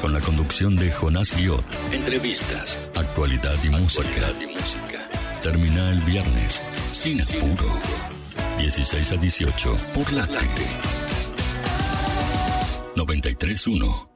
con la conducción de Jonás Guiot. Entrevistas, actualidad y música. y música. Termina el viernes, sin apuro. 16 a 18 por la tarde. 93.1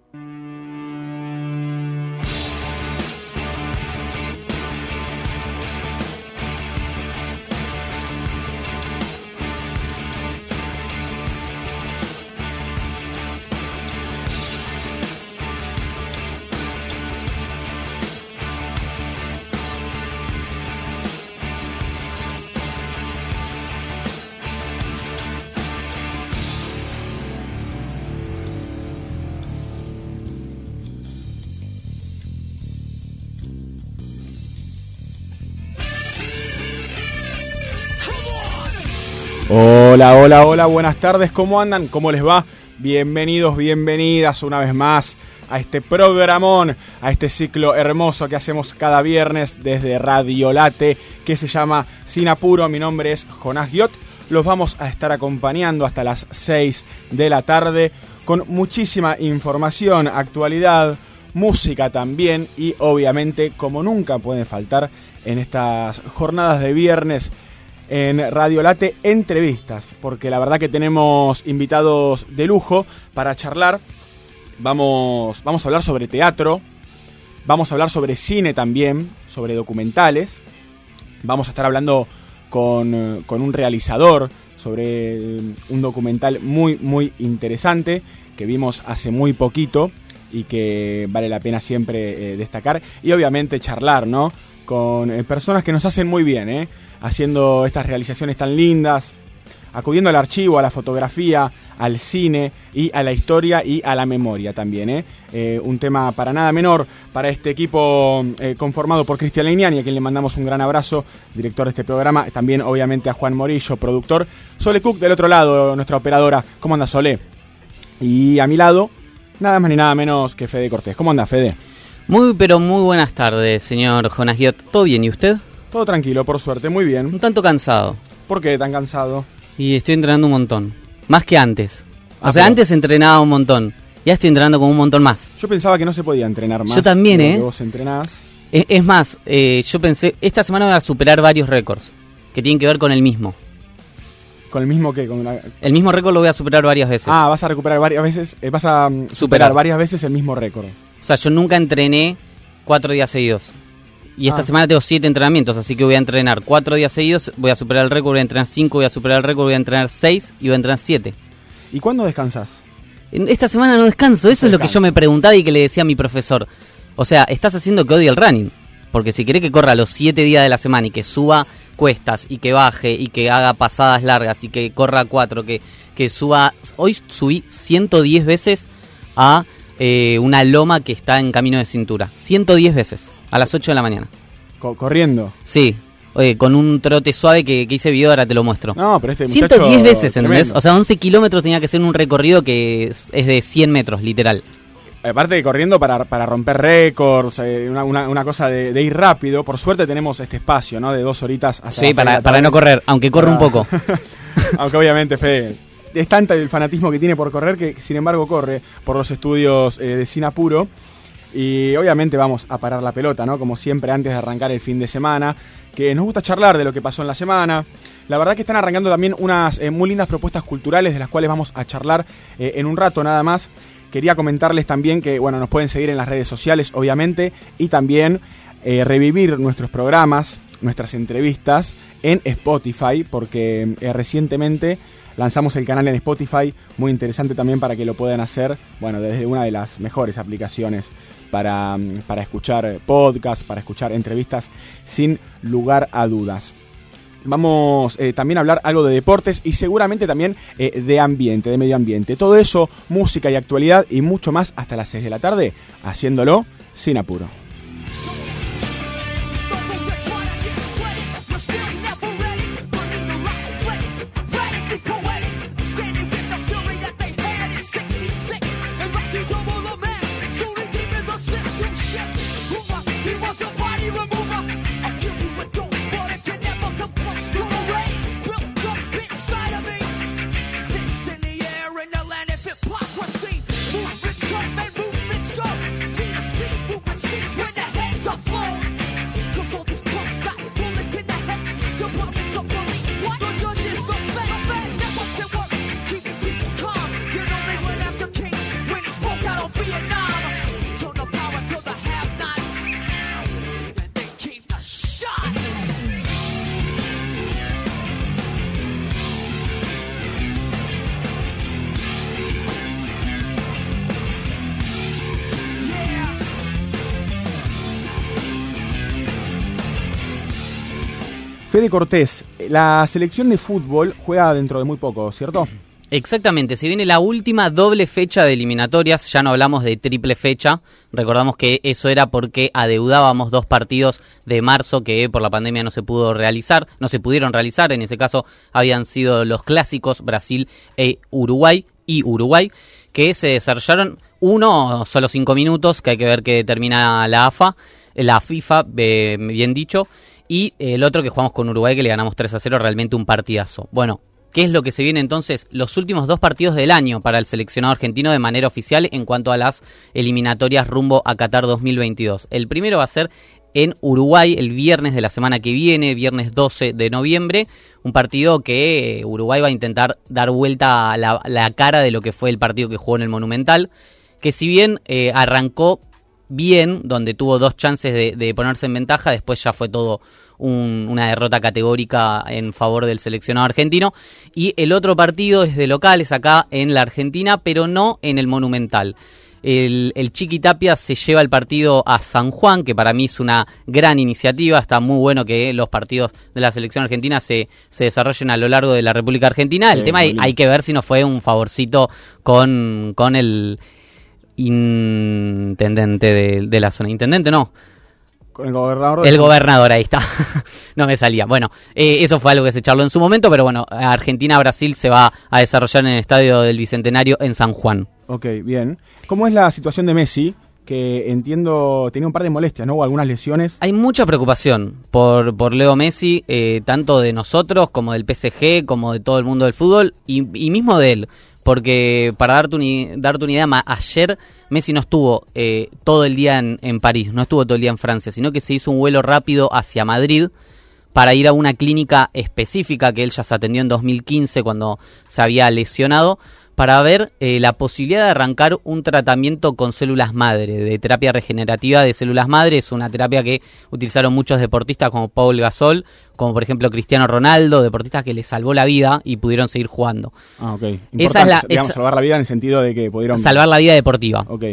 Hola, hola, hola, buenas tardes, ¿cómo andan? ¿Cómo les va? Bienvenidos, bienvenidas una vez más a este programón, a este ciclo hermoso que hacemos cada viernes desde Radio Late, que se llama Sin Apuro. Mi nombre es Jonás Giot. Los vamos a estar acompañando hasta las 6 de la tarde con muchísima información, actualidad, música también y obviamente, como nunca puede faltar en estas jornadas de viernes, en Radio Late entrevistas, porque la verdad que tenemos invitados de lujo para charlar. Vamos, vamos a hablar sobre teatro, vamos a hablar sobre cine también, sobre documentales. Vamos a estar hablando con, un realizador sobre un documental muy, muy interesante que vimos hace muy poquito y que vale la pena siempre eh, destacar. Y obviamente charlar, ¿no? Con eh, personas que nos hacen muy bien, ¿eh? Haciendo estas realizaciones tan lindas, acudiendo al archivo, a la fotografía, al cine y a la historia y a la memoria también. ¿eh? Eh, un tema para nada menor para este equipo eh, conformado por Cristian Leiniani, a quien le mandamos un gran abrazo, director de este programa. También, obviamente, a Juan Morillo, productor. Sole Cook, del otro lado, nuestra operadora. ¿Cómo anda, Sole? Y a mi lado, nada más ni nada menos que Fede Cortés. ¿Cómo anda, Fede? Muy, pero muy buenas tardes, señor Jonas Giot. ¿Todo bien? ¿Y usted? Todo tranquilo, por suerte, muy bien. Un tanto cansado. ¿Por qué tan cansado? Y estoy entrenando un montón. Más que antes. O ah, sea, antes entrenaba un montón. Ya estoy entrenando como un montón más. Yo pensaba que no se podía entrenar más. Yo también, ¿eh? vos entrenás. Es, más, eh, yo pensé, esta semana voy a superar varios récords que tienen que ver con el mismo. ¿Con el mismo qué? El mismo récord lo voy a superar varias veces. Ah, vas a recuperar varias veces, eh, vas a mm, superar varias veces el mismo récord. O sea, yo nunca entrené cuatro días seguidos. Y esta ah. semana tengo siete entrenamientos, así que voy a entrenar cuatro días seguidos, voy a superar el récord, voy a entrenar cinco, voy a superar el récord, voy a entrenar seis y voy a entrenar siete. ¿Y cuándo descansas? Esta semana no descanso, eso es lo que yo me preguntaba y que le decía a mi profesor. O sea, estás haciendo que odie el running. Porque si querés que corra los siete días de la semana y que suba cuestas y que baje y que haga pasadas largas y que corra cuatro, que, que suba... Hoy subí 110 veces a eh, una loma que está en camino de cintura. 110 veces. A las 8 de la mañana. ¿Corriendo? Sí. Oye, con un trote suave que, hice video, ahora te lo muestro. No, pero este 110 veces, ¿entendés? O sea, 11 kilómetros tenía que ser un recorrido que es, de 100 metros, literal. Aparte de corriendo para, para romper récords, eh, una, cosa de, ir rápido. Por suerte tenemos este espacio, ¿no? De dos horitas hasta Sí, para, para no correr, aunque corre un poco. aunque obviamente, Fede, es tanta el fanatismo que tiene por correr que, sin embargo, corre por los estudios eh, de Sinapuro. Y obviamente vamos a parar la pelota, ¿no? Como siempre antes de arrancar el fin de semana, que nos gusta charlar de lo que pasó en la semana. La verdad que están arrancando también unas eh, muy lindas propuestas culturales de las cuales vamos a charlar eh, en un rato nada más. Quería comentarles también que, bueno, nos pueden seguir en las redes sociales, obviamente, y también eh, revivir nuestros programas, nuestras entrevistas en Spotify, porque recientemente lanzamos el canal en Spotify, muy interesante también para que lo puedan hacer, bueno, desde una de las mejores aplicaciones para, para escuchar podcasts, para escuchar entrevistas, sin lugar a dudas. Vamos eh, también a hablar algo de deportes y seguramente también eh, de ambiente, de medio ambiente. Todo eso, música y actualidad y mucho más hasta las 6 de la tarde, haciéndolo sin apuro. Fede Cortés, la selección de fútbol juega dentro de muy poco, ¿cierto? Exactamente, se viene la última doble fecha de eliminatorias, ya no hablamos de triple fecha, recordamos que eso era porque adeudábamos dos partidos de marzo que por la pandemia no se pudo realizar, no se pudieron realizar, en ese caso habían sido los clásicos Brasil e Uruguay y Uruguay, que se desarrollaron uno solo cinco minutos, que hay que ver que termina la AFA, la FIFA, eh, bien dicho, y el otro que jugamos con Uruguay que le ganamos 3 a 0, realmente un partidazo. Bueno, ¿Qué es lo que se viene entonces? Los últimos dos partidos del año para el seleccionado argentino de manera oficial en cuanto a las eliminatorias rumbo a Qatar 2022. El primero va a ser en Uruguay el viernes de la semana que viene, viernes 12 de noviembre, un partido que Uruguay va a intentar dar vuelta a la, cara de lo que fue el partido que jugó en el Monumental, que si bien eh, arrancó bien, donde tuvo dos chances de, ponerse en ventaja, después ya fue todo una derrota categórica en favor del seleccionado argentino. Y el otro partido es de locales acá en la Argentina, pero no en el Monumental. El, el, Chiqui Tapia se lleva el partido a San Juan, que para mí es una gran iniciativa. Está muy bueno que los partidos de la selección argentina se, se desarrollen a lo largo de la República Argentina. El tema hay, hay, que ver si no fue un favorcito con, con el, intendente de, la zona. Intendente no. El gobernador. El gobernador, ahí está. no me salía. Bueno, eh, eso fue algo que se charló en su momento, pero bueno, Argentina-Brasil se va a desarrollar en el estadio del Bicentenario en San Juan. Ok, bien. ¿Cómo es la situación de Messi? Que entiendo tenía un par de molestias, ¿no? O algunas lesiones. Hay mucha preocupación por, por Leo Messi, eh, tanto de nosotros como del PSG, como de todo el mundo del fútbol y, y mismo de él porque para darte, un, darte una idea, ayer Messi no estuvo eh, todo el día en, en, París, no estuvo todo el día en Francia, sino que se hizo un vuelo rápido hacia Madrid para ir a una clínica específica que él ya se atendió en 2015 cuando se había lesionado para ver eh, la posibilidad de arrancar un tratamiento con células madre, de terapia regenerativa de células madre. Es una terapia que utilizaron muchos deportistas como Paul Gasol, como por ejemplo Cristiano Ronaldo, deportistas que le salvó la vida y pudieron seguir jugando. Ah, ok. Esa es la, digamos, salvar la vida en el sentido de que pudieron... Salvar la vida deportiva. Ok.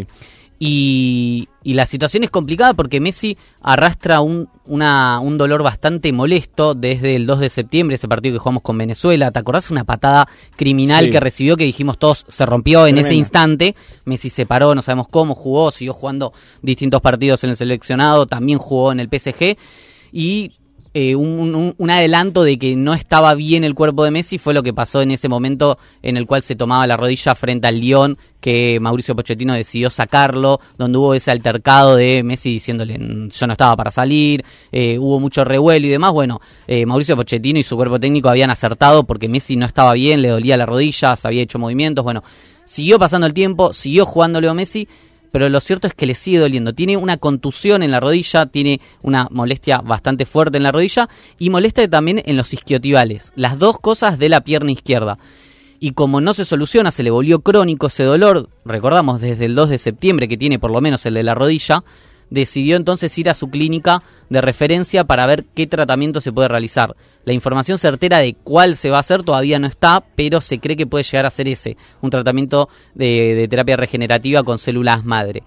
Y, la situación es complicada porque Messi arrastra un, un dolor bastante molesto desde el 2 de septiembre, ese partido que jugamos con Venezuela. ¿Te acordás? Una patada criminal que recibió que dijimos todos se rompió en ese instante. Messi se paró, no sabemos cómo, jugó, siguió jugando distintos partidos en el seleccionado, también jugó en el PSG. Y eh, un, adelanto de que no estaba bien el cuerpo de Messi fue lo que pasó en ese momento en el cual se tomaba la rodilla frente al Lyon, que Mauricio Pochettino decidió sacarlo, donde hubo ese altercado de Messi diciéndole yo no estaba para salir, eh, hubo mucho revuelo y demás. Bueno, eh, Mauricio Pochettino y su cuerpo técnico habían acertado porque Messi no estaba bien, le dolía la rodilla, se había hecho movimientos. Bueno, siguió pasando el tiempo, siguió jugando Leo Messi pero lo cierto es que le sigue doliendo. Tiene una contusión en la rodilla, tiene una molestia bastante fuerte en la rodilla y molestia también en los isquiotibiales, las dos cosas de la pierna izquierda. Y como no se soluciona, se le volvió crónico ese dolor, recordamos desde el 2 de septiembre que tiene por lo menos el de la rodilla, decidió entonces ir a su clínica de referencia para ver qué tratamiento se puede realizar. La información certera de cuál se va a hacer todavía no está, pero se cree que puede llegar a ser ese, un tratamiento de, terapia regenerativa con células madre.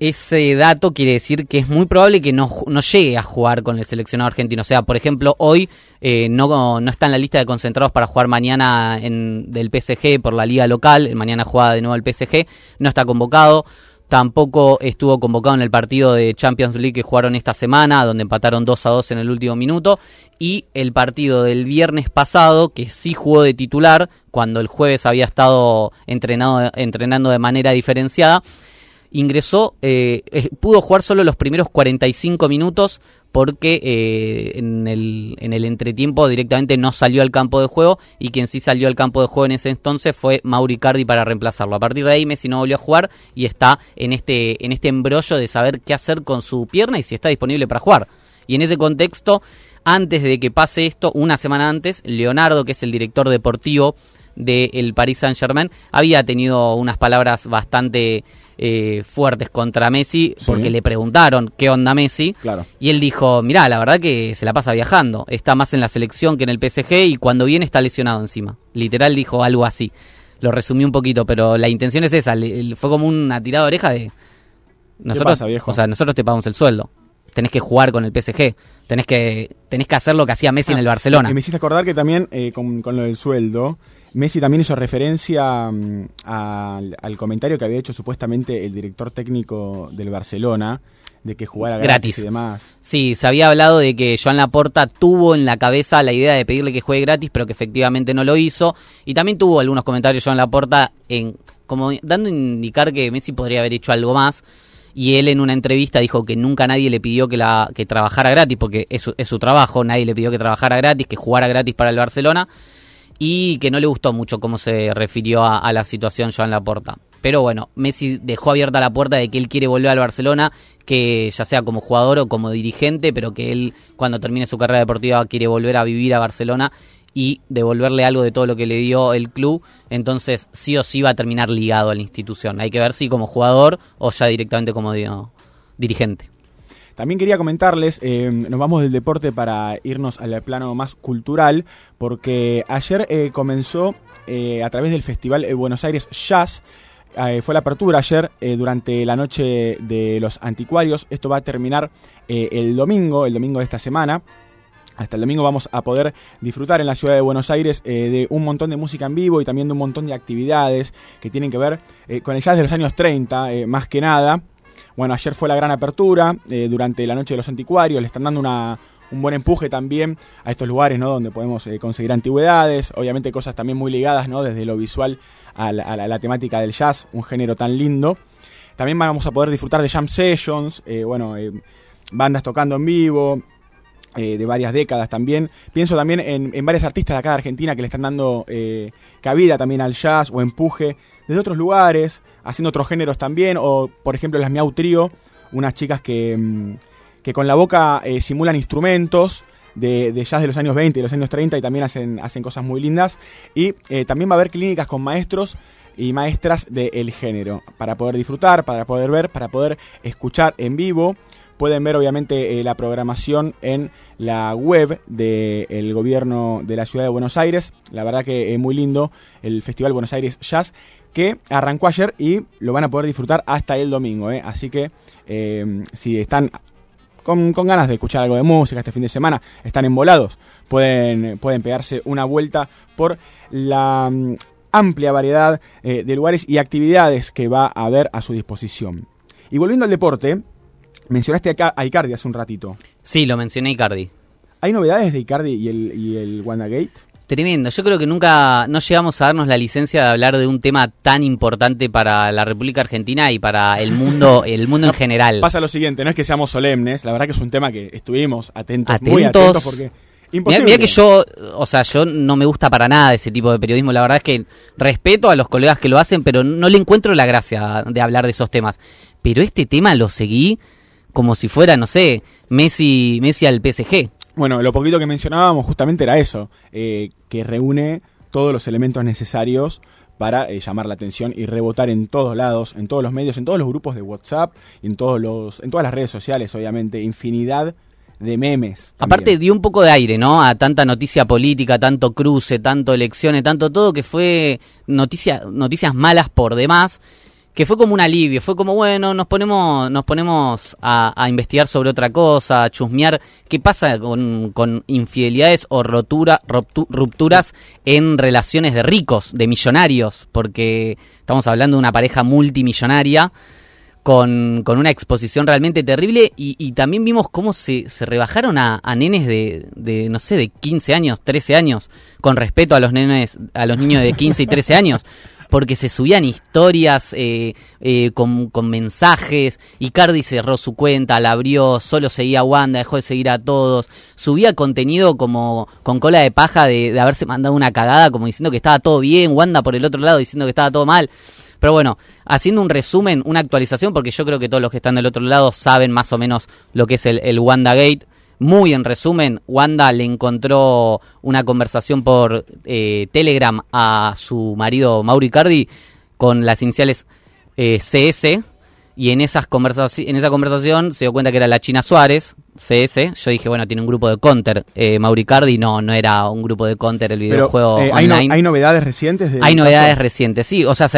Ese dato quiere decir que es muy probable que no, no llegue a jugar con el seleccionado argentino. O sea, por ejemplo, hoy eh, no, no está en la lista de concentrados para jugar mañana en, del PSG por la liga local. Mañana juega de nuevo el PSG. No está convocado. Tampoco estuvo convocado en el partido de Champions League que jugaron esta semana, donde empataron 2 a 2 en el último minuto. Y el partido del viernes pasado, que sí jugó de titular, cuando el jueves había estado entrenando de manera diferenciada, ingresó, eh, pudo jugar solo los primeros 45 minutos porque eh, en, el, en el entretiempo directamente no salió al campo de juego y quien sí salió al campo de juego en ese entonces fue Mauri Cardi para reemplazarlo. A partir de ahí Messi no volvió a jugar y está en este, en este embrollo de saber qué hacer con su pierna y si está disponible para jugar. Y en ese contexto, antes de que pase esto, una semana antes, Leonardo, que es el director deportivo del Paris Saint Germain, había tenido unas palabras bastante eh, fuertes contra Messi porque le preguntaron qué onda Messi y él dijo, mirá, la verdad que se la pasa viajando, está más en la selección que en el PSG y cuando viene está lesionado encima. Literal dijo algo así. Lo resumí un poquito, pero la intención es esa, fue como una tirada de oreja de... Nosotros, o sea, nosotros te pagamos el sueldo. tenés que jugar con el PSG. Tenés que, tenés que hacer lo que hacía Messi en el Barcelona. Y me hiciste acordar que también, eh, con, con, lo del sueldo, Messi también hizo referencia mm, al, al, comentario que había hecho supuestamente el director técnico del Barcelona, de que jugara gratis, y demás. Sí, se había hablado de que Joan Laporta tuvo en la cabeza la idea de pedirle que juegue gratis, pero que efectivamente no lo hizo. Y también tuvo algunos comentarios Joan Laporta en como dando a indicar que Messi podría haber hecho algo más. Y él en una entrevista dijo que nunca nadie le pidió que, la, que trabajara gratis, porque es su, es su trabajo, nadie le pidió que trabajara gratis, que jugara gratis para el Barcelona, y que no le gustó mucho cómo se refirió a, la situación Joan Laporta. Pero bueno, Messi dejó abierta la puerta de que él quiere volver al Barcelona, que ya sea como jugador o como dirigente, pero que él cuando termine su carrera deportiva quiere volver a vivir a Barcelona y devolverle algo de todo lo que le dio el club. Entonces sí o sí va a terminar ligado a la institución. Hay que ver si como jugador o ya directamente como dirigente. También quería comentarles, eh, nos vamos del deporte para irnos al plano más cultural, porque ayer eh, comenzó eh, a través del Festival Buenos Aires Jazz eh, fue la apertura ayer eh, durante la noche de los anticuarios. Esto va a terminar eh, el domingo, el domingo de esta semana. Hasta el domingo vamos a poder disfrutar en la ciudad de Buenos Aires de un montón de música en vivo y también de un montón de actividades que tienen que ver con el jazz de los años 30, más que nada. Bueno, ayer fue la gran apertura durante la noche de los anticuarios. Le están dando una, un buen empuje también a estos lugares, ¿no? Donde podemos conseguir antigüedades, obviamente cosas también muy ligadas, ¿no? Desde lo visual a la, temática del jazz, un género tan lindo. También vamos a poder disfrutar de jam sessions, eh, bueno, eh, bandas tocando en vivo, eh, de varias décadas también. Pienso también en, en, varios artistas de acá de Argentina que le están dando cabida también al jazz o empuje desde otros lugares, haciendo otros géneros también, o por ejemplo las Miau Trio, unas chicas que, mm, que con la boca simulan instrumentos de, jazz de los años 20 y los años 30 y también hacen, hacen cosas muy lindas. Y eh, también va a haber clínicas con maestros y maestras del género para poder disfrutar, para poder ver, para poder escuchar en vivo. Pueden ver obviamente eh, la programación en la web del gobierno de la ciudad de Buenos Aires. La verdad que es muy lindo el Festival Buenos Aires Jazz que arrancó ayer y lo van a poder disfrutar hasta el domingo. ¿eh? Así que si están con, ganas de escuchar algo de música este fin de semana, están embolados, pueden, pueden pegarse una vuelta por la mm, amplia variedad eh, de lugares y actividades que va a haber a su disposición. Y volviendo al deporte, mencionaste acá a Icardi hace un ratito. Sí, lo mencioné Icardi. ¿Hay novedades de Icardi y el, y el WandaGate? Tremendo. Yo creo que nunca no llegamos a darnos la licencia de hablar de un tema tan importante para la República Argentina y para el mundo, el mundo en general. Pasa lo siguiente, no es que seamos solemnes, la verdad que es un tema que estuvimos atentos, muy atentos porque Mira que yo, o sea, yo no me gusta para nada ese tipo de periodismo. La verdad es que respeto a los colegas que lo hacen, pero no le encuentro la gracia de hablar de esos temas. Pero este tema lo seguí como si fuera, no sé, Messi, Messi al PSG. Bueno, lo poquito que mencionábamos justamente era eso, eh, que reúne todos los elementos necesarios para eh, llamar la atención y rebotar en todos lados, en todos los medios, en todos los grupos de WhatsApp, en todos los, en todas las redes sociales, obviamente, infinidad de memes. Aparte dio un poco de aire, ¿no? A tanta noticia política, tanto cruce, tanto elecciones, tanto todo que fue noticia, noticias malas por demás que fue como un alivio, fue como, bueno, nos ponemos, nos ponemos a, investigar sobre otra cosa, a chusmear qué pasa con, con infidelidades o rotura, rupturas en relaciones de ricos, de millonarios, porque estamos hablando de una pareja multimillonaria con, con una exposición realmente terrible y, también vimos cómo se, se rebajaron a, a nenes de, de, no sé, de 15 años, 13 años, con respeto a los nenes, a los niños de 15 y 13 años porque se subían historias eh, eh, con, con, mensajes. Icardi cerró su cuenta, la abrió, solo seguía a Wanda, dejó de seguir a todos. Subía contenido como con cola de paja de, haberse mandado una cagada, como diciendo que estaba todo bien. Wanda por el otro lado diciendo que estaba todo mal. Pero bueno, haciendo un resumen, una actualización, porque yo creo que todos los que están del otro lado saben más o menos lo que es el, el Wanda Gate. Muy en resumen, Wanda le encontró una conversación por eh, Telegram a su marido Mauri Cardi con las iniciales eh, CS y en, esas en esa conversación se dio cuenta que era la China Suárez, CS. Yo dije, bueno, tiene un grupo de counter. Eh, Mauricardi no, no era un grupo de counter el videojuego eh, online. ¿hay, novedades recientes? hay novedades recientes, sí. O sea,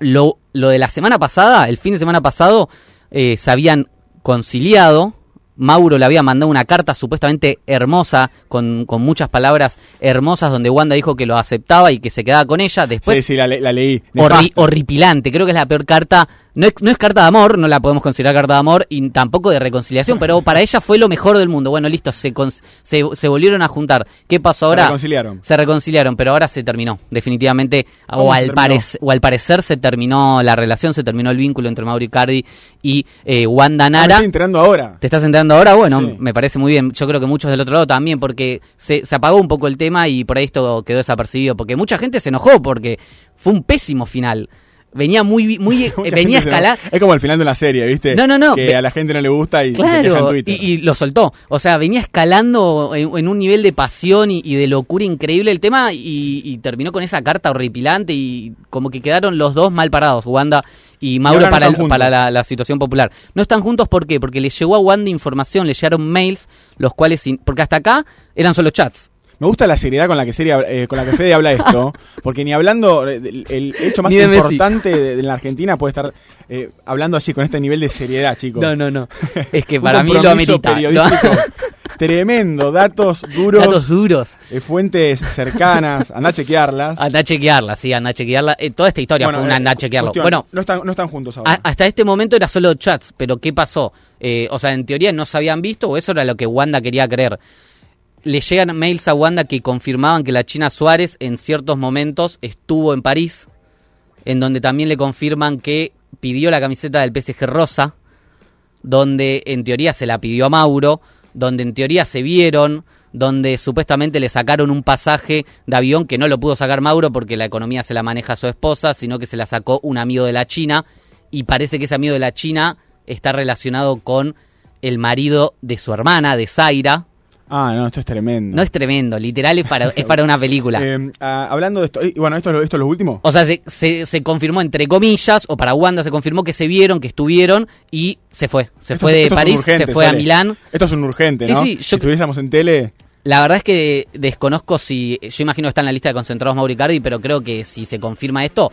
lo, lo, de la semana pasada, el fin de semana pasado, se habían conciliado Mauro le había mandado una carta supuestamente hermosa, con, con muchas palabras hermosas, donde Wanda dijo que lo aceptaba y que se quedaba con ella. Después, sí, sí, la, le- la leí. horri- horripilante. Creo que es la peor carta. No es, no es carta de amor, no la podemos considerar carta de amor y tampoco de reconciliación, pero para ella fue lo mejor del mundo. Bueno, listo, se, cons- se, se volvieron a juntar. ¿Qué pasó Se ahora? reconciliaron. Se reconciliaron, pero ahora se terminó, definitivamente. ¿Cómo O se al, parec- o al parecer se terminó la relación, se terminó el vínculo entre Mauro Icardi y eh, Wanda Ah, me Nara. estoy enterando ahora. ¿Te estás enterando ahora? Bueno, Sí. me parece muy bien. Yo creo que muchos del otro lado también, porque se, se apagó un poco el tema y por ahí esto quedó desapercibido. Porque mucha gente se enojó porque fue un pésimo final. Venía muy, muy, eh, venía se enoja. Es como el final de una serie, ¿viste? No, no, no, Que a la gente no le gusta y se queja en Claro, Twitter. y, y lo soltó. O sea, venía escalando en, en un nivel de pasión y, y de locura increíble el tema y, y terminó con esa carta horripilante y como que quedaron los dos mal parados, Wanda y Mauro no para, el- la, la situación popular. No están juntos ¿por qué? Porque le llegó a Wanda información, le llegaron mails, los cuales... porque hasta acá eran solo chats. Me gusta la seriedad con la que serie, eh, con la que Fede habla esto, porque ni hablando eh, el, hecho más importante de, de la Argentina puede estar eh, hablando así con este nivel de seriedad, chicos. No, no, no. Es que para mí lo amerita. periodístico Tremendo, datos duros, Datos duros. eh, fuentes cercanas, anda a chequearlas. Anda a chequearla, sí, anda a chequearla. Eh, toda esta historia Bueno, fue una anda a chequearlo. cuestión, Bueno, no están, no están juntos ahora. A- hasta este momento era solo chats, pero ¿qué pasó? Eh, o sea, en teoría no se habían visto o eso era lo que Wanda quería creer. Le llegan mails a Wanda que confirmaban que la China Suárez en ciertos momentos estuvo en París, en donde también le confirman que pidió la camiseta del PSG rosa, donde en teoría se la pidió a Mauro, donde en teoría se vieron, donde supuestamente le sacaron un pasaje de avión que no lo pudo sacar Mauro porque la economía se la maneja su esposa, sino que se la sacó un amigo de la China y parece que ese amigo de la China está relacionado con el marido de su hermana, de Zaira. Ah, no, esto es tremendo. No es tremendo, literal es para, es para una película. Eh, ah, hablando de esto, y bueno, esto, esto es lo último. O sea, se, se, se confirmó entre comillas, o para Wanda se confirmó que se vieron, que estuvieron y se fue. Se Esto- fue de un París, urgente, se fue a. Milán. Esto es un urgente, ¿no? sí, yo- Si estuviésemos en tele, La verdad es que desconozco si. Yo imagino que está en la lista de concentrados Mauro Icardi, pero creo que si se confirma esto,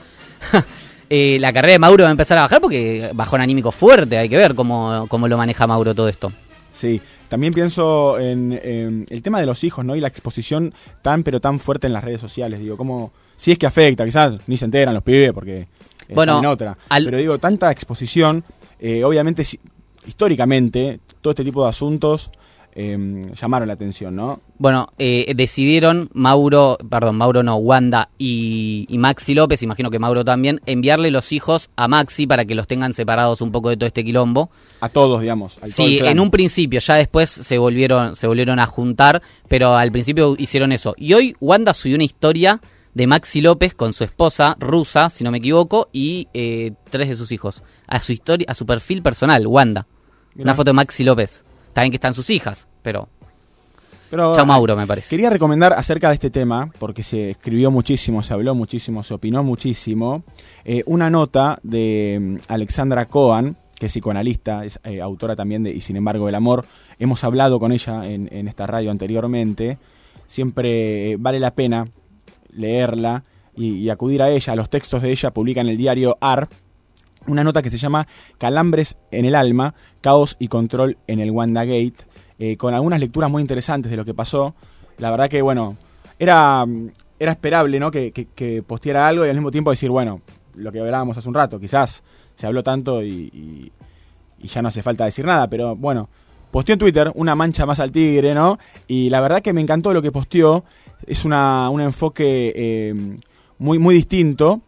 eh, la carrera de Mauro va a empezar a bajar porque bajón anímico fuerte. Hay que ver cómo, cómo lo maneja Mauro todo esto. sí. También pienso en, en el tema de los hijos, ¿no? Y la exposición tan, pero tan fuerte en las redes sociales. Digo, como. Si es que afecta, quizás ni se enteran los pibes porque. eh, Bueno, en otra. al- Pero digo, tanta exposición, eh, obviamente, si- históricamente, todo este tipo de asuntos eh, llamaron la atención, ¿no? Bueno, eh, decidieron Mauro, perdón, Mauro no, Wanda y, y Maxi López, imagino que Mauro también, enviarle los hijos a Maxi para que los tengan separados un poco de todo este quilombo. A todos, digamos. al Sí, en un principio, ya después se volvieron, se volvieron a juntar, pero al principio hicieron eso. Y hoy Wanda subió una historia de Maxi López con su esposa rusa, si no me equivoco, y eh, tres de sus hijos. A su historia, a su perfil personal, Wanda. Mirá. Una foto de Maxi López. También que están sus hijas, pero. Pero, Chao Mauro, me parece. Quería recomendar acerca de este tema, porque se escribió muchísimo, se habló muchísimo, se opinó muchísimo, eh, una nota de mm, Alexandra Cohen, que es psicoanalista, es eh, autora también de Y sin embargo el amor. Hemos hablado con ella en, en esta radio anteriormente. Siempre eh, vale la pena leerla y, y acudir a ella. Los textos de ella publica en el diario AR una nota que se llama Calambres en el alma, caos y control en el WandaGate, eh, con algunas lecturas muy interesantes de lo que pasó. La verdad que, bueno, era, era esperable ¿no? que, que, posteara algo y al mismo tiempo decir, bueno, lo que hablábamos hace un rato, quizás se habló tanto y, y- y ya no hace falta decir nada, pero bueno, posteó en Twitter una mancha más al tigre, ¿no? Y la verdad que me encantó lo que posteó, es una, un enfoque eh, muy, muy distinto.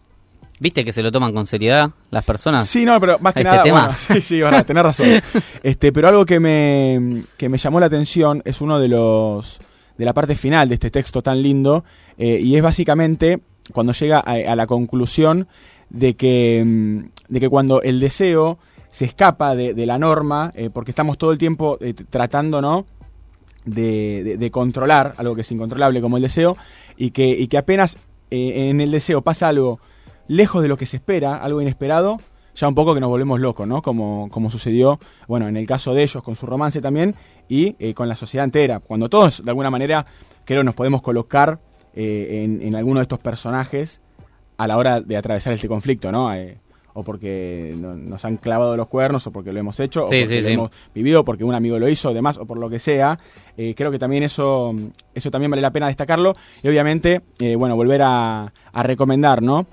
¿Viste que se lo toman con seriedad las personas? Sí, no, pero más que Este nada, tema. bueno, sí, sí, verdad, tenés razón. Este, pero algo que me, que me llamó la atención es uno de los de la parte final de este texto tan lindo eh, y es básicamente cuando llega a, a la conclusión de que mm, de que cuando el deseo se escapa de, de la norma eh, porque estamos todo el tiempo eh, tratando, ¿no? de, de- de controlar algo que es incontrolable como el deseo y que, y que apenas eh, en el deseo pasa algo lejos de lo que se espera, algo inesperado, ya un poco que nos volvemos locos, ¿no? Como, como sucedió, bueno, en el caso de ellos con su romance también y eh, con la sociedad entera, cuando todos de alguna manera creo nos podemos colocar eh, en, en alguno de estos personajes a la hora de atravesar este conflicto, ¿no? Eh, o porque nos han clavado los cuernos, o porque lo hemos hecho, o porque sí, lo sí. hemos vivido, porque un amigo lo hizo, demás, o por lo que sea. Creo que también eso, eso también vale la pena destacarlo. Y obviamente, bueno, volver a, a recomendar, ¿no?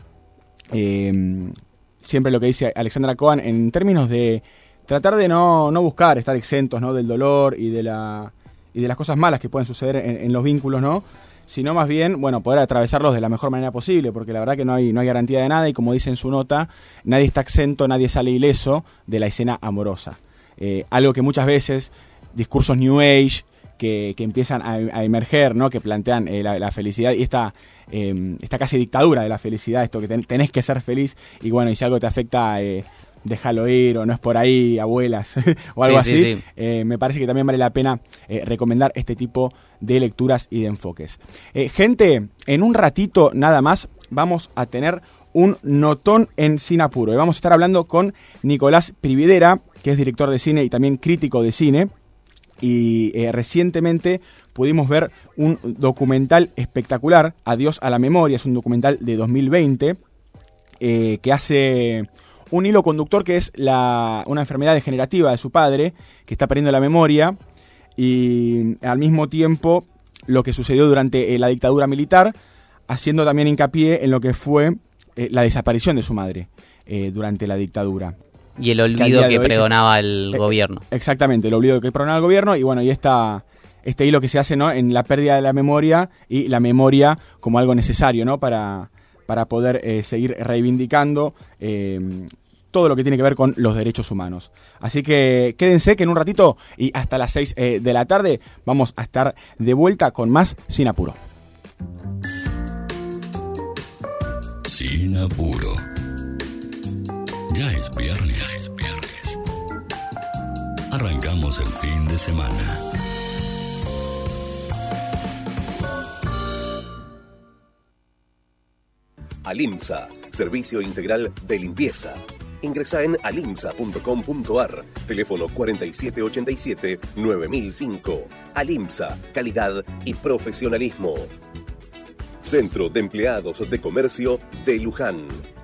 Eh, siempre lo que dice Alexandra Cohen en términos de tratar de no, no buscar estar exentos ¿no? del dolor y de la y de las cosas malas que pueden suceder en, en los vínculos, ¿no? Sino más bien, bueno, poder atravesarlos de la mejor manera posible, porque la verdad que no hay, no hay garantía de nada y como dice en su nota, nadie está exento, nadie sale ileso de la escena amorosa. Eh, algo que muchas veces, discursos New Age, que, que empiezan a, a emerger, ¿no? que plantean eh, la, la felicidad y esta, eh, esta casi dictadura de la felicidad, esto que ten- tenés que ser feliz y bueno, y si algo te afecta, eh, déjalo ir o no es por ahí, abuelas o algo Sí, sí, así, sí. eh, me parece que también vale la pena recomendar este tipo de lecturas y de enfoques. Gente, en un ratito nada más vamos a tener un notón en Sinapuro y vamos a estar hablando con Nicolás Prividera, que es director de cine y también crítico de cine y eh, recientemente pudimos ver un documental espectacular, Adiós a la Memoria, es un documental de 2020 eh, que hace un hilo conductor que es la, una enfermedad degenerativa de su padre, que está perdiendo la memoria, y al mismo tiempo lo que sucedió durante eh, la dictadura militar, haciendo también hincapié en lo que fue la desaparición de su madre durante la dictadura. Y el Que olvido que hoy- pregonaba el Eh, gobierno. Exactamente, el obligo que pronaba el gobierno y bueno, y esta, este hilo que se hace ¿no? en la pérdida de la memoria y la memoria como algo necesario ¿no? para, para poder eh, seguir reivindicando eh, todo lo que tiene que ver con los derechos humanos. Así que quédense que en un ratito y hasta las 6 eh, de la tarde vamos a estar de vuelta con más Sin Apuro. Sin apuro. Ya es viernes. Viernes. Arrancamos el fin de semana. Alimsa, servicio integral de limpieza. Ingresa en alimsa.com.ar, teléfono 4787-9005. Alimsa, calidad y profesionalismo. Centro de Empleados de Comercio de Luján.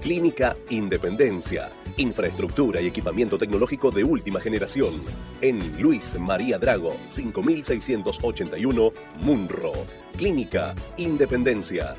Clínica Independencia. Infraestructura y equipamiento tecnológico de última generación. En Luis María Drago, 5681, Munro. Clínica Independencia.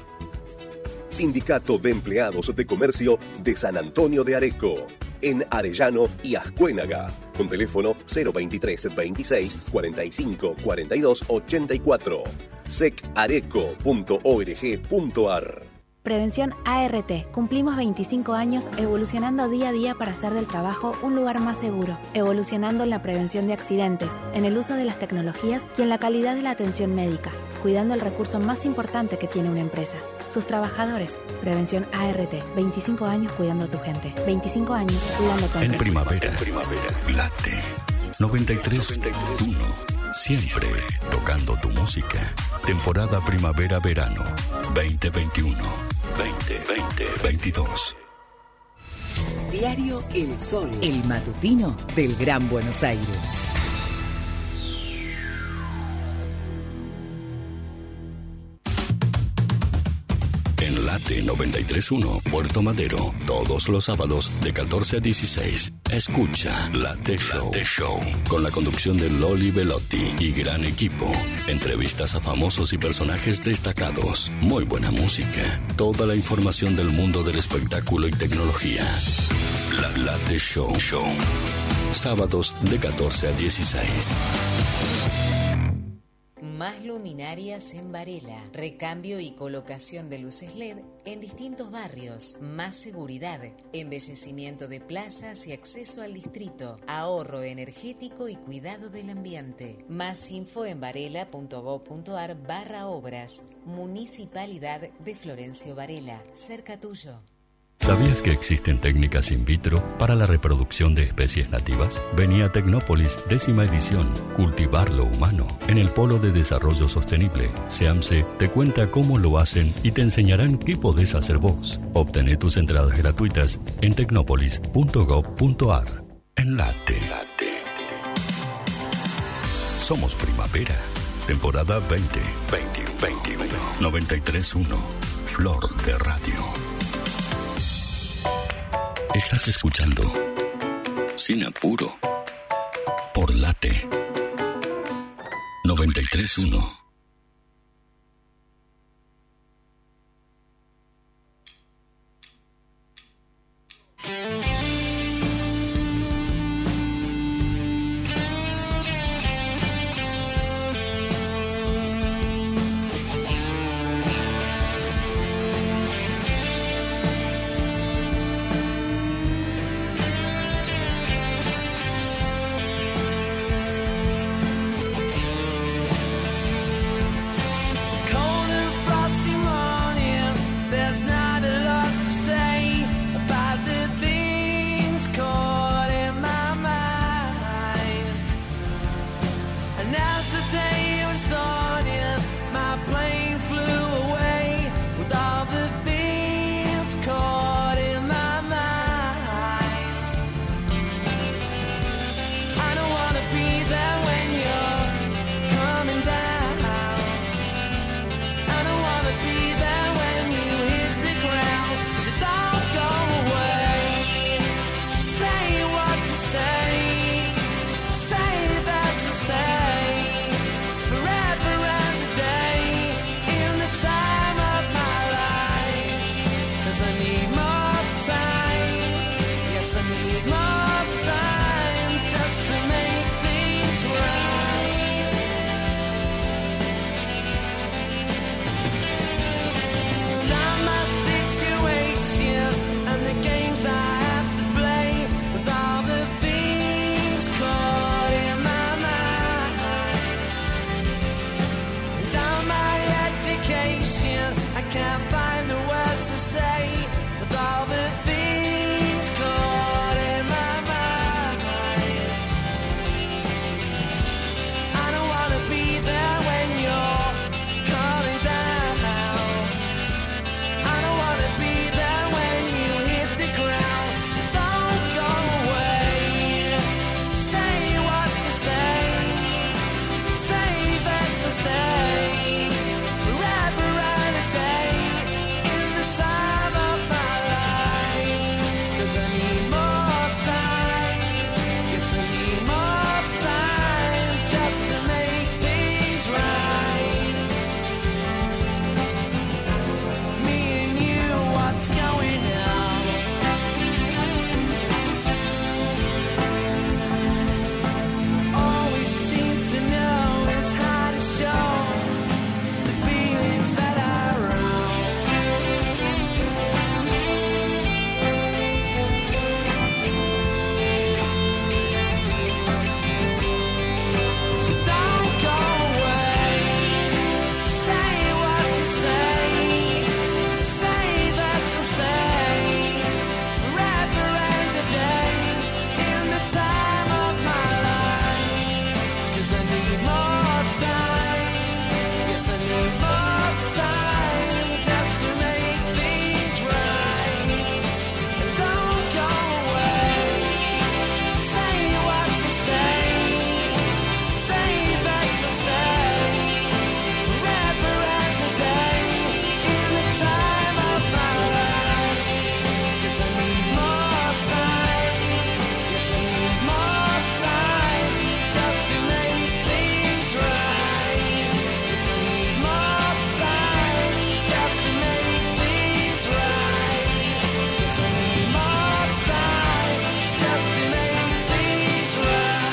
Sindicato de Empleados de Comercio de San Antonio de Areco. En Arellano y Ascuénaga. Con teléfono 023 26 45 42 84. secareco.org.ar Prevención ART. Cumplimos 25 años evolucionando día a día para hacer del trabajo un lugar más seguro, evolucionando en la prevención de accidentes, en el uso de las tecnologías y en la calidad de la atención médica, cuidando el recurso más importante que tiene una empresa, sus trabajadores. Prevención ART. 25 años cuidando a tu gente. 25 años cuidando a tu En primavera, primavera, late 93.1. Siempre tocando tu música. Temporada primavera-verano 2021. 2020-22. Diario El Sol, el matutino del Gran Buenos Aires. Late 93.1, Puerto Madero, todos los sábados de 14 a 16. Escucha Late Show, Late Show con la conducción de Loli Velotti y gran equipo. Entrevistas a famosos y personajes destacados. Muy buena música. Toda la información del mundo del espectáculo y tecnología. La Late Show Show. Sábados de 14 a 16. Más luminarias en Varela. Recambio y colocación de luces LED en distintos barrios. Más seguridad. Embellecimiento de plazas y acceso al distrito. Ahorro energético y cuidado del ambiente. Más info en varela.gov.ar barra obras. Municipalidad de Florencio Varela. Cerca tuyo. ¿Sabías que existen técnicas in vitro para la reproducción de especies nativas? Venía a Tecnópolis, décima edición, Cultivar lo Humano, en el Polo de Desarrollo Sostenible. SEAMSE te cuenta cómo lo hacen y te enseñarán qué podés hacer vos. Obtené tus entradas gratuitas en tecnopolis.gov.ar. Enlate. Somos primavera. Temporada 20, 21, 93.1. Flor de Radio. Estás escuchando Sin Apuro por Late 93.1.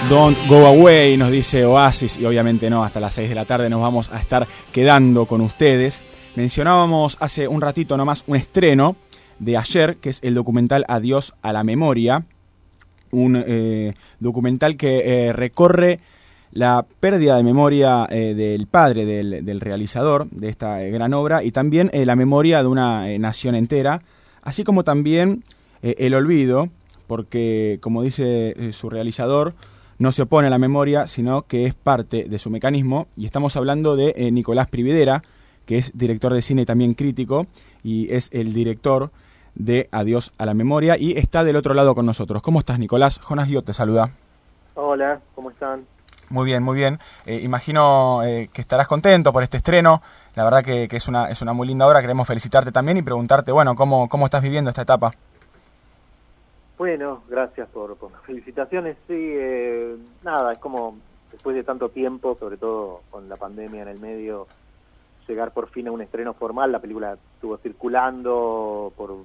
Don't Go Away, nos dice Oasis, y obviamente no, hasta las 6 de la tarde nos vamos a estar quedando con ustedes. Mencionábamos hace un ratito nomás un estreno de ayer, que es el documental Adiós a la Memoria, un eh, documental que eh, recorre la pérdida de memoria eh, del padre del, del, realizador de esta gran obra y también la memoria de una nación entera así como también el olvido, porque como dice su realizador, no se opone a la memoria, sino que es parte de su mecanismo, y estamos hablando de Nicolás Prividera, que es director de cine y también crítico, y es el director de Adiós a la Memoria, y está del otro lado con nosotros. ¿Cómo estás, Nicolás? Jonas Diot te saluda. Hola, ¿cómo están? Muy bien, muy bien. Eh, imagino eh, que estarás contento por este estreno. La verdad que, es, una, es una muy linda obra. Queremos felicitarte también y preguntarte, bueno, ¿cómo, cómo estás viviendo esta etapa? Bueno, gracias por, las felicitaciones. Sí, eh, nada, es como después de tanto tiempo, sobre todo con la pandemia en el medio, llegar por fin a un estreno formal. La película estuvo circulando por,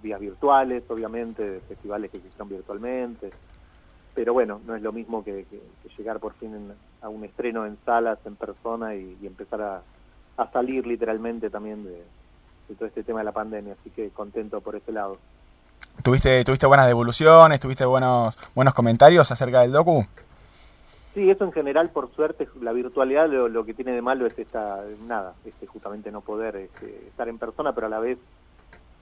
vías virtuales, obviamente, festivales que se virtualmente. Pero bueno, no es lo mismo que, llegar por fin a un estreno en salas, en persona y, empezar a, salir literalmente también de, todo este tema de la pandemia. Así que contento por ese lado. ¿Tuviste, tuviste buenas devoluciones? ¿Tuviste buenos, buenos comentarios acerca del docu? Sí, eso en general, por suerte, la virtualidad lo, que tiene de malo es esta, nada, este, justamente no poder este, estar en persona, pero a la vez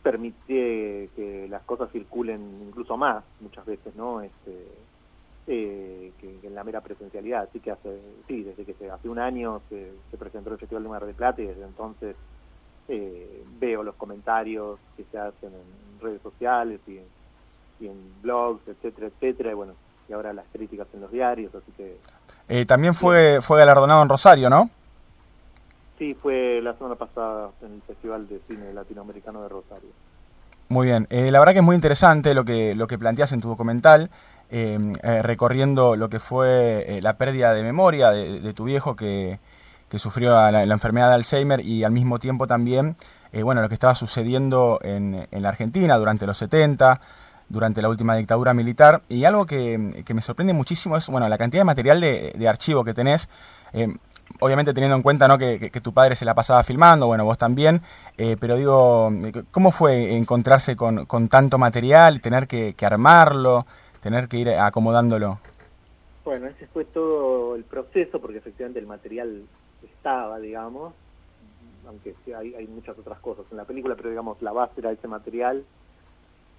permite que las cosas circulen incluso más, muchas veces, ¿no? Este, eh, que, en la mera presencialidad. Así que hace, sí, desde que hace un año se, presentó el Festival de Mar de Plata y desde entonces eh, veo los comentarios que se hacen en redes sociales y y en blogs, etcétera, etcétera, y bueno, y ahora las críticas en los diarios, así que... Eh, también fue, fue galardonado en Rosario, ¿no? Sí, fue la semana pasada en el Festival de Cine Latinoamericano de Rosario. Muy bien, eh, la verdad que es muy interesante lo que, lo que planteas en tu documental, em, eh, recorriendo lo que fue la pérdida de memoria de, tu viejo que, que sufrió la, enfermedad de Alzheimer y al mismo tiempo también, bueno, lo que estaba sucediendo en, en la Argentina durante los 70, durante la última dictadura militar. Y algo que, me sorprende muchísimo es bueno la cantidad de material de, archivo que tenés. Eh, obviamente teniendo en cuenta ¿no? Que, tu padre se la pasaba filmando, bueno, vos también, eh, pero digo, ¿cómo fue encontrarse con, con tanto material, tener que, armarlo, tener que ir acomodándolo? Bueno, ese fue todo el proceso, porque efectivamente el material estaba, digamos, aunque hay, muchas otras cosas en la película, pero digamos, la base era ese material.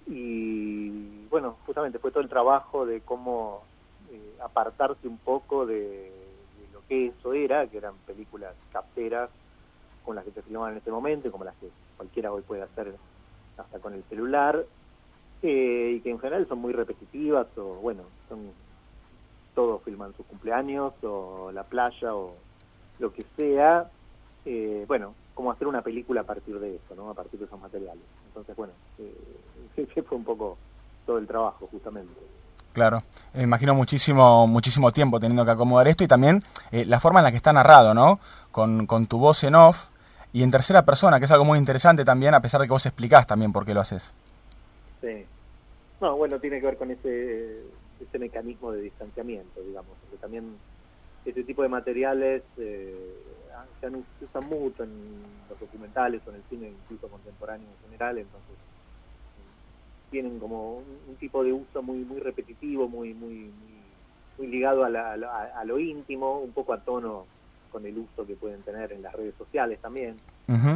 Y bueno, justamente fue todo el trabajo de cómo eh, apartarse un poco de, lo que eso era, que eran películas caseras con las que se filmaban en este momento, como las que cualquiera hoy puede hacer hasta con el celular, eh, y que en general son muy repetitivas, o bueno, son todos filman sus cumpleaños, o la playa, o lo que sea, eh, bueno, cómo hacer una película a partir de eso, ¿no? A partir de esos materiales. Entonces, bueno, eh, ese fue un poco todo el trabajo, justamente. Claro, me imagino muchísimo, muchísimo tiempo teniendo que acomodar esto y también eh, la forma en la que está narrado, ¿no? Con, con tu voz en off y en tercera persona, que es algo muy interesante también, a pesar de que vos explicás también por qué lo haces. Sí. No, bueno, tiene que ver con ese, ese mecanismo de distanciamiento, digamos, porque también ese tipo de materiales eh, se usan mucho en los documentales o en el cine incluso contemporáneo en general, entonces tienen como un, tipo de uso muy muy repetitivo, muy muy muy, ligado a, lo íntimo, un poco a tono con el uso que pueden tener en las redes sociales también.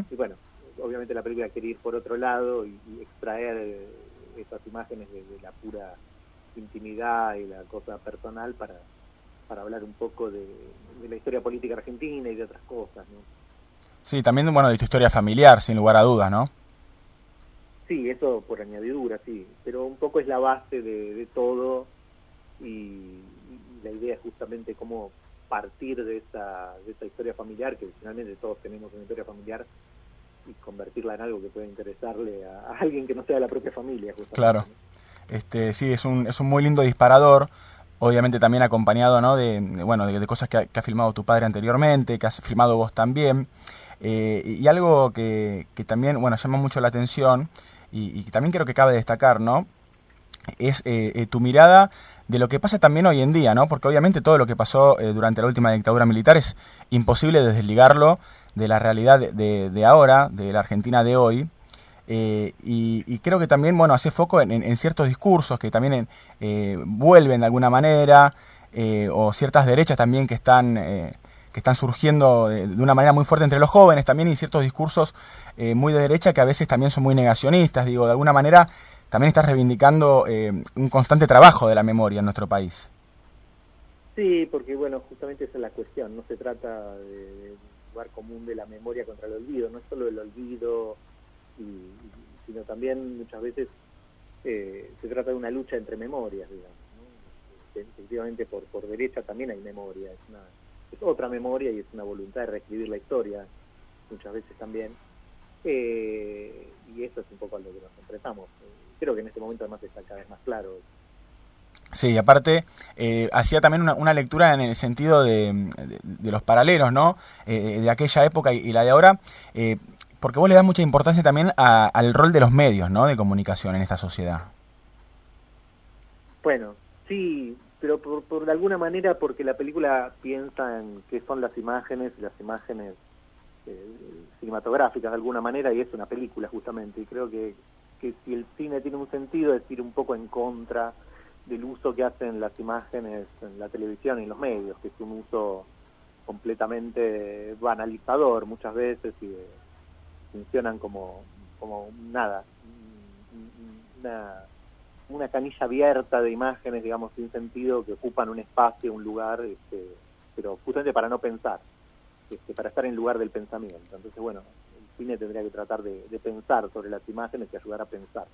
Y bueno, obviamente la película quiere ir por otro lado y, extraer eh, esas imágenes de, la pura intimidad y la cosa personal para para hablar un poco de, la historia política argentina y de otras cosas, ¿no? Sí, también, bueno, de tu historia familiar, sin lugar a dudas, ¿no? Sí, eso por añadidura, sí, pero un poco es la base de, todo y, la idea es justamente cómo partir de esa, de esa historia familiar, que finalmente todos tenemos una historia familiar, y convertirla en algo que pueda interesarle a, alguien que no sea de la propia familia. Claro. Este, sí, es un, es un muy lindo disparador obviamente también acompañado ¿no? de, bueno, de, cosas que ha, filmado tu padre anteriormente, que has filmado vos también. Eh, y algo que, que, también bueno, llama mucho la atención y, también creo que cabe destacar, ¿no? Es eh, eh, tu mirada de lo que pasa también hoy en día, ¿no? Porque obviamente todo lo que pasó durante la última dictadura militar es imposible desligarlo de la realidad de, de ahora, de la Argentina de hoy. Eh, y, creo que también, bueno, hace foco en, ciertos discursos que también eh, vuelven de alguna manera, eh, o ciertas derechas también que están, que están surgiendo de, una manera muy fuerte entre los jóvenes también y ciertos discursos eh, muy de derecha que a veces también son muy negacionistas. Digo, de alguna manera también estás reivindicando eh, un constante trabajo de la memoria en nuestro país. Sí, porque bueno, justamente esa es la cuestión. No se trata de, lugar común de la memoria contra el olvido, no es solo el olvido, sino también muchas veces eh, se trata de una lucha entre memorias, digamos. Efectivamente, por, por derecha también hay memoria, es, una, es otra memoria y es una voluntad de reescribir la historia, muchas veces también. Eh, y eso es un poco a lo que nos enfrentamos. Creo que en este momento además está cada vez más claro. Sí, aparte eh, hacía también una, lectura en el sentido de, los paralelos, ¿no? Eh, de aquella época y, la de ahora, porque vos le das mucha importancia también al rol de los medios, ¿no? De comunicación en esta sociedad. Bueno, sí, pero por, por de alguna manera porque la película piensa en qué son las imágenes, las imágenes eh, cinematográficas de alguna manera, y es una película justamente, y creo que, que si el cine tiene un sentido es ir un poco en contra del uso que hacen las imágenes en la televisión y en los medios, que es un uso completamente banalizador muchas veces y funcionan como, como nada, una canilla abierta de imágenes, digamos, sin sentido, que ocupan un espacio, un lugar, este, pero justamente para no pensar, este, para estar en lugar del pensamiento. Entonces, bueno, el cine tendría que tratar de, pensar sobre las imágenes y ayudar a pensar.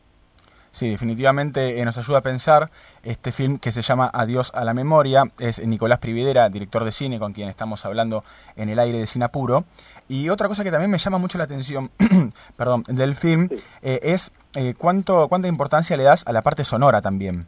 Sí, definitivamente eh, nos ayuda a pensar este film que se llama Adiós a la memoria. Es Nicolás Prividera, director de cine, con quien estamos hablando en el aire de Sinapuro. Y otra cosa que también me llama mucho la atención perdón, del film eh, es eh, cuánto, cuánta importancia le das a la parte sonora también.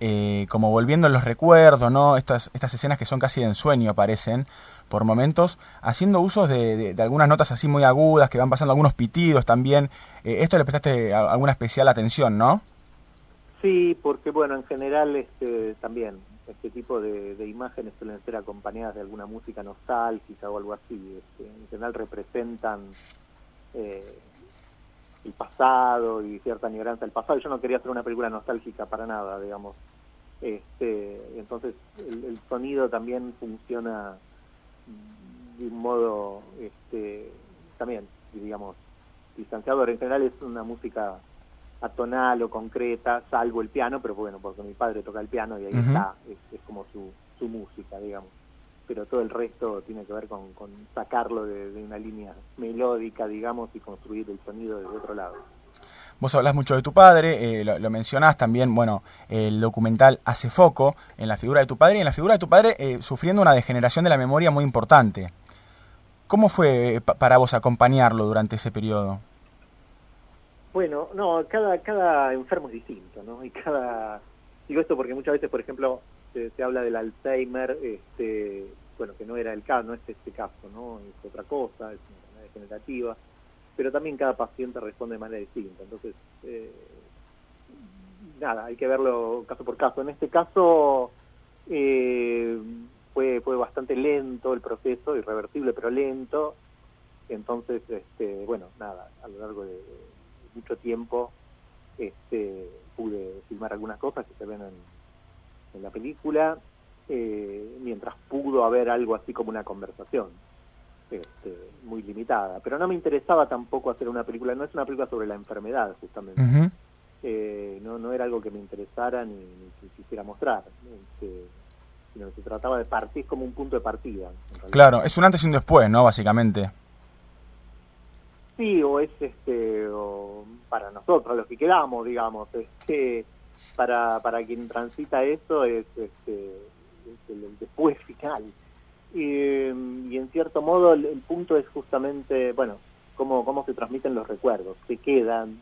Eh, como volviendo en los recuerdos, ¿no? Estas, estas escenas que son casi de ensueño parecen por momentos, haciendo usos de, algunas notas así muy agudas, que van pasando algunos pitidos también. Eh, esto le prestaste alguna especial atención, ¿no? Sí, porque bueno, en general este, también este tipo de, imágenes suelen ser acompañadas de alguna música nostálgica o algo así. Este, en general representan eh, el pasado y cierta añoranza del pasado. Yo no quería hacer una película nostálgica para nada, digamos. Este, entonces el, sonido también funciona de un modo este, también, digamos, distanciador. En general es una música atonal o concreta, salvo el piano, pero bueno, porque mi padre toca el piano y ahí está, es, como su, su música, digamos pero todo el resto tiene que ver con, sacarlo de, una línea melódica, digamos, y construir el sonido desde otro lado. Vos hablás mucho de tu padre, eh, lo, mencionás también, bueno, el documental hace foco en la figura de tu padre y en la figura de tu padre eh, sufriendo una degeneración de la memoria muy importante. ¿Cómo fue eh, para vos acompañarlo durante ese periodo? Bueno, no, cada, cada enfermo es distinto, ¿no? Y cada... Digo esto porque muchas veces, por ejemplo, se, habla del Alzheimer, este, bueno, que no era el caso, no es este caso, ¿no? Es otra cosa, es una enfermedad degenerativa, pero también cada paciente responde de manera distinta. Entonces, eh, nada, hay que verlo caso por caso. En este caso eh, fue, fue bastante lento el proceso, irreversible pero lento. Entonces, este, bueno, nada, a lo largo de mucho tiempo este, pude filmar algunas cosas que se ven en, en la película, eh, mientras pudo haber algo así como una conversación. Este, muy limitada, pero no me interesaba tampoco hacer una película, no es una película sobre la enfermedad justamente, eh, no, no era algo que me interesara ni, que quisiera mostrar, este, sino que se trataba de partir como un punto de partida. Claro, es un antes y un después, ¿no? Básicamente. Sí, o es este, o para nosotros, los que quedamos, digamos, este, para, para quien transita eso es, este, el, después final. Y, en cierto modo el, punto es justamente, bueno, cómo, cómo se transmiten los recuerdos, que quedan,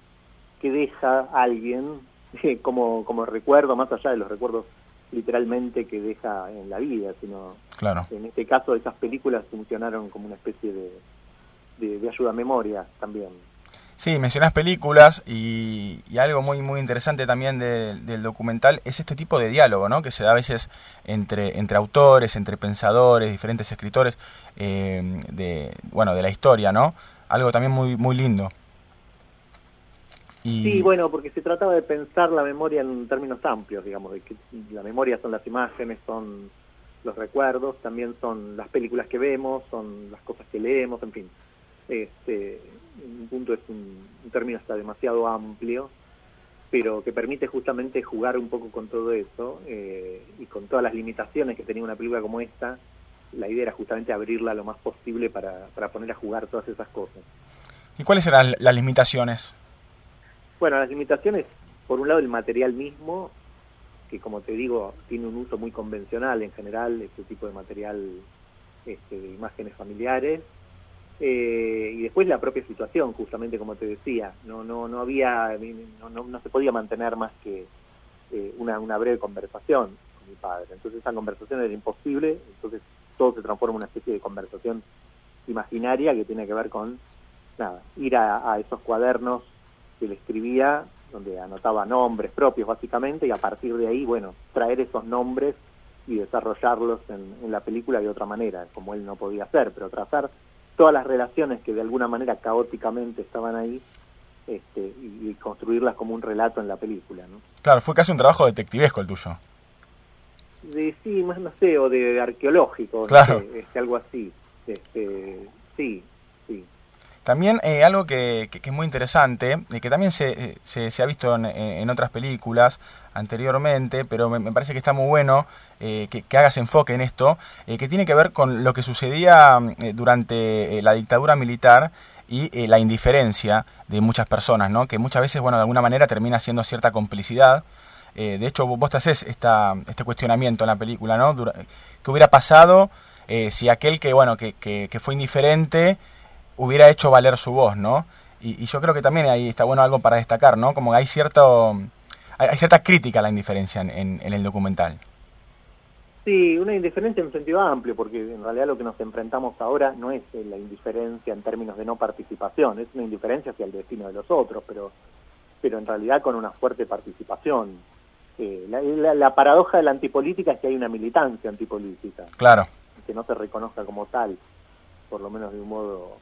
que deja alguien como, como recuerdo, más allá de los recuerdos literalmente que deja en la vida, sino claro. en este caso esas películas funcionaron como una especie de, de, de ayuda a memoria también. Sí, mencionás películas y, algo muy muy interesante también del documental es este tipo de diálogo, ¿no? Que se da a veces entre, entre autores, entre pensadores, diferentes escritores eh, de, bueno, de la historia, ¿no? Algo también muy, muy lindo. Sí, bueno, porque se trataba de pensar la memoria en términos amplios, digamos, de que la memoria son las imágenes, son los recuerdos, también son las películas que vemos, son las cosas que leemos, en fin. Este, un punto es un, término hasta demasiado amplio, pero que permite justamente jugar un poco con todo eso eh, y con todas las limitaciones que tenía una película como esta, la idea era justamente abrirla lo más posible para, para poner a jugar todas esas cosas. ¿Y cuáles eran las limitaciones? Bueno, las limitaciones, por un lado el material mismo, que como te digo, tiene un uso muy convencional en general, este tipo de material este, de imágenes familiares, eh, y después la propia situación, justamente como te decía, no, no, no había, no, no, se podía mantener más que eh, una, breve conversación con mi padre. Entonces esa conversación era imposible, entonces todo se transforma en una especie de conversación imaginaria que tiene que ver con nada, ir a, esos cuadernos que le escribía, donde anotaba nombres propios básicamente, y a partir de ahí, bueno, traer esos nombres y desarrollarlos en, la película de otra manera, como él no podía hacer, pero trazar todas las relaciones que de alguna manera caóticamente estaban ahí este, y, construirlas como un relato en la película. ¿no? Claro, fue casi un trabajo detectivesco el tuyo. De, sí, más no sé, o de, arqueológico, claro. este, algo así. Este, sí, sí. También eh, algo que, es muy interesante, y que también se, se, ha visto en, otras películas anteriormente, pero me, parece que está muy bueno eh, que, hagas enfoque en esto, eh, que tiene que ver con lo que sucedía durante la dictadura militar y la indiferencia de muchas personas, ¿no? que muchas veces, bueno, de alguna manera termina siendo cierta complicidad. de hecho, vos te haces esta, este cuestionamiento en la película, ¿no? ¿Qué hubiera pasado si aquel que, bueno, que, que fue indiferente hubiera hecho valer su voz, ¿no? Y, yo creo que también ahí está bueno algo para destacar, ¿no? Como hay cierto hay, cierta crítica a la indiferencia en, el documental. Sí, una indiferencia en sentido amplio, porque en realidad lo que nos enfrentamos ahora no es la indiferencia en términos de no participación, es una indiferencia hacia el destino de los otros, pero, pero en realidad con una fuerte participación. Eh, la, la, paradoja de la antipolítica es que hay una militancia antipolítica. Claro. Que no se reconozca como tal, por lo menos de un modo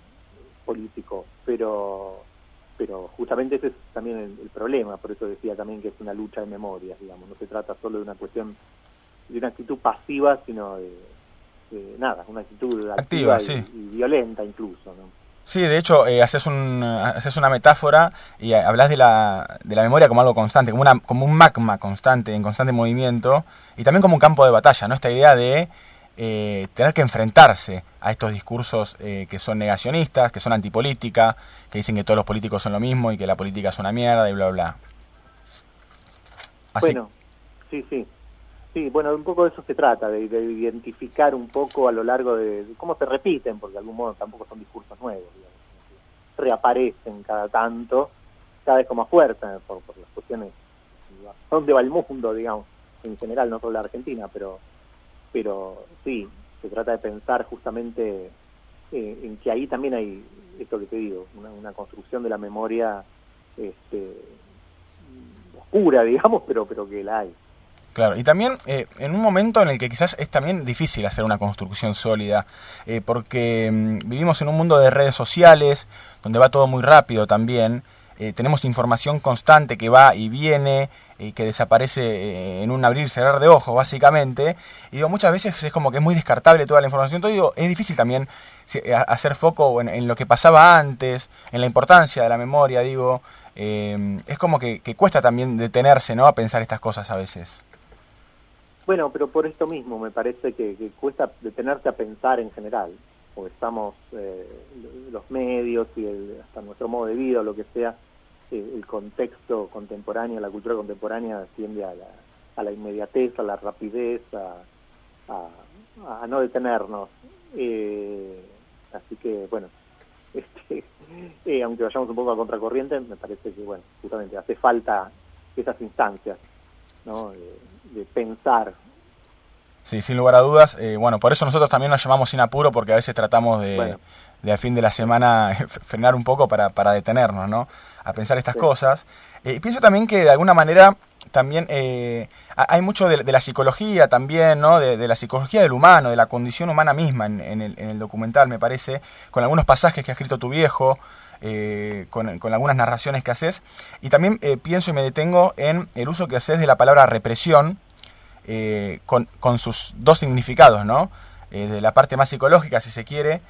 político, pero pero justamente ese es también el, problema, por eso decía también que es una lucha de memorias, digamos, no se trata solo de una cuestión de una actitud pasiva, sino de, nada, una actitud activa, y, violenta incluso, ¿no? Sí, de hecho, eh, haces, un, haces una metáfora y hablas de la, de la memoria como algo constante, como, una, como un magma constante, en constante movimiento, y también como un campo de batalla, ¿no? Esta idea de eh, tener que enfrentarse a estos discursos eh, que son negacionistas, que son antipolítica, que dicen que todos los políticos son lo mismo y que la política es una mierda y bla, bla. Bueno, sí, sí. Sí, bueno, un poco de eso se trata, de, identificar un poco a lo largo de, cómo se repiten, porque de algún modo tampoco son discursos nuevos, reaparecen cada tanto, cada vez con más fuerza, por, por las cuestiones, dónde va el mundo, digamos, en general, no solo la Argentina, pero pero sí, se trata de pensar justamente eh, en que ahí también hay esto que te digo, una, construcción de la memoria este, oscura, digamos, pero, pero que la hay. Claro, y también eh, en un momento en el que quizás es también difícil hacer una construcción sólida, eh, porque mm, vivimos en un mundo de redes sociales, donde va todo muy rápido también, tenemos información constante que va y viene, y que desaparece eh, en un abrir y cerrar de ojos, básicamente. Y digo, muchas veces es como que es muy descartable toda la información. Entonces digo, es difícil también eh, hacer foco en, lo que pasaba antes, en la importancia de la memoria, digo. Eh, es como que, cuesta también detenerse, ¿no? A pensar estas cosas a veces. Bueno, pero por esto mismo me parece que, cuesta detenerse a pensar en general, porque estamos, los medios y hasta nuestro modo de vida o lo que sea, el contexto contemporáneo, la cultura contemporánea tiende a la, a la inmediatez, a la rapidez, a, a, no detenernos. Eh, así que, bueno, este, eh, aunque vayamos un poco a contracorriente, me parece que, bueno, justamente hace falta esas instancias, ¿no? De, pensar. Sí, sin lugar a dudas. Eh, bueno, por eso nosotros también nos llamamos sin apuro, porque a veces tratamos de, de al fin de la semana frenar un poco para, para detenernos, ¿no? A pensar estas cosas. Eh, y pienso también que de alguna manera también eh, hay mucho de, la psicología también, ¿no? De, la psicología del humano, de la condición humana misma en, el, documental, me parece, con algunos pasajes que ha escrito tu viejo, eh, con, con, algunas narraciones que haces. Y también pienso y me detengo en el uso que haces de la palabra represión, con, con, sus dos significados, ¿no? de la parte más psicológica, si se quiere,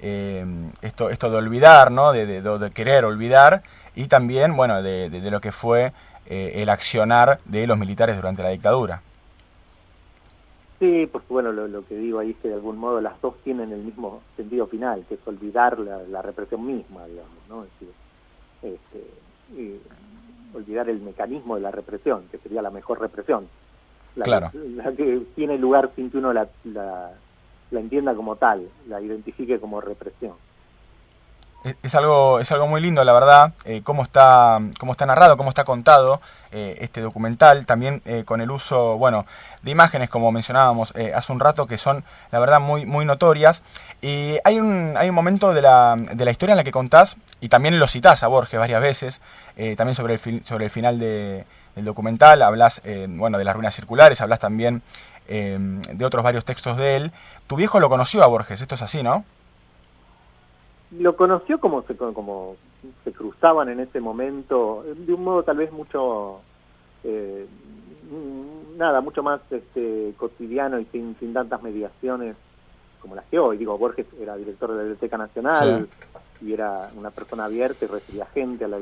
esto, esto de olvidar, ¿no? De, de, querer olvidar, y también, bueno, de, de lo que fue el accionar de los militares durante la dictadura. Sí, pues bueno, lo, que digo ahí es que de algún modo las dos tienen el mismo sentido final, que es olvidar la, represión misma, digamos, ¿no? Es decir, este, olvidar el mecanismo de la represión, que sería la mejor represión. La, claro. la que tiene lugar sin que uno la, la, la entienda como tal, la identifique como represión es algo, es algo muy lindo, la verdad, eh, cómo, está, cómo está narrado, cómo está contado eh, este documental, también eh, con el uso, bueno, de imágenes, como mencionábamos hace un rato, que son, la verdad, muy, muy notorias. Y hay un, hay un momento de la, de la historia en la que contás, y también lo citás a Borges varias veces, también sobre el, sobre el final de, del documental, hablas, bueno, de las ruinas circulares, hablas también de otros varios textos de él. Tu viejo lo conoció a Borges, esto es así, ¿no? lo conoció como se, como se cruzaban en ese momento, de un modo tal vez mucho, eh, nada, mucho más este, cotidiano y sin, sin tantas mediaciones como las que hoy. Digo, Borges era director de la Biblioteca Nacional y era una persona abierta y recibía gente a la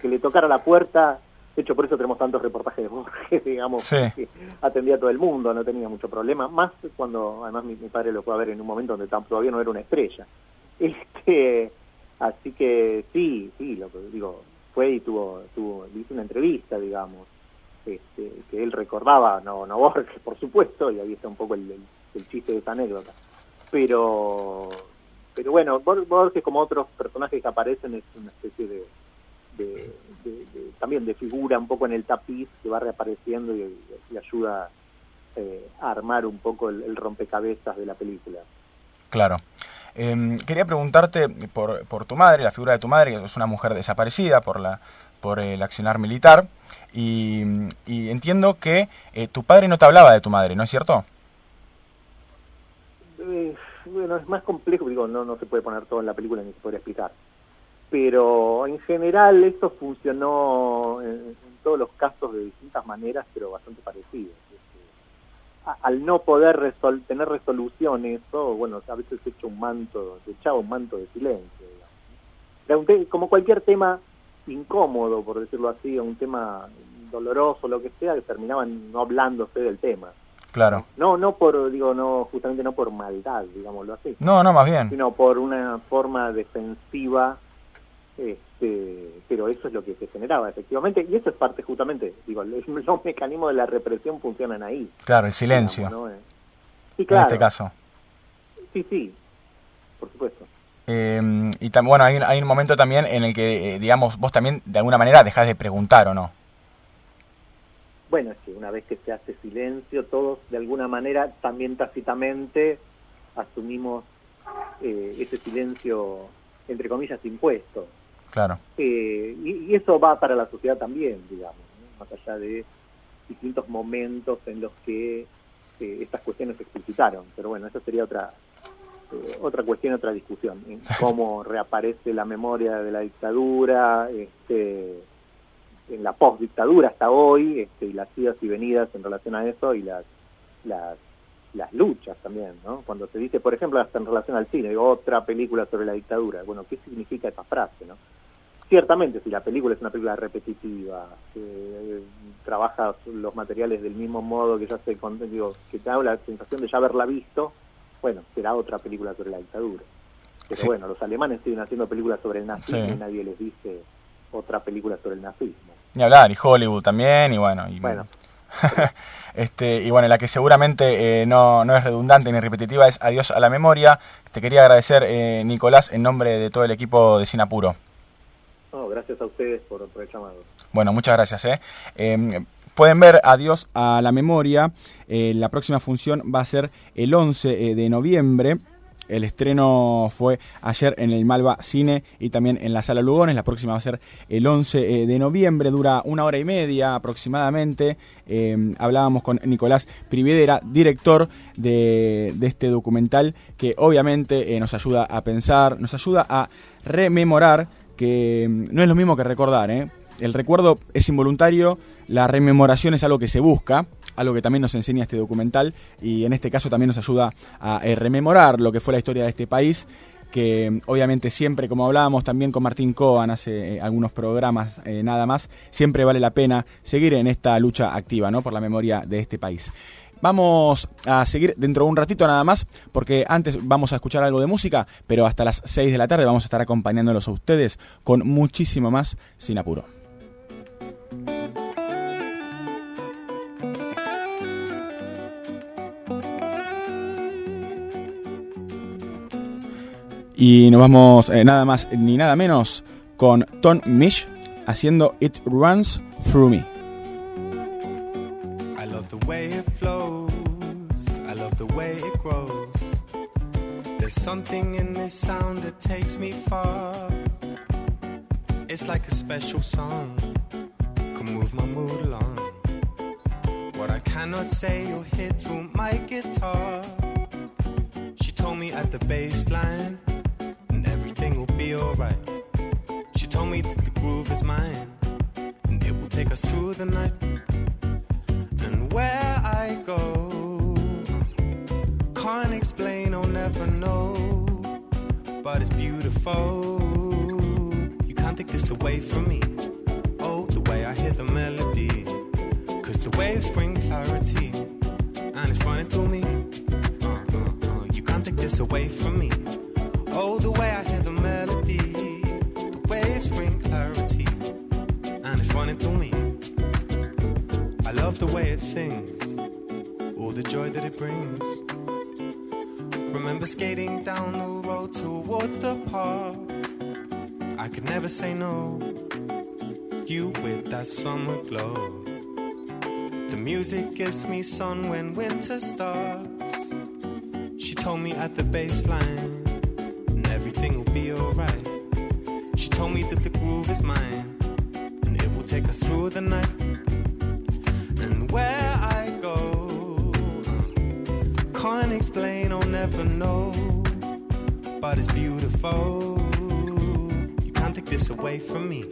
que, le tocara la puerta. De hecho, por eso tenemos tantos reportajes de Borges, digamos, que atendía a todo el mundo, no tenía mucho problema. Más cuando, además, mi, mi padre lo fue a ver en un momento donde todavía no era una estrella. Este, así que sí, sí, lo que digo, fue y tuvo, tuvo, hizo una entrevista, digamos, este, que él recordaba, no, no Borges, por supuesto, y ahí está un poco el, el, chiste de esa anécdota. Pero, pero bueno, Borges como otros personajes que aparecen es una especie de, de, también de figura un poco en el tapiz que va reapareciendo y, ayuda eh, a armar un poco el rompecabezas de la película. Claro. Em, quería preguntarte por, por, tu madre, la figura de tu madre, que es una mujer desaparecida por, la, por el accionar militar, y, entiendo que eh, tu padre no te hablaba de tu madre, ¿no es cierto? Eh, bueno, es más complejo, digo, no, no se puede poner todo en la película ni se puede explicar. Pero en general esto funcionó en, en todos los casos de distintas maneras, pero bastante parecidas al no poder tener resolución eso, bueno, a veces se echa un manto, se echaba un manto de silencio. Digamos. como cualquier tema incómodo, por decirlo así, un tema doloroso, lo que sea, que terminaban no hablándose del tema. Claro. No, no por, digo, no, justamente no por maldad, digámoslo así. No, no, más bien. Sino por una forma defensiva este, pero eso es lo que se generaba efectivamente, y eso es parte justamente, digo, los mecanismos de la represión funcionan ahí. Claro, el silencio. Eh, en este caso. Sí, sí, por supuesto. Em, y también bueno, hay, hay, un momento también en el que, eh, digamos, vos también de alguna manera dejás de preguntar, ¿o no? Bueno, es que una vez que se hace silencio, todos de alguna manera, también tácitamente, asumimos eh, ese silencio, entre comillas, impuesto. Claro. Eh, y, eso va para la sociedad también, digamos, más allá de distintos momentos en los que eh, estas cuestiones se explicitaron. Pero bueno, esa sería otra eh, otra cuestión, otra discusión, cómo reaparece la memoria de la dictadura, este, en la postdictadura hasta hoy, este, y las idas y venidas en relación a eso y las, las, las luchas también, ¿no? Cuando se dice, por ejemplo, hasta en relación al cine, otra película sobre la dictadura, bueno, ¿qué significa esa frase, no? Ciertamente, si la película es una película repetitiva, que trabaja los materiales del mismo modo que ya se digo, que te da la sensación de ya haberla visto, bueno, será otra película sobre la dictadura. Pero bueno, los alemanes siguen haciendo películas sobre el nazismo y nadie les dice otra película sobre el nazismo. Ni hablar, y Hollywood también, y bueno. Y, bueno. este, y bueno, la que seguramente eh, no, no es redundante ni repetitiva es Adiós a la memoria. Te quería agradecer, eh, Nicolás, en nombre de todo el equipo de Gracias a ustedes por, el llamado. Bueno, muchas gracias. ¿eh? Em, pueden ver Adiós a la memoria. Eh, la próxima función va a ser el 11 eh, de noviembre. El estreno fue ayer en el Malva Cine y también en la Sala Lugones. La próxima va a ser el 11 de noviembre. Dura una hora y media aproximadamente. Em, hablábamos con Nicolás Privedera, director de, este documental, que obviamente nos ayuda a pensar, nos ayuda a rememorar que mm, no es lo mismo que recordar, ¿eh? El recuerdo es involuntario, La rememoración es algo que se busca, algo que también nos enseña este documental y en este caso también nos ayuda a eh, rememorar lo que fue la historia de este país que obviamente siempre, como hablábamos también con Martín Coan hace eh, algunos programas nada más, siempre vale la pena seguir en esta lucha activa ¿no? por la memoria de este país. Vamos a seguir dentro de un ratito nada más, porque antes vamos a escuchar algo de música, pero hasta las 6 de la tarde vamos a estar acompañándolos a ustedes con muchísimo más sin apuro. Y nos vamos eh, nada más ni nada menos con Tom Mish haciendo It Runs Through Me. I love the way grows. There's something in this sound that takes me far. It's like a special song, can move my mood along. What I cannot say, you'll hit through my guitar. She told me at the bass line everything will be alright. She told me that the groove is mine, and it will take us through the night. And where I go, can't explain, I'll never know, but it's beautiful. You can't take this away from me. Oh, the way I hear the melody, cause the waves bring clarity, and it's running through me. Uh, uh, uh, you can't take this away from me. Oh, the way I hear the melody, the waves bring clarity, and it's running through me. I love the way it sings, all the joy that it brings. Remember skating down the road towards the park. I could never say no. You with that summer glow. The music gives me sun when winter starts. She told me at the baseline everything will be alright. She told me that the groove is mine, and it will take us through the night. And where explain, I'll never know, but it's beautiful. You can't take this away from me.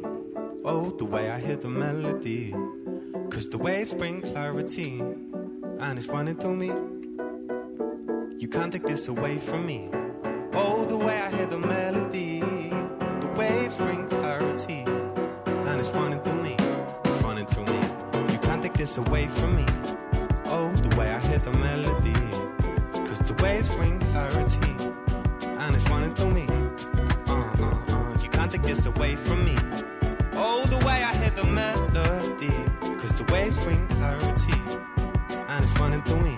Oh, the way I hear the melody, cause the waves bring clarity, and it's running through me. You can't take this away from me. Oh, the way I hear the melody, the waves bring clarity, and it's running through me, it's running through me. You can't take this away from me. Oh, the way I hear the melody, the waves bring clarity, and it's running through me. Uh, uh, uh, you can't take this away from me. Oh, the way I hear the melody, cause the waves bring clarity, and it's running through me.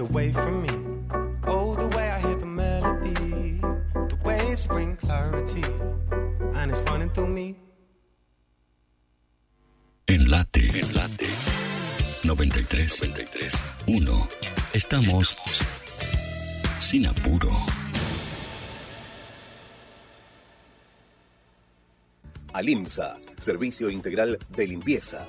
Away from me. Oh, the way I hear the melody, the waves bring clarity, and it's running through me. Enlate, enlate. 93, 93, 1. Estamos, Estamos sin apuro. Alimsa, servicio integral de limpieza.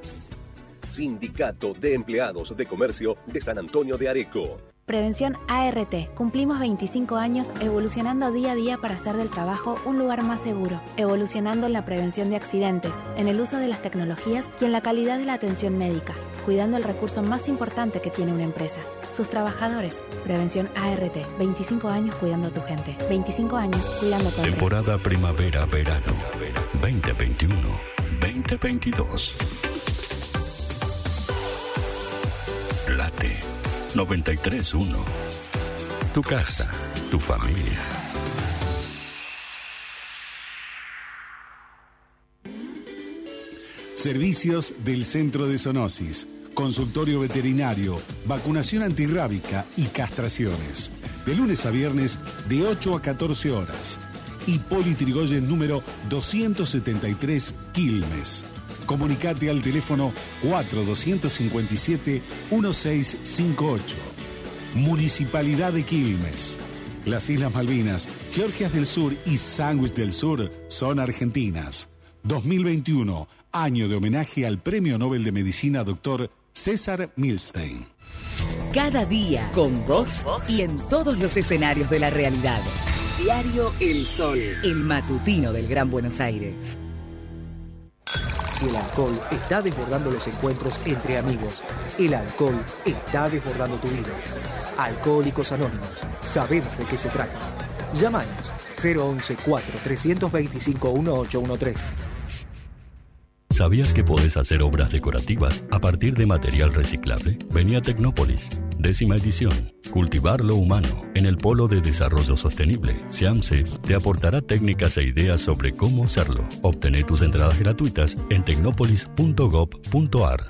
Sindicato de Empleados de Comercio de San Antonio de Areco. Prevención ART. Cumplimos 25 años evolucionando día a día para hacer del trabajo un lugar más seguro, evolucionando en la prevención de accidentes, en el uso de las tecnologías y en la calidad de la atención médica, cuidando el recurso más importante que tiene una empresa, sus trabajadores. Prevención ART. 25 años cuidando a tu gente. 25 años cuidando a tu empresa. Temporada primavera-verano 2021-2022. 931. Tu casa, tu familia. Servicios del Centro de Zoonosis, consultorio veterinario, vacunación antirrábica y castraciones. De lunes a viernes de 8 a 14 horas. Y Politrigoyen número 273 Quilmes. Comunicate al teléfono 4257-1658. Municipalidad de Quilmes. Las Islas Malvinas, Georgias del Sur y Sándwich del Sur son argentinas. 2021, año de homenaje al Premio Nobel de Medicina Dr. César Milstein. Cada día con vos y en todos los escenarios de la realidad. Diario El Sol, el matutino del Gran Buenos Aires. El alcohol está desbordando los encuentros entre amigos, el alcohol está desbordando tu vida. Alcohólicos Anónimos, sabemos de qué se trata. Llámanos 011 4 325 1813. ¿Sabías que podés hacer obras decorativas a partir de material reciclable? Venía a Tecnópolis, décima edición. Cultivar lo humano en el Polo de Desarrollo Sostenible. SEAMSE te aportará técnicas e ideas sobre cómo hacerlo. Obtené tus entradas gratuitas en tecnopolis.gov.ar.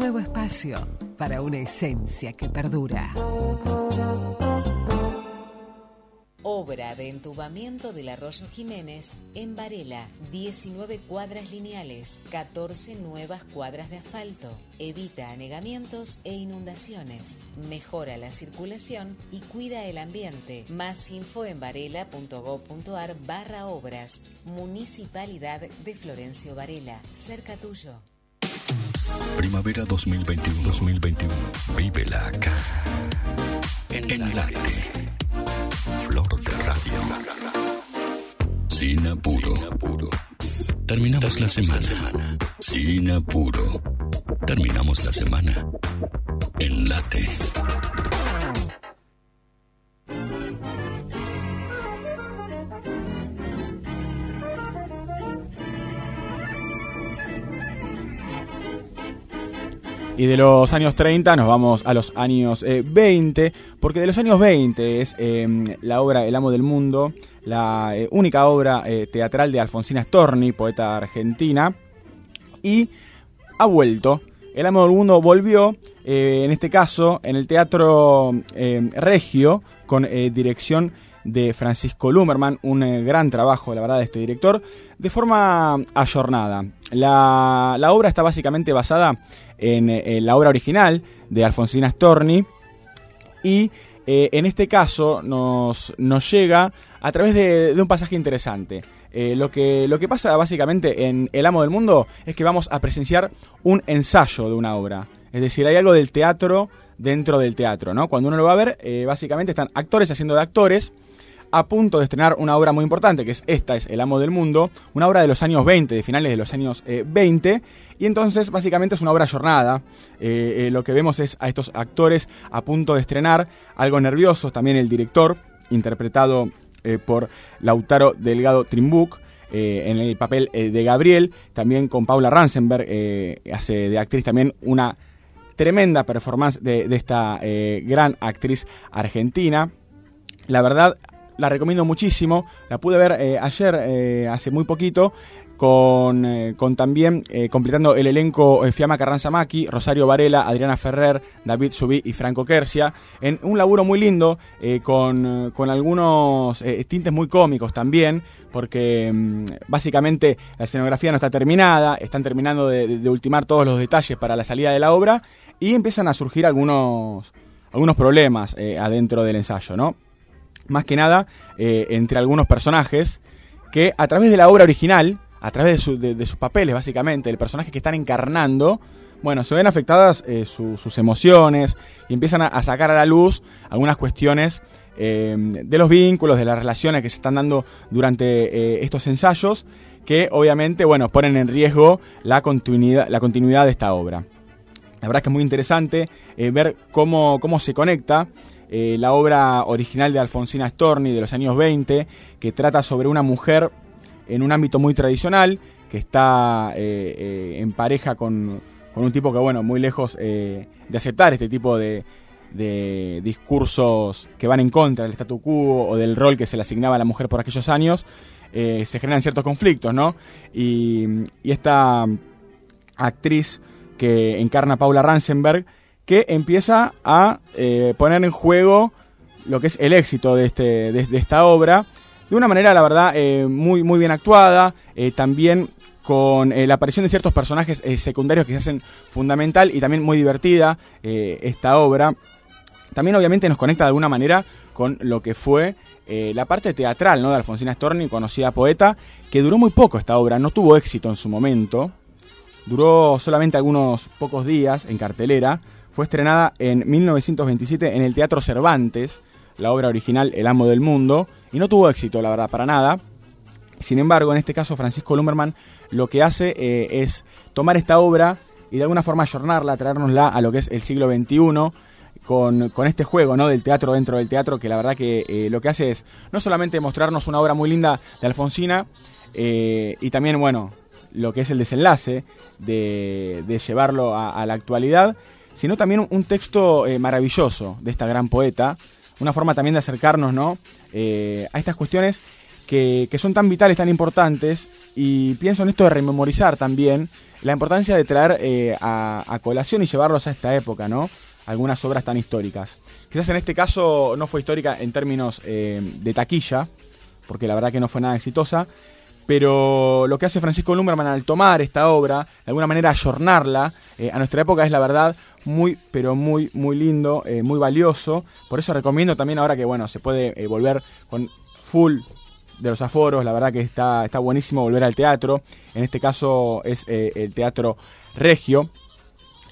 nuevo espacio para una esencia que perdura. Obra de entubamiento del arroyo Jiménez en Varela. 19 cuadras lineales, 14 nuevas cuadras de asfalto. Evita anegamientos e inundaciones. Mejora la circulación y cuida el ambiente. Más info en varela.gov.ar barra obras. Municipalidad de Florencio Varela. Cerca tuyo. Primavera 2021-2021. Vívela acá. En el arte. Flor de radio. Sin apuro. Terminamos la semana. Sin apuro. Terminamos la semana. En late. Y de los años 30 nos vamos a los años 20, eh, porque de los años 20 es em, la obra El amo del mundo, la eh, única obra eh, teatral de Alfonsina Storni, poeta argentina, y ha vuelto. El amo del mundo volvió, en este caso, en el Teatro em, Regio, con dirección de Francisco Lumerman, un gran trabajo, la verdad, de este director, de forma ayornada. La, la obra está básicamente basada en, la obra original de Alfonsina Storni y eh, en este caso nos, nos llega a través de, un pasaje interesante. Eh, lo, que, lo que pasa básicamente en El Amo del Mundo es que vamos a presenciar un ensayo de una obra. Es decir, hay algo del teatro dentro del teatro, ¿no? Cuando uno lo va a ver, eh, básicamente están actores haciendo de actores a punto de estrenar una obra muy importante, que es esta, es El Amo del Mundo, una obra de los años 20, de finales de los años 20, eh, y entonces básicamente es una obra jornada. Eh, lo que vemos es a estos actores a punto de estrenar, algo nerviosos, también el director, interpretado por Lautaro Delgado Trimbuc, en el papel de Gabriel, también con Paula Ransenberg, hace de actriz también una tremenda performance de, esta eh, gran actriz argentina. La verdad, la recomiendo muchísimo. La pude ver eh, ayer, eh, hace muy poquito, con, también completando el elenco Fiamma Carranza Maki, Rosario Varela, Adriana Ferrer, David Subí y Franco Kersia, en un laburo muy lindo, con, algunos tintes muy cómicos también, porque mm, básicamente la escenografía no está terminada, están terminando de ultimar todos los detalles para la salida de la obra, y empiezan a surgir algunos, algunos problemas eh, adentro del ensayo, ¿no? Más que nada eh, entre algunos personajes que a través de la obra original, a través de, sus papeles básicamente, el personaje que están encarnando, bueno, se ven afectadas eh, sus emociones y empiezan a, sacar a la luz algunas cuestiones de los vínculos, de las relaciones que se están dando durante estos ensayos, que obviamente, bueno, ponen en riesgo la continuidad, la continuidad de esta obra. La verdad que es muy interesante eh, ver cómo, cómo se conecta eh, la obra original de Alfonsina Storni de los años 20, que trata sobre una mujer en un ámbito muy tradicional, que está eh, en pareja con, un tipo que, bueno, muy lejos de aceptar este tipo de, discursos que van en contra del statu quo o del rol que se le asignaba a la mujer por aquellos años, se generan ciertos conflictos, ¿no? Y, y esta actriz que encarna Paula Ransenberg, que empieza a eh, poner en juego lo que es el éxito de, este, de, esta obra, de una manera, la verdad, eh, muy, muy bien actuada, eh, también con la aparición de ciertos personajes secundarios que se hacen fundamental y también muy divertida esta obra. También obviamente nos conecta de alguna manera con lo que fue la parte teatral ¿no? de Alfonsina Storni, conocida poeta, que duró muy poco esta obra, no tuvo éxito en su momento, Duró solamente algunos pocos días en cartelera. Fue estrenada en 1927 en el Teatro Cervantes, la obra original El Amo del Mundo, y no tuvo éxito, la verdad, para nada. Sin embargo, en este caso, Francisco Lumberman lo que hace eh, es tomar esta obra y de alguna forma ayornarla, traernosla a lo que es el siglo XXI, con, este juego ¿no? del teatro dentro del teatro, que la verdad que eh, lo que hace es no solamente mostrarnos una obra muy linda de Alfonsina, eh, y también, bueno, lo que es el desenlace de, llevarlo a, la actualidad, sino también un texto eh, maravilloso de esta gran poeta, una forma también de acercarnos ¿no? Eh, a estas cuestiones que, son tan vitales, tan importantes, y pienso en esto de rememorizar también la importancia de traer eh, a, colación y llevarlos a esta época, ¿no? Algunas obras tan históricas. Quizás en este caso no fue histórica en términos de taquilla, porque la verdad que no fue nada exitosa, pero lo que hace Francisco Lumberman al tomar esta obra, de alguna manera ayornarla eh, a nuestra época es la verdad muy, pero muy, muy lindo, eh, muy valioso. Por eso recomiendo también ahora que, bueno, se puede eh, volver con full de los aforos, la verdad que está, está buenísimo volver al teatro. En este caso es el Teatro Regio,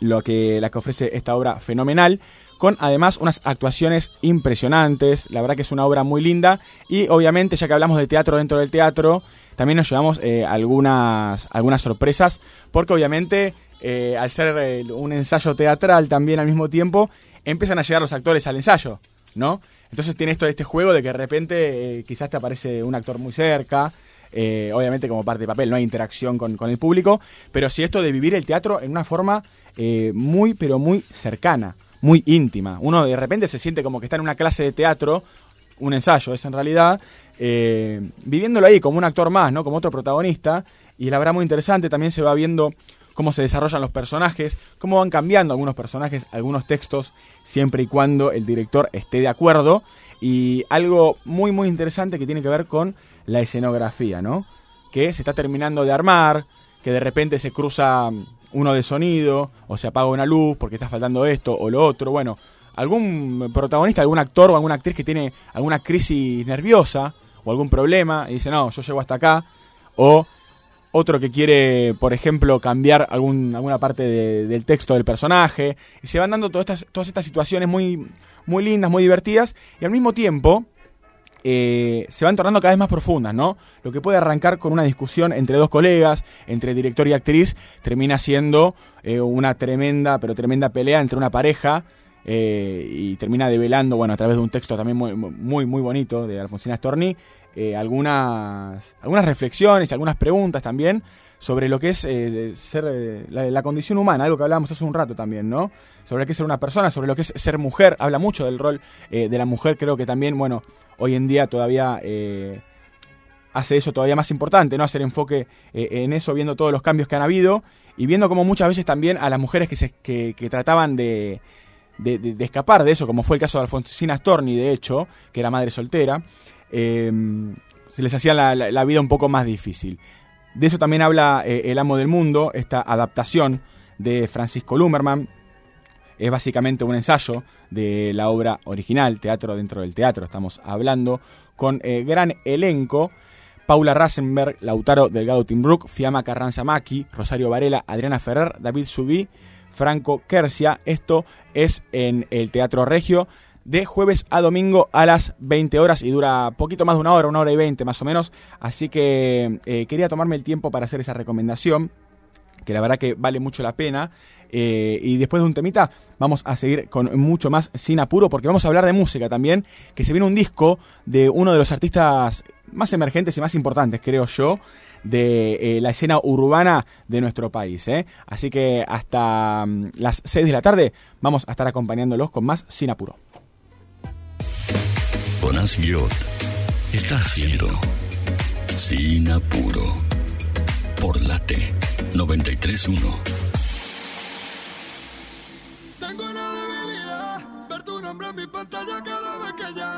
lo que, la que ofrece esta obra fenomenal con además unas actuaciones impresionantes. La verdad que es una obra muy linda. Y obviamente, ya que hablamos de teatro dentro del teatro, también nos llevamos eh, algunas, algunas sorpresas, porque obviamente eh, al ser eh, un ensayo teatral también al mismo tiempo, empiezan a llegar los actores al ensayo, ¿no? Entonces tiene esto de este juego de que de repente quizás te aparece un actor muy cerca, obviamente como parte de papel, no hay interacción con, con, el público, pero sí esto de vivir el teatro en una forma muy, pero muy cercana, muy íntima. Uno de repente se siente como que está en una clase de teatro un ensayo es en realidad, eh, viviéndolo ahí como un actor más, ¿no? Como otro protagonista, y la verdad muy interesante, también se va viendo cómo se desarrollan los personajes, cómo van cambiando algunos personajes, algunos textos, siempre y cuando el director esté de acuerdo, y algo muy muy interesante que tiene que ver con la escenografía, ¿no? Que se está terminando de armar, que de repente se cruza uno de sonido, o se apaga una luz porque está faltando esto o lo otro, bueno, algún protagonista, algún actor o alguna actriz que tiene alguna crisis nerviosa o algún problema y dice, no, yo llego hasta acá. O otro que quiere, por ejemplo, cambiar algún, alguna parte del texto del personaje. Y se van dando todas estas, todas estas situaciones muy, muy lindas, muy divertidas. Y al mismo tiempo, eh, se van tornando cada vez más profundas, ¿no? Lo que puede arrancar con una discusión entre dos colegas, entre director y actriz, termina siendo eh, una tremenda, pero tremenda pelea entre una pareja eh, y termina develando, bueno, a través de un texto también muy, muy, muy bonito de Alfonsina Storni, algunas, algunas reflexiones, algunas preguntas también sobre lo que es ser la, la, condición humana, algo que hablábamos hace un rato también, ¿no? Sobre lo que es ser una persona, sobre lo que es ser mujer, habla mucho del rol de la mujer, creo que también, bueno, hoy en día todavía eh, hace eso todavía más importante, ¿no? Hacer enfoque eh, en eso, viendo todos los cambios que han habido y viendo como muchas veces también a las mujeres que, se, que, trataban de, de, escapar de eso, como fue el caso de Alfonsina Storni, de hecho, que era madre soltera, eh, se les hacía la, vida un poco más difícil. De eso también habla El Amo del Mundo, esta adaptación de Francisco Lumerman, es básicamente un ensayo de la obra original, Teatro dentro del teatro, estamos hablando, con eh, gran elenco. Paula Rasenberg, Lautaro Delgado Timbrook, Fiamma Carranza Maki, Rosario Varela, Adriana Ferrer, David Subí, Franco Kersia. Esto es en el Teatro Regio de jueves a domingo a las 20 horas y dura poquito más de una hora, una hora y veinte más o menos. Así que eh, quería tomarme el tiempo para hacer esa recomendación, que la verdad que vale mucho la pena. Eh, y después de un temita vamos a seguir con mucho más sin apuro porque vamos a hablar de música también, que se viene un disco de uno de los artistas más emergentes y más importantes, creo yo, de eh, la escena urbana de nuestro país. Así que hasta mm, las 6 de la tarde vamos a estar acompañándolos con más sin apuro. Bonas está haciendo Sin Apuro por Late 931. mi pantalla cada vez que llama.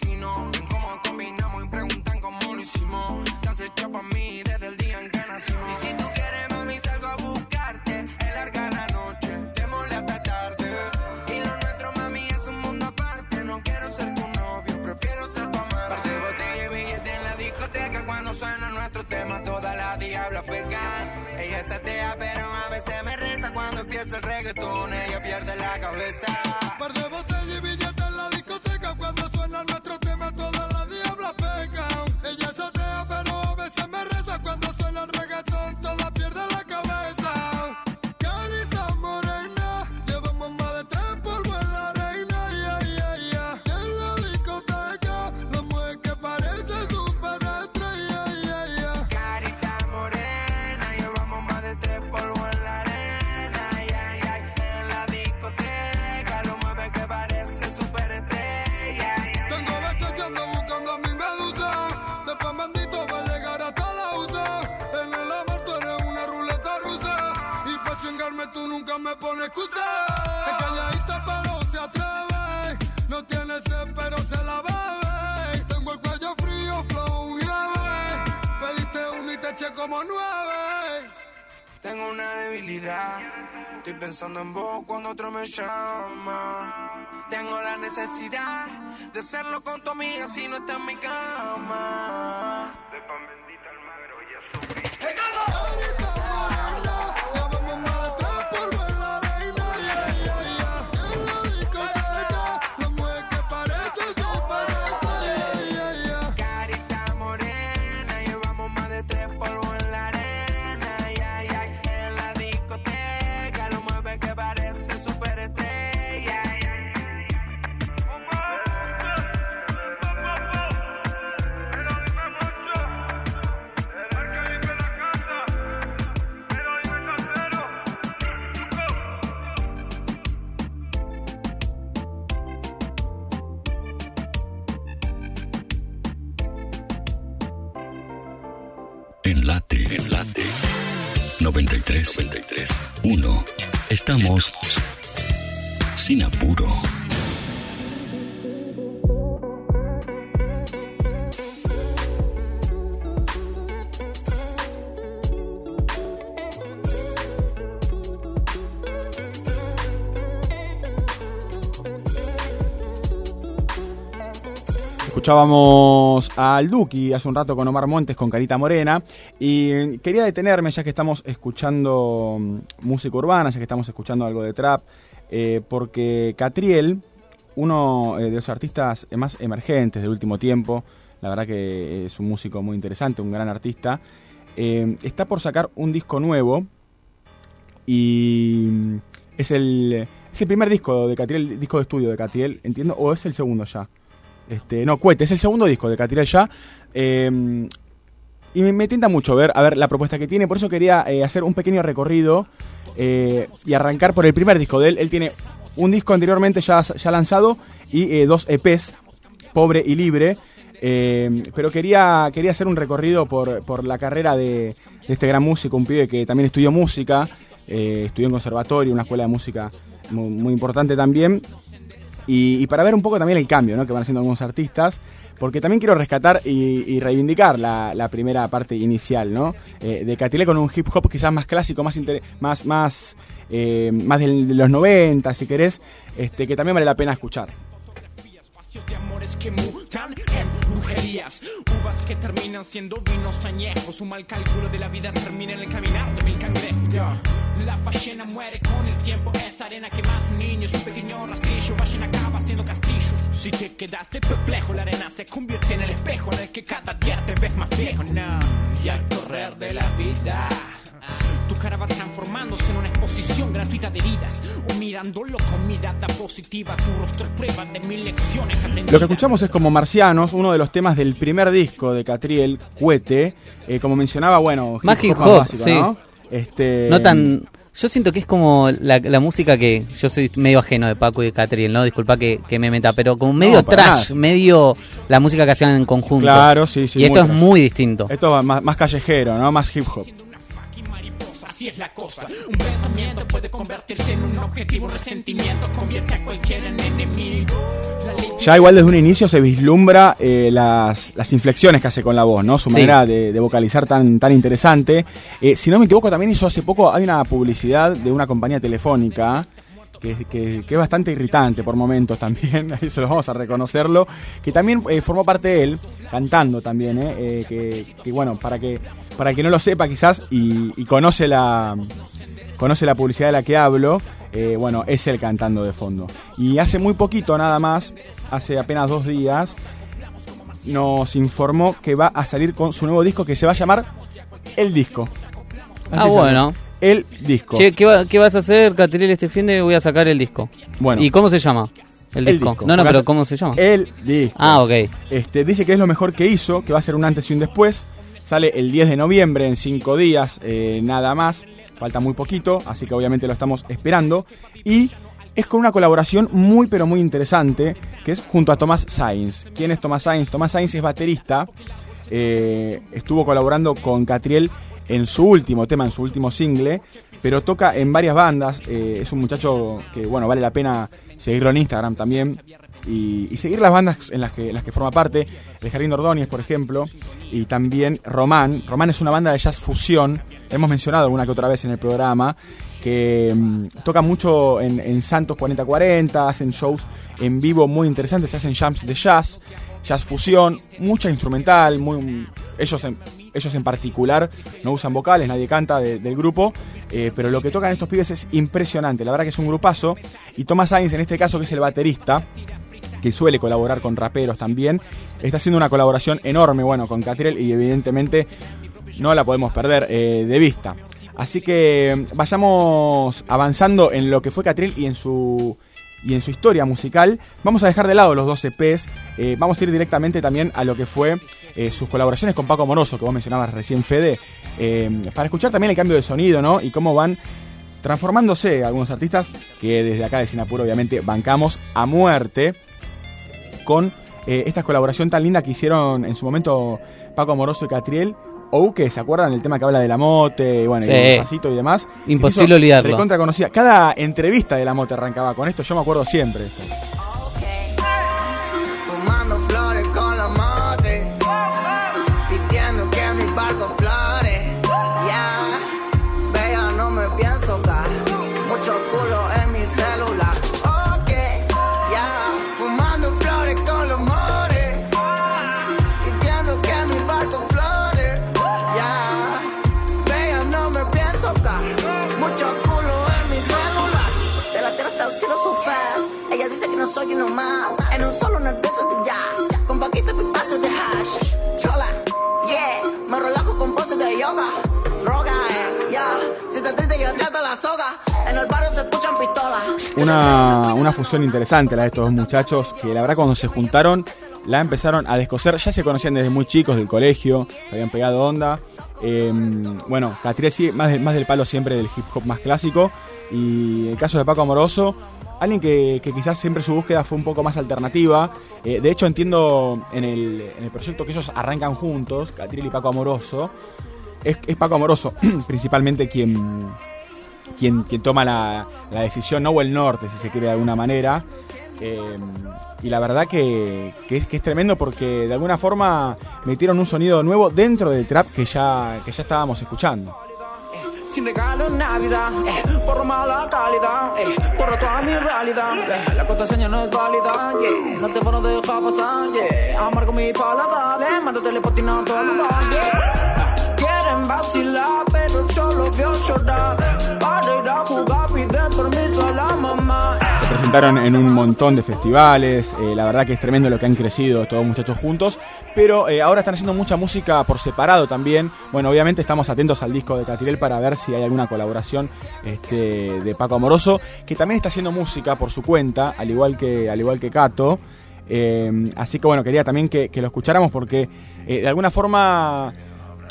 empieza el reggaetón. Ella pierde la cabeza. Estoy pensando en vos cuando otro me llama. Tengo la necesidad de hacerlo con tu amiga si no está en mi cama. De pan bendita al magro y a Carita Estamos sin apuro. Escuchábamos al Duki hace un rato con Omar Montes con Carita Morena y quería detenerme ya que estamos escuchando mm, música urbana, ya que estamos escuchando algo de trap, eh, porque Catriel, uno eh, de los artistas más emergentes del último tiempo, la verdad que es un músico muy interesante, un gran artista, eh, está por sacar un disco nuevo y mm, es el, es el primer disco de Catriel, disco de estudio de Catriel, entiendo, o es el segundo ya. Este, no, Cuete, es el segundo disco de Catriel ya. Eh, y me, me, tienta mucho ver, a ver la propuesta que tiene, por eso quería eh, hacer un pequeño recorrido eh, y arrancar por el primer disco de él. Él tiene un disco anteriormente ya, ya lanzado y eh, dos EPs, Pobre y Libre. Eh, pero quería, quería hacer un recorrido por, por la carrera de, este gran músico, un pibe que también estudió música, eh, estudió en conservatorio, una escuela de música muy importante también. Y, para ver un poco también el cambio ¿no? que van haciendo algunos artistas, porque también quiero rescatar y, reivindicar la, primera parte inicial ¿no? Eh, de Catile con un hip hop quizás más clásico, más más más, eh, más de, los 90, si querés, este, que también vale la pena escuchar. Brujerías, uvas que terminan siendo vinos añejos. Un mal cálculo de la vida termina en el caminar de mil cangrejos. Yeah. La ballena muere con el tiempo, esa arena que más un niño, es un pequeño rastrillo. Ballena acaba siendo castillo. Si te quedaste perplejo, la arena se convierte en el espejo en el que cada día te ves más viejo. No. Y al correr de la vida. Tu cara va transformándose en una exposición gratuita de heridas o mirándolo con mirada positiva. Tu rostro es prueba de mil lecciones aprendidas. Lo que escuchamos es como Marcianos, uno de los temas del primer disco de Catriel, Cuete. Eh, como mencionaba, bueno, más hip hop, hop básico, sí. ¿no? Este... no tan. Yo siento que es como la, la, música que. Yo soy medio ajeno de Paco y de Catriel, ¿no? Disculpa que, que, me meta, pero como medio no, trash, nada. medio la música que hacían en conjunto. Claro, sí, sí. Y esto es muy distinto. Esto es más, más callejero, ¿no? Más hip hop así es la cosa. Un pensamiento puede convertirse en un objetivo, un resentimiento convierte a cualquiera en enemigo. Ya igual desde un inicio se vislumbra eh, las, las, inflexiones que hace con la voz, ¿no? Su manera sí. de, de, vocalizar tan, tan interesante. Eh, si no me equivoco, también hizo hace poco, hay una publicidad de una compañía telefónica que, es bastante irritante por momentos también, se lo vamos a reconocerlo, que también eh, formó parte de él, cantando también, eh, eh, que, bueno, para que para que no lo sepa quizás y, conoce la conoce la publicidad de la que hablo, eh, bueno, es él cantando de fondo. Y hace muy poquito nada más, hace apenas dos días, nos informó que va a salir con su nuevo disco que se va a llamar El Disco. Ah, bueno el disco. Che, ¿qué, va, ¿qué, vas a hacer, Catriel, este fin de? Voy a sacar el disco. Bueno. ¿Y cómo se llama? El, el disco. disco. No, no, pero ¿cómo se llama? El disco. Ah, ok. Este, dice que es lo mejor que hizo, que va a ser un antes y un después. Sale el 10 de noviembre, en 5 días, eh, nada más. Falta muy poquito, así que obviamente lo estamos esperando. Y es con una colaboración muy, pero muy interesante, que es junto a Tomás Sainz. ¿Quién es Tomás Sainz? Tomás Sainz es baterista. Eh, estuvo colaborando con Catriel en su último tema, en su último single, pero toca en varias bandas. Eh, es un muchacho que, bueno, vale la pena seguirlo en Instagram también. Y, seguir las bandas en las que, en las que forma parte, de Jardín Ordóñez, por ejemplo, y también Román. Román es una banda de jazz fusión, hemos mencionado alguna que otra vez en el programa, que mmm, toca mucho en, en Santos 4040, hacen shows en vivo muy interesantes, hacen jams de jazz, jazz fusión, mucha instrumental, muy, ellos en, ellos en particular no usan vocales, nadie canta de, del grupo, eh, pero lo que tocan estos pibes es impresionante, la verdad que es un grupazo, y Thomas Sainz en este caso que es el baterista, que suele colaborar con raperos también, está haciendo una colaboración enorme, bueno, con Catriel y evidentemente no la podemos perder eh, de vista. Así que vayamos avanzando en lo que fue Catriel y en su y en su historia musical. Vamos a dejar de lado los dos EPs, eh, vamos a ir directamente también a lo que fue eh, sus colaboraciones con Paco Moroso, que vos mencionabas recién, Fede, eh, para escuchar también el cambio de sonido, ¿no? Y cómo van transformándose algunos artistas que desde acá de Sinapur obviamente bancamos a muerte con esta colaboración tan linda que hicieron en su momento Paco Moroso y Catriel O que se acuerdan del tema que habla de la mote, bueno, Sí. y el pasito y demás. Imposible olvidarlo. Recontra conocida. Cada entrevista de la mote arrancaba con esto, yo me acuerdo siempre. esto. Una, una fusión interesante la de estos dos muchachos que la verdad cuando se juntaron la empezaron a descoser. Ya se conocían desde muy chicos del colegio, habían pegado onda. Eh, bueno, Catriel sí, más, más del palo siempre del hip hop más clásico. Y el caso de Paco Amoroso, alguien que, que quizás siempre su búsqueda fue un poco más alternativa. Eh, de hecho, entiendo en el, en el proyecto que ellos arrancan juntos, Catriel y Paco Amoroso. Es Paco Amoroso principalmente quien, quien, quien toma la, la decisión, no o el norte, si se quiere de alguna manera. Eh, y la verdad que, que es, que es tremendo porque de alguna forma metieron un sonido nuevo dentro del trap que ya, que ya estábamos escuchando. La contraseña no es válida. Se presentaron en un montón de festivales, eh, la verdad que es tremendo lo que han crecido estos dos muchachos juntos, pero eh, ahora están haciendo mucha música por separado también. Bueno, obviamente estamos atentos al disco de Catirel para ver si hay alguna colaboración este, de Paco Amoroso, que también está haciendo música por su cuenta, al igual que, al igual que Cato. Eh, así que bueno, quería también que, lo escucháramos porque de alguna forma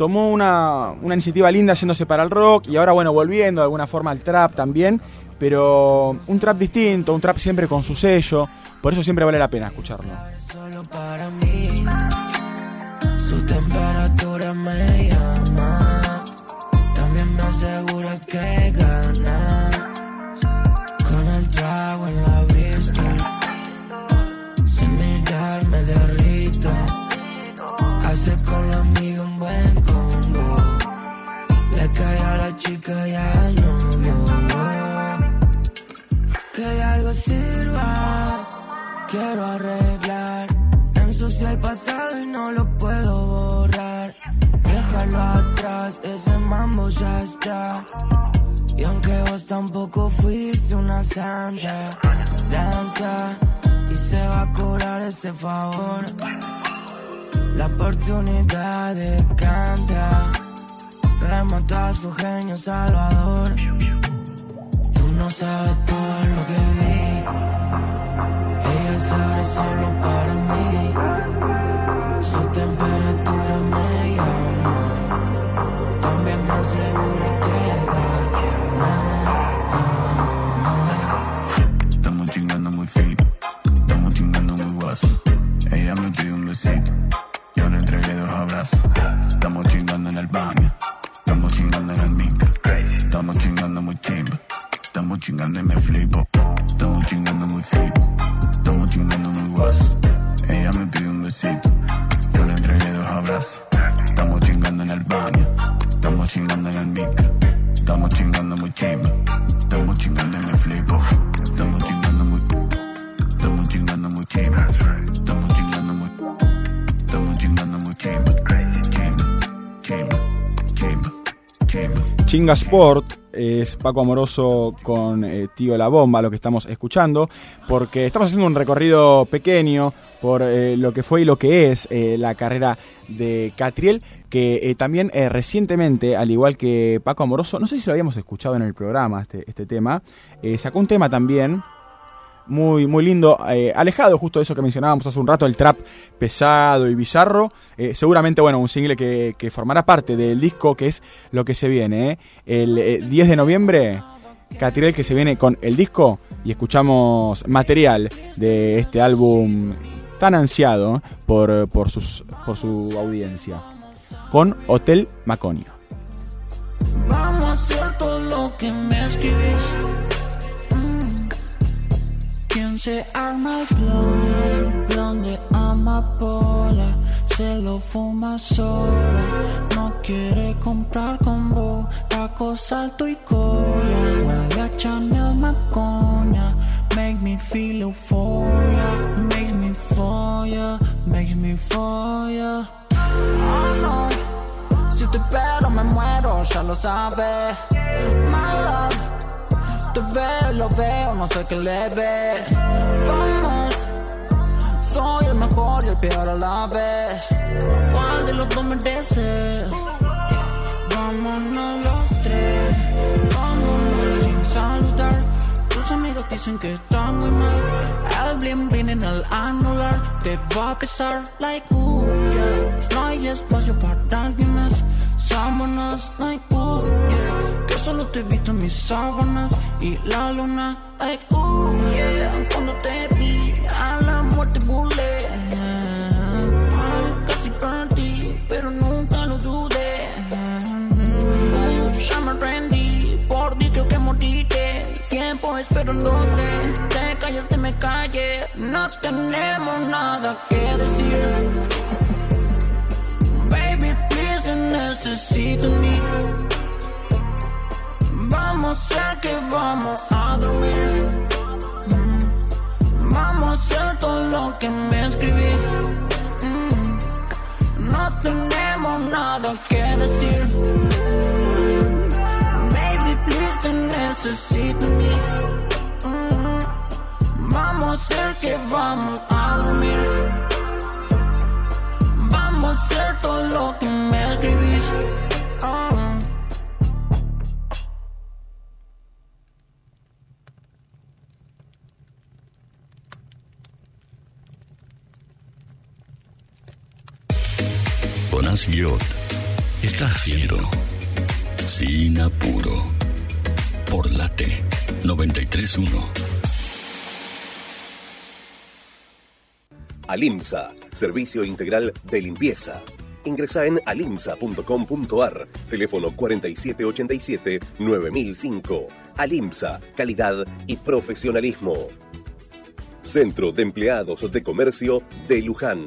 tomó una, una iniciativa linda yéndose para el rock y ahora bueno, volviendo de alguna forma al trap también, pero un trap distinto, un trap siempre con su sello, por eso siempre vale la pena escucharlo. La chica y al novio. Que algo sirva quiero arreglar. Ensucia el pasado y no lo puedo borrar. Déjalo atrás, ese mambo ya está. Y aunque vos tampoco fuiste una santa, danza y se va a curar ese favor. La oportunidad de cantar remontó a su genio salvador. Tú no sabes todo lo que vi. Ella sabe solo para mí. Su temperatura chingando muy chimba, estamos chingando y me flipo. Estamos chingando muy fino, estamos chingando muy guaso. Ella me pidió un besito, yo le entregué dos abrazos. Estamos chingando en el baño, estamos chingando en el micro. Estamos chingando muy chimba, estamos chingando y me flipo. Estamos chingando muy, estamos chingando muy chimba. Estamos chingando muy, estamos chingando muy chimba. Chimba, chimba, chimba, chimba. Sport es Paco Amoroso con eh, Tío La Bomba, lo que estamos escuchando, porque estamos haciendo un recorrido pequeño por eh, lo que fue y lo que es eh, la carrera de Catriel, que también recientemente, al igual que Paco Amoroso, no sé si lo habíamos escuchado en el programa, este, este tema, sacó un tema también muy, muy lindo, eh, alejado justo de eso que mencionábamos hace un rato, el trap pesado y bizarro. Eh, seguramente, bueno, un single que, que formará parte del disco, que es lo que se viene. eh. El eh, 10 de noviembre, Catirel que se viene con el disco y escuchamos material de este álbum tan ansiado por, por, sus, por su audiencia. con Hotel Maconio. Vamos a hacer todo lo que me escribís. ¿Quién se arma el plan? Plan de amapola. Se lo fuma sola. No quiere comprar con vos. Taco, salto y cola. Huele a Chanel Macoña. Make me feel euphoria. Makes me for ya. Makes me for ya. Oh no. Si te espero me muero, ya lo sabes. My love, te veo, lo veo, no sé qué le ves. Vamos, soy el mejor y el peor a la vez. ¿Cuál de los dos mereces? Vámonos los tres, vámonos sin saludar. Tus amigos dicen que está muy mal. El bling bling en el anular te va a pesar, like ooh, yeah. No hay espacio para alguien más. Sábanas, like ooh, yeah. Solo te he visto en mis sábanas y la luna, like yeah. Cuando te vi a la muerte burlé. Casi perdí, pero nunca lo dudé. Me rendí, por ti creo que moriré. Tiempo esperándote, te callaste, me callé. No tenemos nada que decir. Baby, please, te necesito mí. Vamos a que vamos a dormir. Vamos a todo lo que me escribís. Mm. No tenemos nada que decir. Baby, please, te necesito mí. Mm. Vamos a que vamos a dormir. Vamos a todo lo que me escribís. Oh. Jonas Guiot está haciendo Sin Apuro por la T 931. Alimsa, servicio integral de limpieza. Ingresa en alimsa.com.ar, teléfono 4787-9005. Alimsa, calidad y profesionalismo. Centro de Empleados de Comercio de Luján.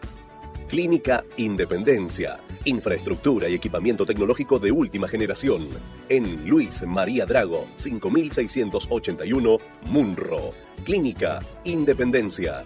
Clínica Independencia. Infraestructura y equipamiento tecnológico de última generación. En Luis María Drago, 5681, Munro. Clínica Independencia.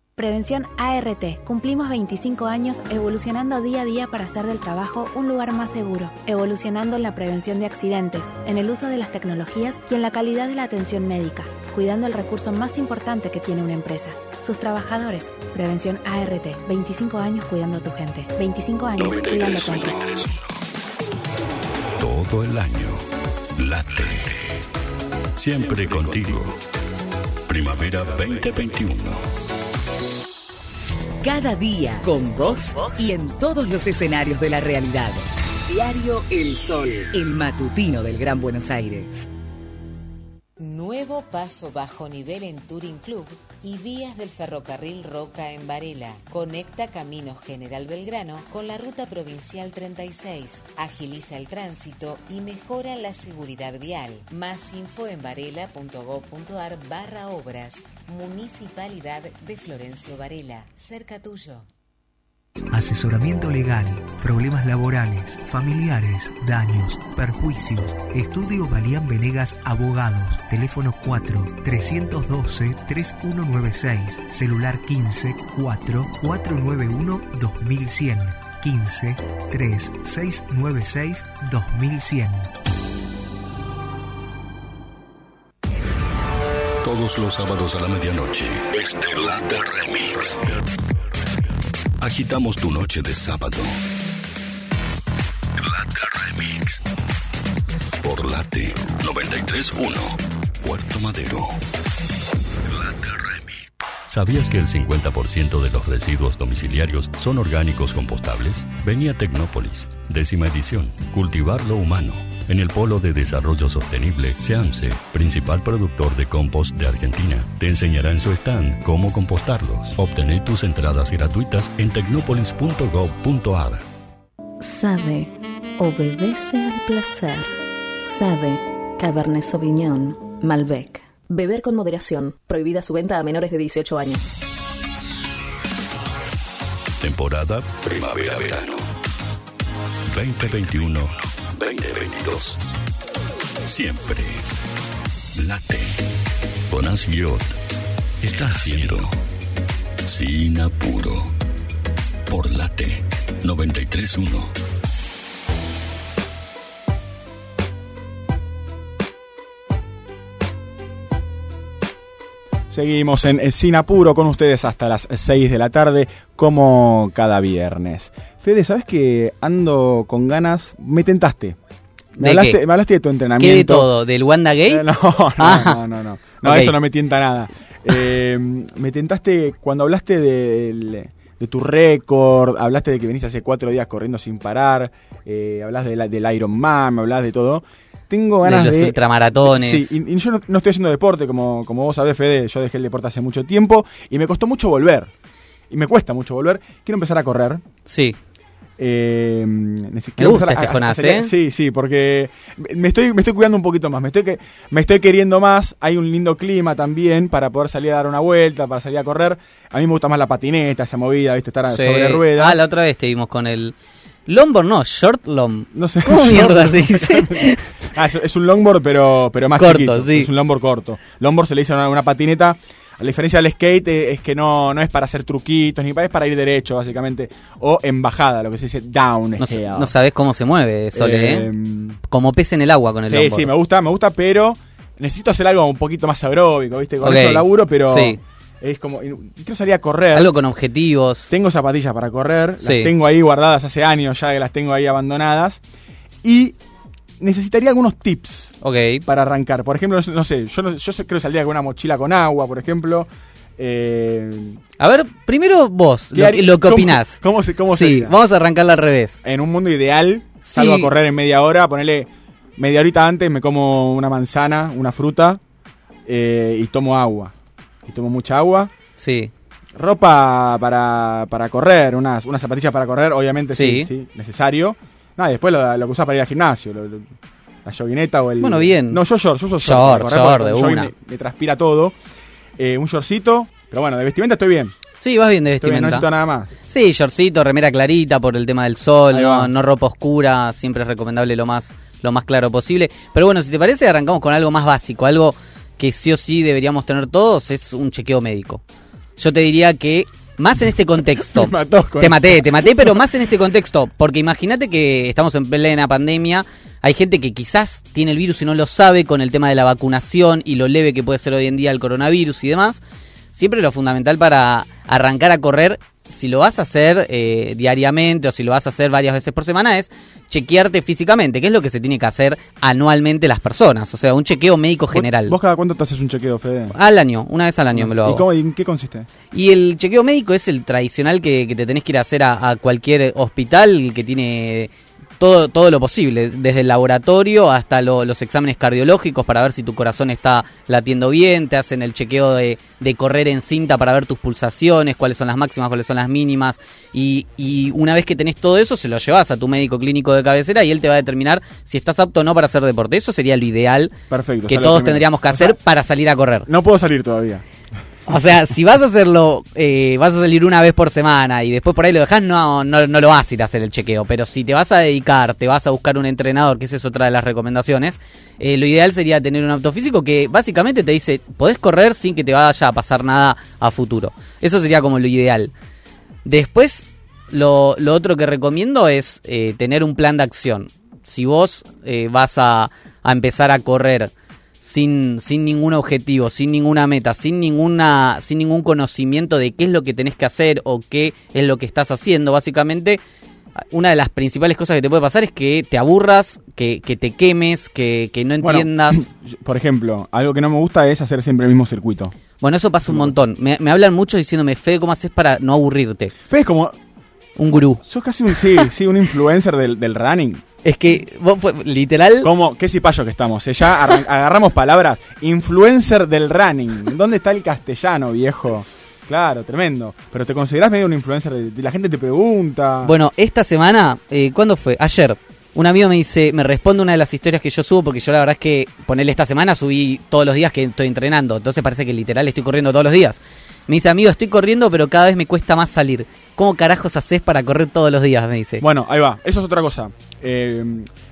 Prevención ART. Cumplimos 25 años evolucionando día a día para hacer del trabajo un lugar más seguro, evolucionando en la prevención de accidentes, en el uso de las tecnologías y en la calidad de la atención médica, cuidando el recurso más importante que tiene una empresa, sus trabajadores. Prevención ART. 25 años cuidando a tu gente. 25 años cuidando a tu gente. Todo el año. Late. Siempre contigo. Primavera 2021. Cada día con vos y en todos los escenarios de la realidad. Diario El Sol, el matutino del Gran Buenos Aires. Nuevo paso bajo nivel en Touring Club y vías del ferrocarril Roca en Varela. Conecta Camino General Belgrano con la ruta provincial 36. Agiliza el tránsito y mejora la seguridad vial. Más info en varela.gov.ar barra obras. Municipalidad de Florencio Varela. Cerca tuyo. Asesoramiento legal, problemas laborales, familiares, daños, perjuicios. Estudio Balián Venegas Abogados. Teléfono 4 312 3196. Celular 15 4 491 2100. 15 3 696 2100. Todos los sábados a la medianoche, Estelate Remix. Agitamos tu noche de sábado. Late Remix. Por Late 931, Puerto Madero. ¿Sabías que el 50% de los residuos domiciliarios son orgánicos compostables? Venía Tecnópolis, décima edición, Cultivar lo Humano, en el Polo de Desarrollo Sostenible, SEAMSE, principal productor de compost de Argentina. Te enseñará en su stand cómo compostarlos. Obtener tus entradas gratuitas en tecnopolis.gov.ar. Sabe, obedece al placer. Sabe, Cabernet Sauvignon, Malbec. Beber con moderación. Prohibida su venta a menores de 18 años. Temporada primavera-verano. 2021-2022. Siempre. Late. Con Asgiot. Está haciendo. Sin apuro. Por Late 931. Seguimos en eh, Sin Apuro con ustedes hasta las 6 de la tarde, como cada viernes. Fede, ¿sabes que ando con ganas? Me tentaste. Me, ¿De hablaste, qué? me hablaste de tu entrenamiento. ¿Qué de todo? ¿Del Wanda Gay? Eh, No, no, Ah. no, no, no. No, Ok. eso no me tienta nada. Eh, me tentaste cuando hablaste del- de tu récord, hablaste de que venís hace cuatro días corriendo sin parar, eh, hablas de la- del Iron Man, me hablas de todo. Tengo ganas de... los ultramaratones. Sí, y, y yo no, no estoy haciendo deporte, como, como vos sabés, Fede, yo dejé el deporte hace mucho tiempo y me costó mucho volver. Y me cuesta mucho volver. Quiero empezar a correr. Sí. Eh, Me gusta este a- Jonás, a ¿eh? Sí, sí, porque me estoy, me estoy cuidando un poquito más, me estoy, que, me estoy queriendo más, hay un lindo clima también para poder salir a dar una vuelta, para salir a correr. A mí me gusta más la patineta, esa movida, viste, estar Sí. sobre ruedas. Ah, la otra vez te vimos con el... Longboard no, short long. No sé. ¿Cómo mierda se dice? Ah, es, un longboard, pero, pero más Corto, chiquito. sí. Es un longboard corto. Longboard se le dice a una, una patineta. A la diferencia del skate eh, es que no, no es para hacer truquitos, ni para, es para ir derecho, básicamente. O en bajada, lo que se dice down No, scale. no sabes cómo se mueve, Sole, ¿eh? Como pez en el agua con el Sí, longboard. sí, me gusta, me gusta, pero necesito hacer algo un poquito más aeróbico, ¿viste? Con eso laburo, pero Sí. Es como... Quiero salir a correr. Algo con objetivos. Tengo zapatillas para correr, Sí. las tengo ahí guardadas hace años ya que las tengo ahí abandonadas. Y necesitaría algunos tips para arrancar. Por ejemplo, no sé, yo, no- yo creo que saldría con una mochila con agua, por ejemplo. Eh, A ver, primero vos, ¿Qué lo, que opinás. cómo cómo sí, sería? vamos a arrancarla al revés. en un mundo ideal, salgo Sí. a correr en media hora, ponerle media horita antes, me como una manzana, una fruta eh, y tomo agua. Y tomo mucha agua. Sí. Ropa para, para correr, unas, unas zapatillas para correr, obviamente sí, Sí. sí, necesario. Nada, y después lo, lo que usás para ir al gimnasio, lo- lo- la joguineta o el... Bueno, bien. No, yo short, yo uso short. Short, short, de una. Me, me transpira todo. Eh, un shortcito, pero bueno, de vestimenta estoy bien. Sí, vas bien de Estoy bien, no vestimenta. necesito nada más. Sí, shortcito, remera clarita por el tema del sol, no, no ropa oscura, siempre es recomendable lo más, lo más claro posible. Pero bueno, si te parece, arrancamos con algo más básico, algo que sí o sí deberíamos tener todos, es un chequeo médico. Yo te diría que más en este contexto. Me mató con te eso. maté, te maté, pero más en este contexto, porque imagínate que estamos en plena pandemia, hay gente que quizás tiene el virus y no lo sabe con el tema de la vacunación y lo leve que puede ser hoy en día el coronavirus y demás. Siempre lo fundamental para arrancar a correr, si lo vas a hacer eh, diariamente o si lo vas a hacer varias veces por semana, es chequearte físicamente, que es lo que se tiene que hacer anualmente las personas. O sea, un chequeo médico general. ¿Vos cada cuánto te haces un chequeo, Fede? Al año, una vez al año me lo hago. ¿Y, cómo- y en qué consiste? Y el chequeo médico es el tradicional que, que te tenés que ir a hacer a, a cualquier hospital que tiene todo, todo lo posible, desde el laboratorio hasta lo- los exámenes cardiológicos para ver si tu corazón está latiendo bien, te hacen el chequeo de, de correr en cinta para ver tus pulsaciones, cuáles son las máximas, cuáles son las mínimas, y, y una vez que tenés todo eso, se lo llevas a tu médico clínico de cabecera y él te va a determinar si estás apto o no para hacer deporte. Eso sería lo ideal Perfecto. que todos tendríamos que O sea, hacer para salir a correr. No puedo salir todavía. O sea, si vas a hacerlo, eh, vas a salir una vez por semana y después por ahí lo dejas, no, no, no lo vas a ir a hacer el chequeo. Pero si te vas a dedicar, te vas a buscar un entrenador, que esa es otra de las recomendaciones, eh, lo ideal sería tener un auto físico que básicamente te dice, podés correr sin que te vaya a pasar nada a futuro. Eso sería como lo ideal. Después, lo, lo otro que recomiendo es eh, tener un plan de acción. Si vos eh, vas a, a empezar a correr sin, sin ningún objetivo, sin ninguna meta, sin ninguna, sin ningún conocimiento de qué es lo que tenés que hacer o qué es lo que estás haciendo, básicamente una de las principales cosas que te puede pasar es que te aburras, que, que te quemes, que, que no Bueno, entiendas. Por ejemplo, algo que no me gusta es hacer siempre el mismo circuito. Bueno, eso pasa un montón. Me, me hablan mucho diciéndome, Fede, ¿cómo haces para no aburrirte? Fede es como... Un gurú. Sos casi un, sí, sí, un influencer del, del running. Es que, vos, fue- literal... Como, qué cipayo que estamos. eh, Ya agarramos palabras. Influencer del running. ¿Dónde está el castellano, viejo? Claro, tremendo. Pero te considerás medio un influencer. De- la gente te pregunta. Bueno, esta semana, eh, ¿cuándo fue? Ayer. Un amigo me dice, me responde una de las historias que yo subo, porque yo la verdad es que ponerle esta semana subí todos los días que estoy entrenando, entonces parece que literal estoy corriendo todos los días. Me dice, amigo, estoy corriendo, pero cada vez me cuesta más salir. ¿Cómo carajos haces para correr todos los días? Me dice. Bueno, ahí va. Eso es otra cosa. Eh,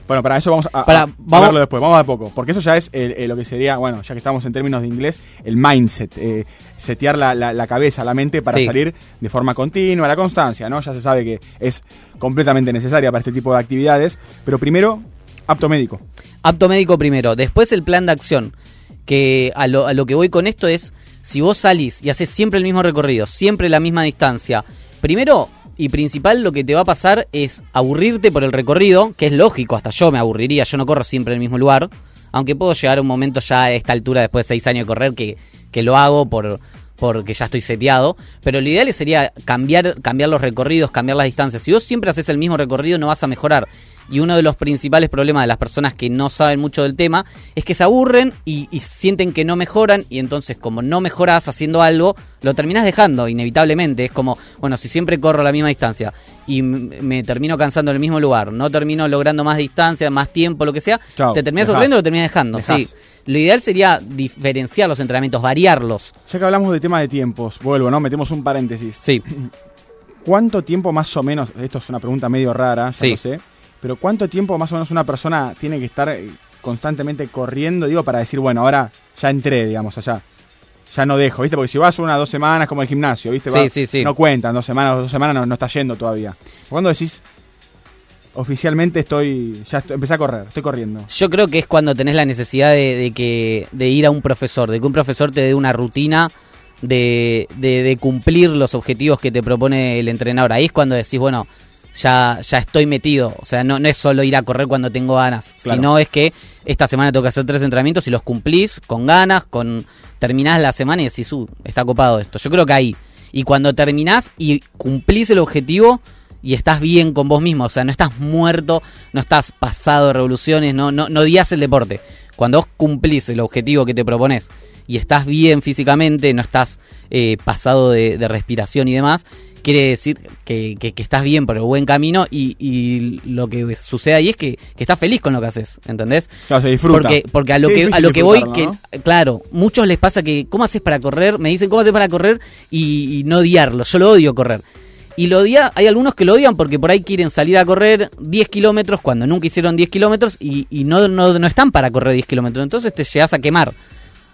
bueno, para eso vamos a, a- Para- a vamos- verlo después. Vamos a poco. Porque eso ya es el- el- lo que sería, bueno, ya que estamos en términos de inglés, el mindset. eh, setear la, la- la cabeza, la mente para Sí. salir de forma continua, la constancia, ¿no? Ya se sabe que es completamente necesaria para este tipo de actividades. Pero primero, apto médico. Apto médico primero, después el plan de acción. Que a lo, a lo que voy con esto es, si vos salís y haces siempre el mismo recorrido, siempre la misma distancia, primero y principal lo que te va a pasar es aburrirte por el recorrido, que es lógico, hasta yo me aburriría, yo no corro siempre en el mismo lugar, aunque puedo llegar a un momento ya a esta altura después de seis años de correr que, que lo hago por porque ya estoy seteado, pero lo ideal sería cambiar, cambiar los recorridos, cambiar las distancias. Si vos siempre haces el mismo recorrido no vas a mejorar. Y uno de los principales problemas de las personas que no saben mucho del tema es que se aburren y, y sienten que no mejoran y entonces como no mejoras haciendo algo, lo terminas dejando inevitablemente. Es como, bueno, si siempre corro la misma distancia y me termino cansando en el mismo lugar, no termino logrando más distancia, más tiempo, lo que sea, te terminas dejás. aburriendo y lo terminas dejando. Dejás. Sí. Lo ideal sería diferenciar los entrenamientos, variarlos. Ya que hablamos de tema de tiempos, vuelvo, ¿no? Metemos un paréntesis. Sí. ¿Cuánto tiempo más o menos, esto es una pregunta medio rara, ya Sí. lo sé, pero cuánto tiempo más o menos una persona tiene que estar eh, constantemente corriendo, digo, para decir, bueno, ahora ya entré, digamos, allá. Ya no dejo, ¿viste? Porque si vas una dos semanas como el gimnasio, ¿viste? Sí, sí, sí. No cuentan, dos semanas, dos semanas no, no está yendo todavía. ¿Cuándo decís, oficialmente estoy, ya estoy- empecé a correr, estoy corriendo? Yo creo que es cuando tenés la necesidad de, de que de ir a un profesor, de que un profesor te dé una rutina de, de, de cumplir los objetivos que te propone el entrenador. Ahí es cuando decís, bueno, ya, ya estoy metido. O sea, no, no es solo ir a correr cuando tengo ganas, Claro. sino es que esta semana tengo que hacer tres entrenamientos y los cumplís con ganas, con terminás la semana y decís, uh, está copado esto. Yo creo que ahí. Y cuando terminás y cumplís el objetivo y estás bien con vos mismo, o sea, no estás muerto, no estás pasado de revoluciones, no, no, no odias el deporte. Cuando vos cumplís el objetivo que te propones y estás bien físicamente, no estás eh, pasado de, de respiración y demás, quiere decir que, que- que estás bien por el buen camino y, y lo que sucede ahí es que, que estás feliz con lo que haces, ¿entendés? Claro, se disfruta. Porque, porque a lo que, a lo que voy, disfrutarlo, que, claro, muchos les pasa que, ¿cómo haces para correr? Me dicen, ¿cómo haces para correr? Y, y no odiarlo. Yo lo odio correr. Y lo odia, hay algunos que lo odian porque por ahí quieren salir a correr 10 kilómetros cuando nunca hicieron 10 kilómetros y, y no, no, no están para correr 10 kilómetros. Entonces te llegas a quemar.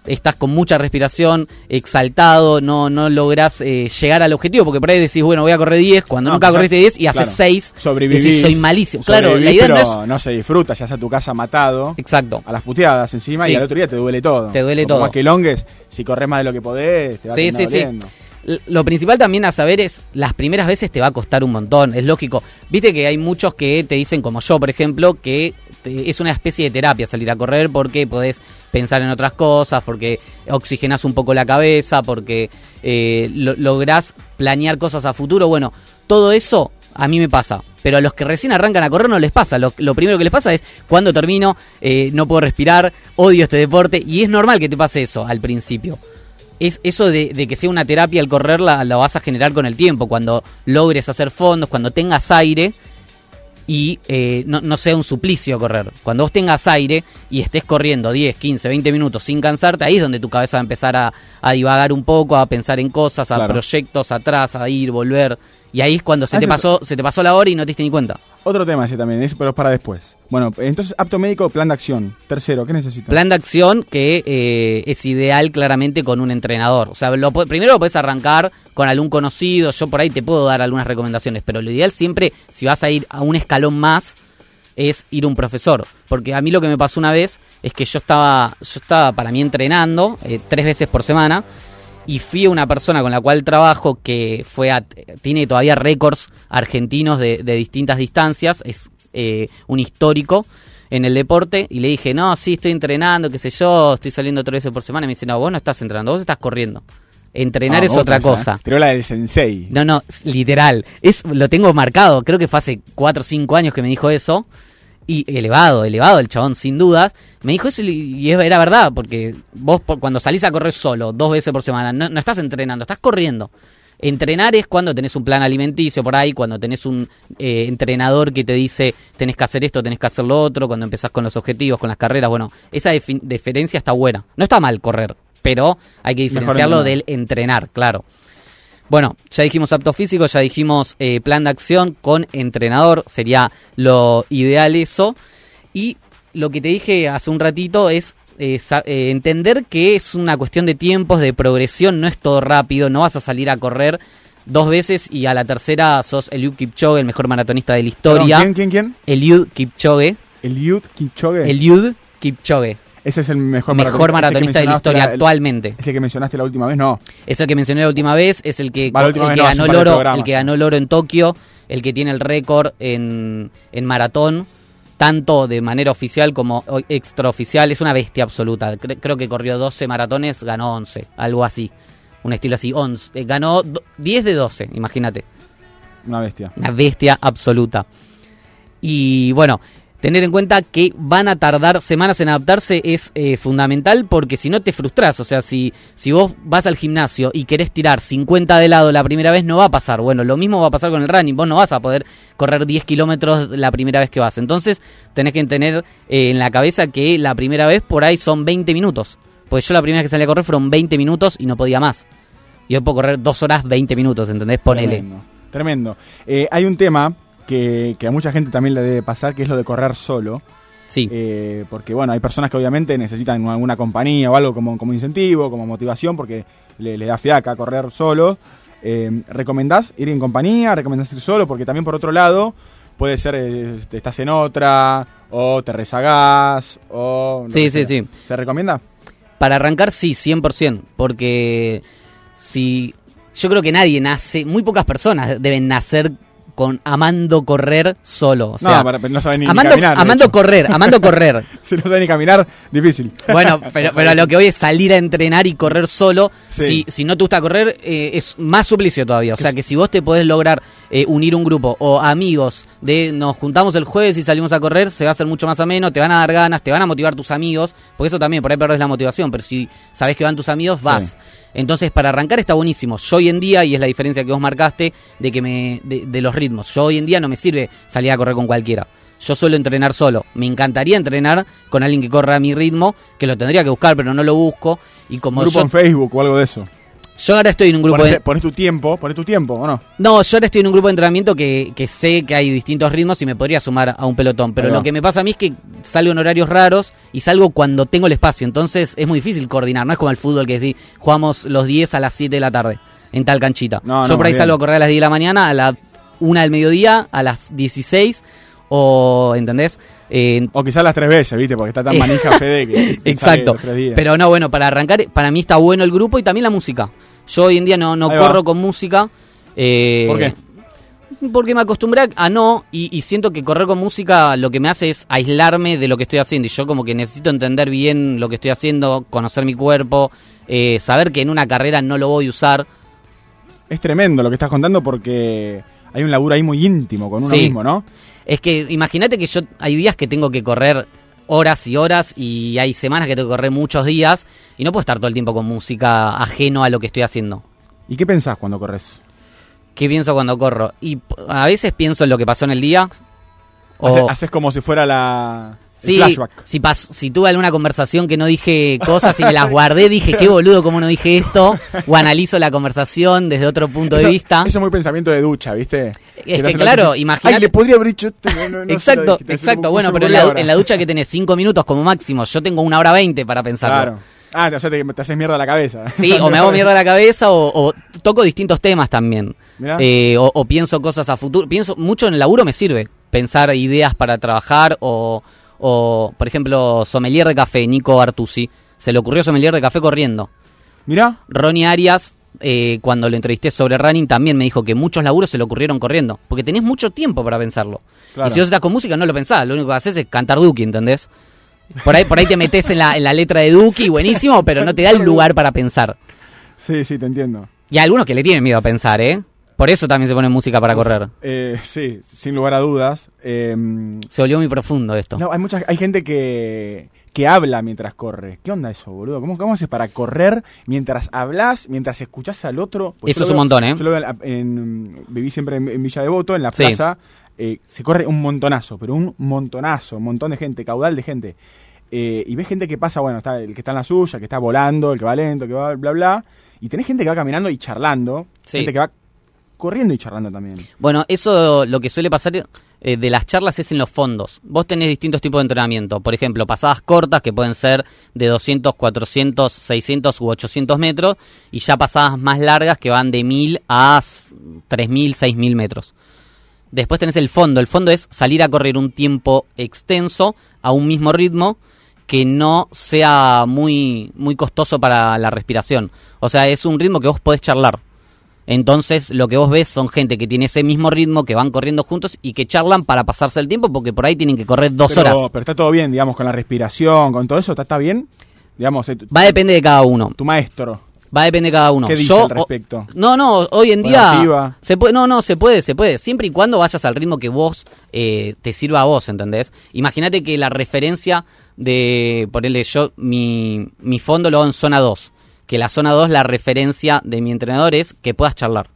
Estás con mucha respiración, exaltado, no, no logras eh, llegar al objetivo porque por ahí decís, bueno, voy a correr 10 cuando No, nunca quizás- corriste 10 y haces claro, 6. Sobrevivís. decís, soy malísimo. Claro, la idea no pero es no se disfruta, ya sea tu casa matado. Exacto. A las puteadas encima Sí. y al otro día te duele todo. Te duele todo. Más que longues, si corres más de lo que podés, te va a Sí, sí, sí. doliendo. Lo principal también a saber es, las primeras veces te va a costar un montón, es lógico. Viste que hay muchos que te dicen, como yo, por ejemplo, que te- es una especie de terapia salir a correr porque podés pensar en otras cosas, porque oxigenás un poco la cabeza, porque eh, lo- lográs planear cosas a futuro. Bueno, todo eso a mí me pasa. Pero a los que recién arrancan a correr no les pasa. Lo, lo primero que les pasa es cuando termino, eh, no puedo respirar, odio este deporte. Y es normal que te pase eso al principio es eso de, de que sea una terapia al correr la, la vas a generar con el tiempo. Cuando logres hacer fondos, cuando tengas aire, y eh, no, no sea un suplicio correr. Cuando vos tengas aire y estés corriendo 10, 15, 20 minutos sin cansarte, ahí es donde tu cabeza va a empezar a, a divagar un poco, a pensar en cosas, a Claro. proyectos atrás, a ir, volver. Y ahí es cuando se Ah, te pasó, se te pasó la hora y no te diste ni cuenta. Otro tema ese también, pero para después. Bueno, entonces, apto médico, plan de acción. Tercero, ¿qué necesitas? Plan de acción que eh, es ideal claramente con un entrenador. O sea, lo, primero lo puedes arrancar con algún conocido, yo por ahí te puedo dar algunas recomendaciones, pero lo ideal siempre, si vas a ir a un escalón más, es ir a un profesor. Porque a mí lo que me pasó una vez es que yo estaba, yo estaba para mí entrenando eh, tres veces por semana y fui a una persona con la cual trabajo que fue a- tiene todavía récords argentinos de, de distintas distancias, es eh, un histórico en el deporte y le dije, no, sí, estoy entrenando, qué sé yo, estoy saliendo tres veces por semana y me dice, no, vos no estás entrenando, vos estás corriendo. Entrenar Ah, es otra cosa. ¿eh? Tiró la del sensei. No, no, literal. Es, lo tengo marcado. Creo que fue hace 4 o 5 años que me dijo eso. Y elevado, elevado el chabón, sin dudas. Me dijo eso y, era verdad, porque vos por- cuando salís a correr solo, dos veces por semana, no, no estás entrenando, estás corriendo. Entrenar es cuando tenés un plan alimenticio por ahí, cuando tenés un eh, entrenador que te dice tenés que hacer esto, tenés que hacer lo otro, cuando empezás con los objetivos, con las carreras. Bueno, esa diferencia está buena. No está mal correr, pero hay que diferenciarlo del entrenar, claro. Bueno, ya dijimos apto físico, ya dijimos eh, plan de acción con entrenador, sería lo ideal eso. Y lo que te dije hace un ratito es eh, eh, entender que es una cuestión de tiempos, de progresión, no es todo rápido, no vas a salir a correr dos veces y a la tercera sos Eliud Kipchoge, el mejor maratonista de la historia. Perdón, ¿quién, quién, quién? Eliud Kipchoge. Eliud Kipchoge. Eliud Kipchoge. Ese es el mejor, Mejor maratonista, de la historia el- actualmente. Ese que mencionaste la última vez, no. Es el que mencioné la última vez, es el que, la el no, ganó el oro, el que ganó el oro en Tokio, el que tiene el récord en, en maratón, tanto de manera oficial como extraoficial, es una bestia absoluta. Cre- creo que corrió 12 maratones, ganó 11, algo así. Un estilo así, 11. eh, ganó do- 10 de 12, imagínate. Una bestia. Una bestia absoluta. Y bueno, tener en cuenta que van a tardar semanas en adaptarse es eh, fundamental porque si no te frustras. O sea, si, si vos vas al gimnasio y querés tirar 50 de lado la primera vez, no va a pasar. Bueno, lo mismo va a pasar con el running. Vos no vas a poder correr 10 kilómetros la primera vez que vas. Entonces, tenés que tener eh, en la cabeza que la primera vez por ahí son 20 minutos. Pues yo la primera vez que salí a correr fueron 20 minutos y no podía más. Y hoy puedo correr 2 horas 20 minutos, ¿entendés? Ponele. Tremendo. Tremendo. Eh, hay un tema que, que a mucha gente también le debe pasar, que es lo de correr solo. Sí. porque, bueno, hay personas que obviamente necesitan alguna compañía o algo como, como incentivo, como motivación, porque le, le da fiaca correr solo. Eh, ¿Recomendás ir en compañía? ¿Recomendás ir solo? Porque también, por otro lado, puede ser, eh, te estás en otra, o te rezagás, o... Sí, sí, sea. sí. ¿Se recomienda? Para arrancar, sí, 100%. Porque si. Yo creo que nadie nace. Muy pocas personas deben nacer con amando correr solo. O sea, no, para- no saben ni, ni amando, caminar. amando correr, amando correr. si no sabe ni caminar, difícil. Bueno, pero, pero a lo que hoy es salir a entrenar y correr solo. Sí. Si, si no te gusta correr, eh, es más suplicio todavía. O sea que si vos te podés lograr eh, unir un grupo o amigos de nos juntamos el jueves y salimos a correr, se va a hacer mucho más ameno, te van a dar ganas, te van a motivar tus amigos. Porque eso también, por ahí perdés la motivación. Pero si sabés que van tus amigos, vas. Sí. Entonces, para arrancar está buenísimo. Yo hoy en día, y es la diferencia que vos marcaste, de que me de, de los ritmos. Yo hoy en día no me sirve salir a correr con cualquiera. Yo suelo entrenar solo. Me encantaría entrenar con alguien que corra a mi ritmo, que lo tendría que buscar, pero no lo busco. Y como grupo yo, en Facebook o algo de eso. Yo ahora estoy en un grupo de... pones tu tiempo, pones tu tiempo, ¿o no? No, yo ahora estoy en un grupo de entrenamiento que, que sé que hay distintos ritmos y me podría sumar a un pelotón. Pero lo que me pasa a mí es que salgo en horarios raros y salgo cuando tengo el espacio. Entonces es muy difícil coordinar. No es como el fútbol que decís, jugamos los 10 a las 7 de la tarde en tal canchita. No, yo no, por ahí bien. salgo a correr a las 10 de la mañana, a la 1 del mediodía, a las 16 o, ¿entendés? Eh, O quizás las tres veces, ¿viste? Porque está tan manija Fede que... Exacto. Pero no, bueno, para arrancar, para mí está bueno el grupo y también la música. Yo hoy en día no, no Ahí va. corro con música. eh, ¿Por qué? Porque me acostumbré a no y, y siento que correr con música lo que me hace es aislarme de lo que estoy haciendo. Y yo como que necesito entender bien lo que estoy haciendo, conocer mi cuerpo, eh, saber que en una carrera no lo voy a usar. Es tremendo lo que estás contando porque hay un laburo ahí muy íntimo con uno Sí. mismo, ¿no? Es que imagínate que yo hay días que tengo que correr horas y horas y hay semanas que tengo que correr muchos días y no puedo estar todo el tiempo con música ajeno a lo que estoy haciendo. ¿Y qué pensás cuando corres? ¿Qué pienso cuando corro? Y a veces pienso en lo que pasó en el día O- Hace- Haces como si fuera la. Sí, flashback. si, pas- si tuve alguna conversación que no dije cosas y me las guardé, dije, qué boludo, cómo no dije esto, o analizo la conversación desde otro punto de vista. Eso es muy pensamiento de ducha, ¿viste? Es que claro, imagínate- Ay, le podría haber dicho esto. no, no, exacto, se exacto. Bueno, pero en la, en la ducha que tenés cinco minutos como máximo, yo tengo una hora veinte para pensarlo. Claro. Ah, o sea, te, te haces mierda la cabeza. Sí, o me hago mierda la cabeza o, o toco distintos temas también. Eh, o, o pienso cosas a futuro. Pienso mucho en el laburo me sirve. Pensar ideas para trabajar o, o por ejemplo, sommelier de café, Nico Artusi. Se le ocurrió sommelier de café corriendo. Mirá. Ronnie Arias, eh, cuando lo entrevisté sobre running, también me dijo que muchos laburos se le ocurrieron corriendo. Porque tenés mucho tiempo para pensarlo. Claro. Y si vos estás con música, no lo pensás. Lo único que haces es cantar Duki, ¿entendés? Por ahí, por ahí te metes en la, en la letra de Duki, buenísimo, pero no te da el lugar para pensar. Sí, sí, te entiendo. Y hay algunos que le tienen miedo a pensar, ¿eh? Por eso también se pone música para correr. Eh, sí, sin lugar a dudas. Eh, Se volvió muy profundo esto. no, hay mucha, hay gente que, que habla mientras corre. ¿Qué onda eso, boludo? ¿Cómo, cómo haces para correr mientras hablas, mientras escuchás al otro? Eso es un montón, ¿eh? Yo lo veo en, en- viví siempre en, en Villa Devoto, en la Sí. plaza. eh, se corre un montonazo, pero un montonazo, un montón de gente, caudal de gente. Eh, y ves gente que pasa, bueno, está el que está en la suya, el que está volando, el que va lento, el que va bla bla. Y tenés gente que va caminando y charlando. Sí. Gente que va corriendo y charlando también. Bueno, eso lo que suele pasar eh, de las charlas es en los fondos. Vos tenés distintos tipos de entrenamiento. Por ejemplo, pasadas cortas que pueden ser de 200, 400, 600 u 800 metros. Y ya pasadas más largas que van de 1000 a s- 3000, 6000 metros. Después tenés el fondo. El fondo es salir a correr un tiempo extenso a un mismo ritmo que no sea muy, muy costoso para la respiración. O sea, es un ritmo que vos podés charlar. Entonces, lo que vos ves son gente que tiene ese mismo ritmo, que van corriendo juntos y que charlan para pasarse el tiempo porque por ahí tienen que correr dos pero, horas. Pero está todo bien, digamos, con la respiración, con todo eso, ¿está, está bien? Digamos, eh, Va a depender de cada uno. tu maestro. Va a depender de cada uno. ¿Qué dice Yo, al respecto? no, no, hoy en día se puede, no, no, se puede, se puede, siempre y cuando vayas al ritmo que vos eh, te sirva a vos, ¿entendés? Imagínate que la referencia de ponerle yo mi, mi fondo lo hago en zona 2, que la zona 2 la referencia de mi entrenador es que puedas charlar.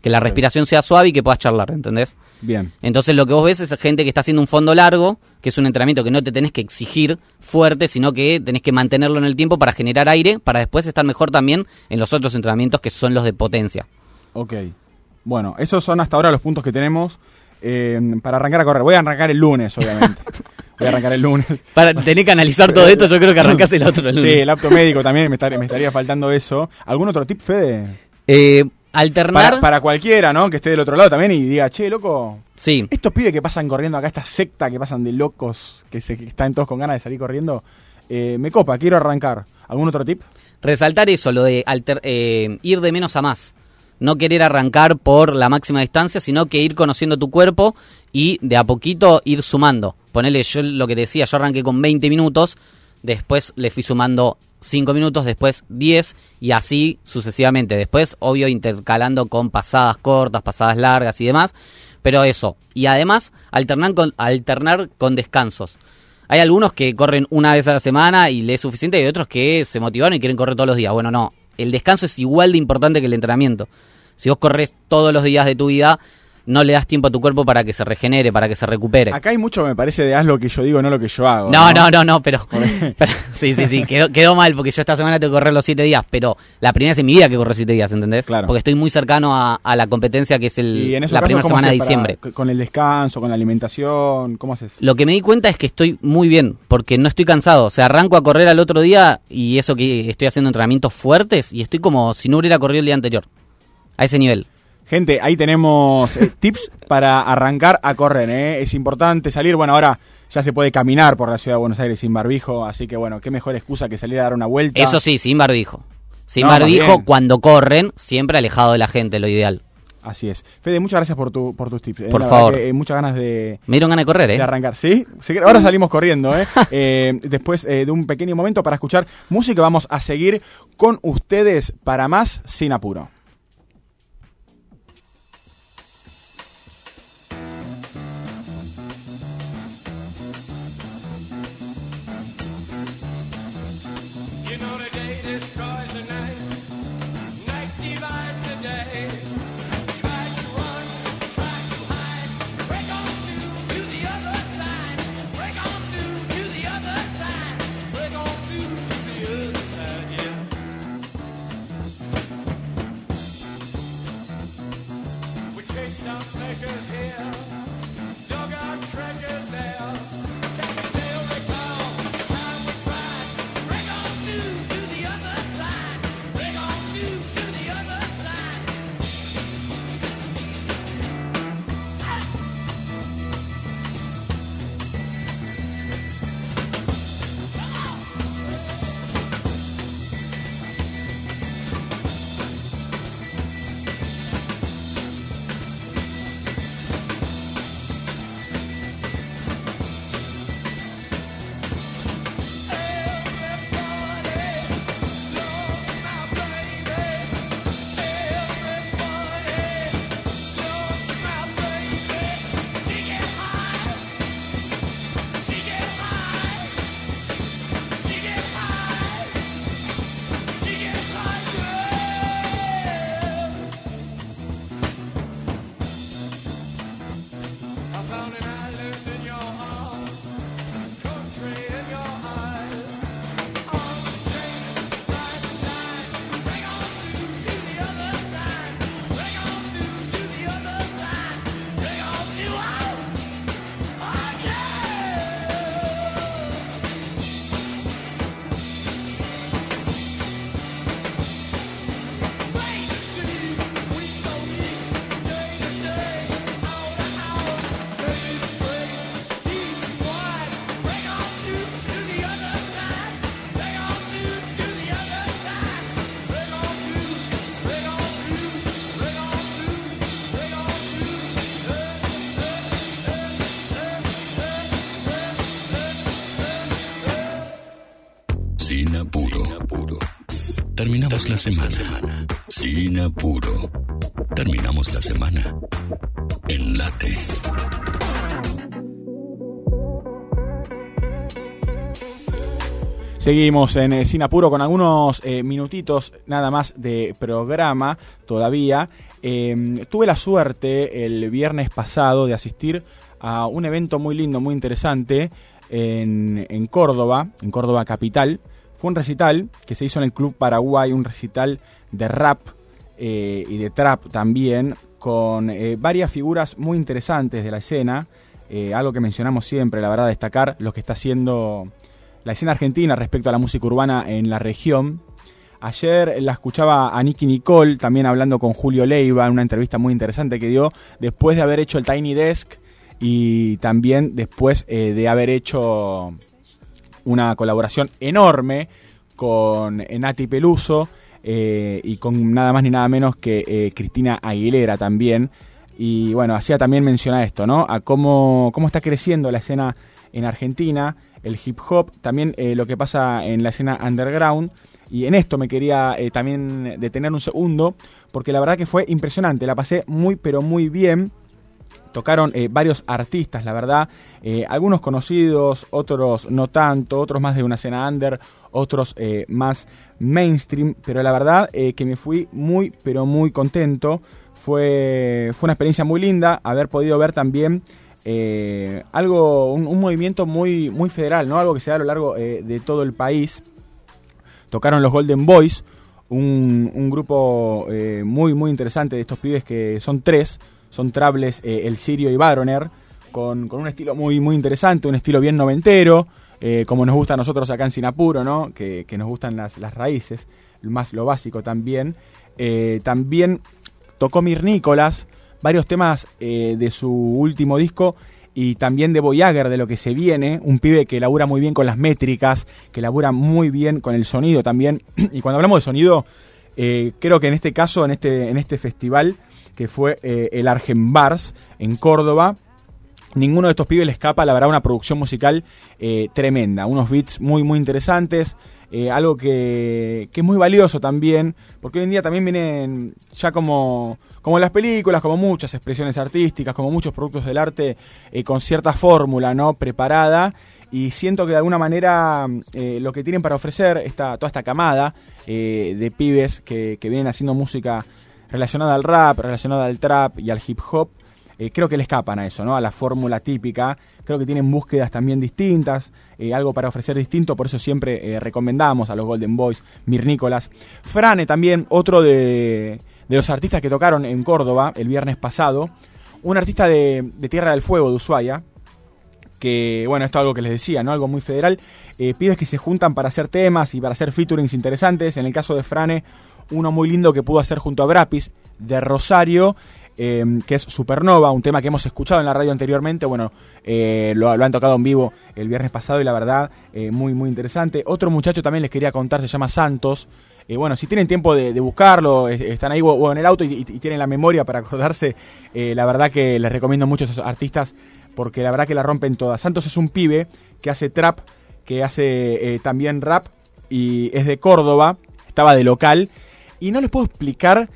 Que la respiración sea suave y que puedas charlar, ¿entendés? Bien. Entonces lo que vos ves es gente que está haciendo un fondo largo, que es un entrenamiento que no te tenés que exigir fuerte, sino que tenés que mantenerlo en el tiempo para generar aire, para después estar mejor también en los otros entrenamientos que son los de potencia. Ok. Bueno, esos son hasta ahora los puntos que tenemos eh, para arrancar a correr. Voy a arrancar el lunes, obviamente. Voy a arrancar el lunes. Para tener que analizar todo esto, yo creo que arrancás el otro el Sí, lunes. el apto médico también, me, estar- me estaría faltando eso. ¿Algún otro tip, Fede? Eh, alternar... Para, para cualquiera, ¿no? Que esté del otro lado también y diga, che, loco, Sí. estos pibes que pasan corriendo acá, esta secta que pasan de locos, que, se, que están todos con ganas de salir corriendo, eh, me copa, quiero arrancar. ¿Algún otro tip? Resaltar eso, lo de alter- eh, ir de menos a más. No querer arrancar por la máxima distancia, sino que ir conociendo tu cuerpo y de a poquito ir sumando. Ponele, yo lo que decía, yo arranqué con 20 minutos, después le fui sumando 5 minutos, después 10 y así sucesivamente. Después, obvio, intercalando con pasadas cortas, pasadas largas y demás. Pero eso. Y además, alternar con, alternar con descansos. Hay algunos que corren una vez a la semana y le es suficiente, y otros que se motivaron y quieren correr todos los días. Bueno, no. El descanso es igual de importante que el entrenamiento. Si vos corres todos los días de tu vida, no le das tiempo a tu cuerpo para que se regenere, para que se recupere. Acá hay mucho, me parece, de haz lo que yo digo, no lo que yo hago. No, no, no, no, pero, pero- sí, sí, sí, quedó, quedó mal porque yo esta semana tengo que correr los siete días, pero la primera vez en mi vida que corro siete días, ¿entendés? Claro. Porque estoy muy cercano a, a la competencia que es el, Y en esos la primera ¿cómo semana de diciembre. con el descanso, con la alimentación, ¿cómo haces? Lo que me di cuenta es que estoy muy bien, porque no estoy cansado. O sea, arranco a correr al otro día y eso que estoy haciendo entrenamientos fuertes y estoy como si no hubiera corrido el día anterior. A ese nivel. Gente, ahí tenemos eh, tips para arrancar a correr, ¿eh? Es importante salir, bueno, ahora ya se puede caminar por la ciudad de Buenos Aires sin barbijo, así que bueno, qué mejor excusa que salir a dar una vuelta. Eso sí, sin barbijo. Sin No, barbijo, cuando corren, siempre alejado de la gente, lo ideal. Así es. Fede, muchas gracias por, tu, por tus tips. eh. Por La favor. que, eh, muchas ganas de, Me dieron ganas de correr, ¿eh? de arrancar. ¿Sí? Sí, ahora salimos corriendo, ¿eh? Eh, después de un pequeño momento para escuchar música, vamos a seguir con ustedes para más sin apuro. Terminamos la semana. Sin apuro. Terminamos la semana. En late. Seguimos en eh, Sin Apuro con algunos eh, minutitos nada más de programa todavía. Eh, tuve la suerte el viernes pasado de asistir a un evento muy lindo, muy interesante en Córdoba, en Córdoba capital. Fue un recital que se hizo en el Club Paraguay, un recital de rap eh, y de trap también, con eh, varias figuras muy interesantes de la escena. Eh, algo que mencionamos siempre, la verdad, destacar lo que está haciendo la escena argentina respecto a la música urbana en la región. Ayer la escuchaba a Nicky Nicole también hablando con Julio Leiva en una entrevista muy interesante que dio después de haber hecho el Tiny Desk y también después de haber hecho una colaboración enorme con eh, Nati Peluso eh, y con nada más ni nada menos que eh, Cristina Aguilera también. Y bueno, hacía también mencionar esto, ¿no? A cómo, cómo está creciendo la escena en Argentina, el hip hop, también lo que pasa en la escena underground. Y en esto me quería también detener un segundo, porque la verdad que fue impresionante, la pasé muy pero muy bien. Tocaron eh, varios artistas, la verdad, eh, algunos conocidos, otros no tanto, otros más de una escena under, otros eh, más mainstream, pero la verdad que me fui muy pero muy contento. Fue, fue una experiencia muy linda haber podido ver también algo, un, movimiento muy, muy federal, ¿no? Algo que se da a lo largo de todo el país. Tocaron los Golden Boys, un, un grupo muy, muy interesante de estos pibes que son tres, son Trables, eh, El Sirio y Baroner, con, con un estilo muy, muy interesante, un estilo bien noventero, eh, como nos gusta a nosotros acá en Sinapuro, ¿no? Que, que nos gustan las, las raíces, más lo básico también. Eh, también tocó Mirnícolas, varios temas de su último disco y también de Voyager, de lo que se viene, un pibe que labura muy bien con las métricas, que labura muy bien con el sonido también. Y cuando hablamos de sonido, creo que en este caso, en este, en este festival, que fue eh, el Argen Bars en Córdoba, ninguno de estos pibes le escapa, la verdad, una producción musical eh, tremenda, unos beats muy, muy interesantes. eh, algo que, que es muy valioso también, porque hoy en día también vienen ya como, como las películas, como muchas expresiones artísticas, como muchos productos del arte, con cierta fórmula no preparada, y siento que de alguna manera lo que tienen para ofrecer esta, toda esta camada de pibes que, que vienen haciendo música relacionada al rap, relacionada al trap y al hip hop, eh, creo que le escapan a eso, ¿no? A la fórmula típica. Creo que tienen búsquedas también distintas, eh, algo para ofrecer distinto, por eso siempre eh, recomendamos a los Golden Boys, Mirnícolas. Frane también, otro de, de los artistas que tocaron en Córdoba el viernes pasado. un artista de, Tierra del Fuego, de Ushuaia, que, bueno, esto es algo que les decía, ¿no? Algo muy federal. Pibes que se juntan para hacer temas y para hacer featurings interesantes. En el caso de Frane, uno muy lindo que pudo hacer junto a Brapis, de Rosario, eh, que es Supernova, un tema que hemos escuchado en la radio anteriormente. Bueno, eh, lo, han tocado en vivo el viernes pasado y la verdad, eh, muy, muy interesante. Otro muchacho también les quería contar, se llama Santos. Eh, bueno, si tienen tiempo de, buscarlo, están ahí o, en el auto y, y tienen la memoria para acordarse, la verdad que les recomiendo mucho a esos artistas porque la verdad que la rompen todas. Santos es un pibe que hace trap, que hace también rap y es de Córdoba, estaba de local y no les puedo explicar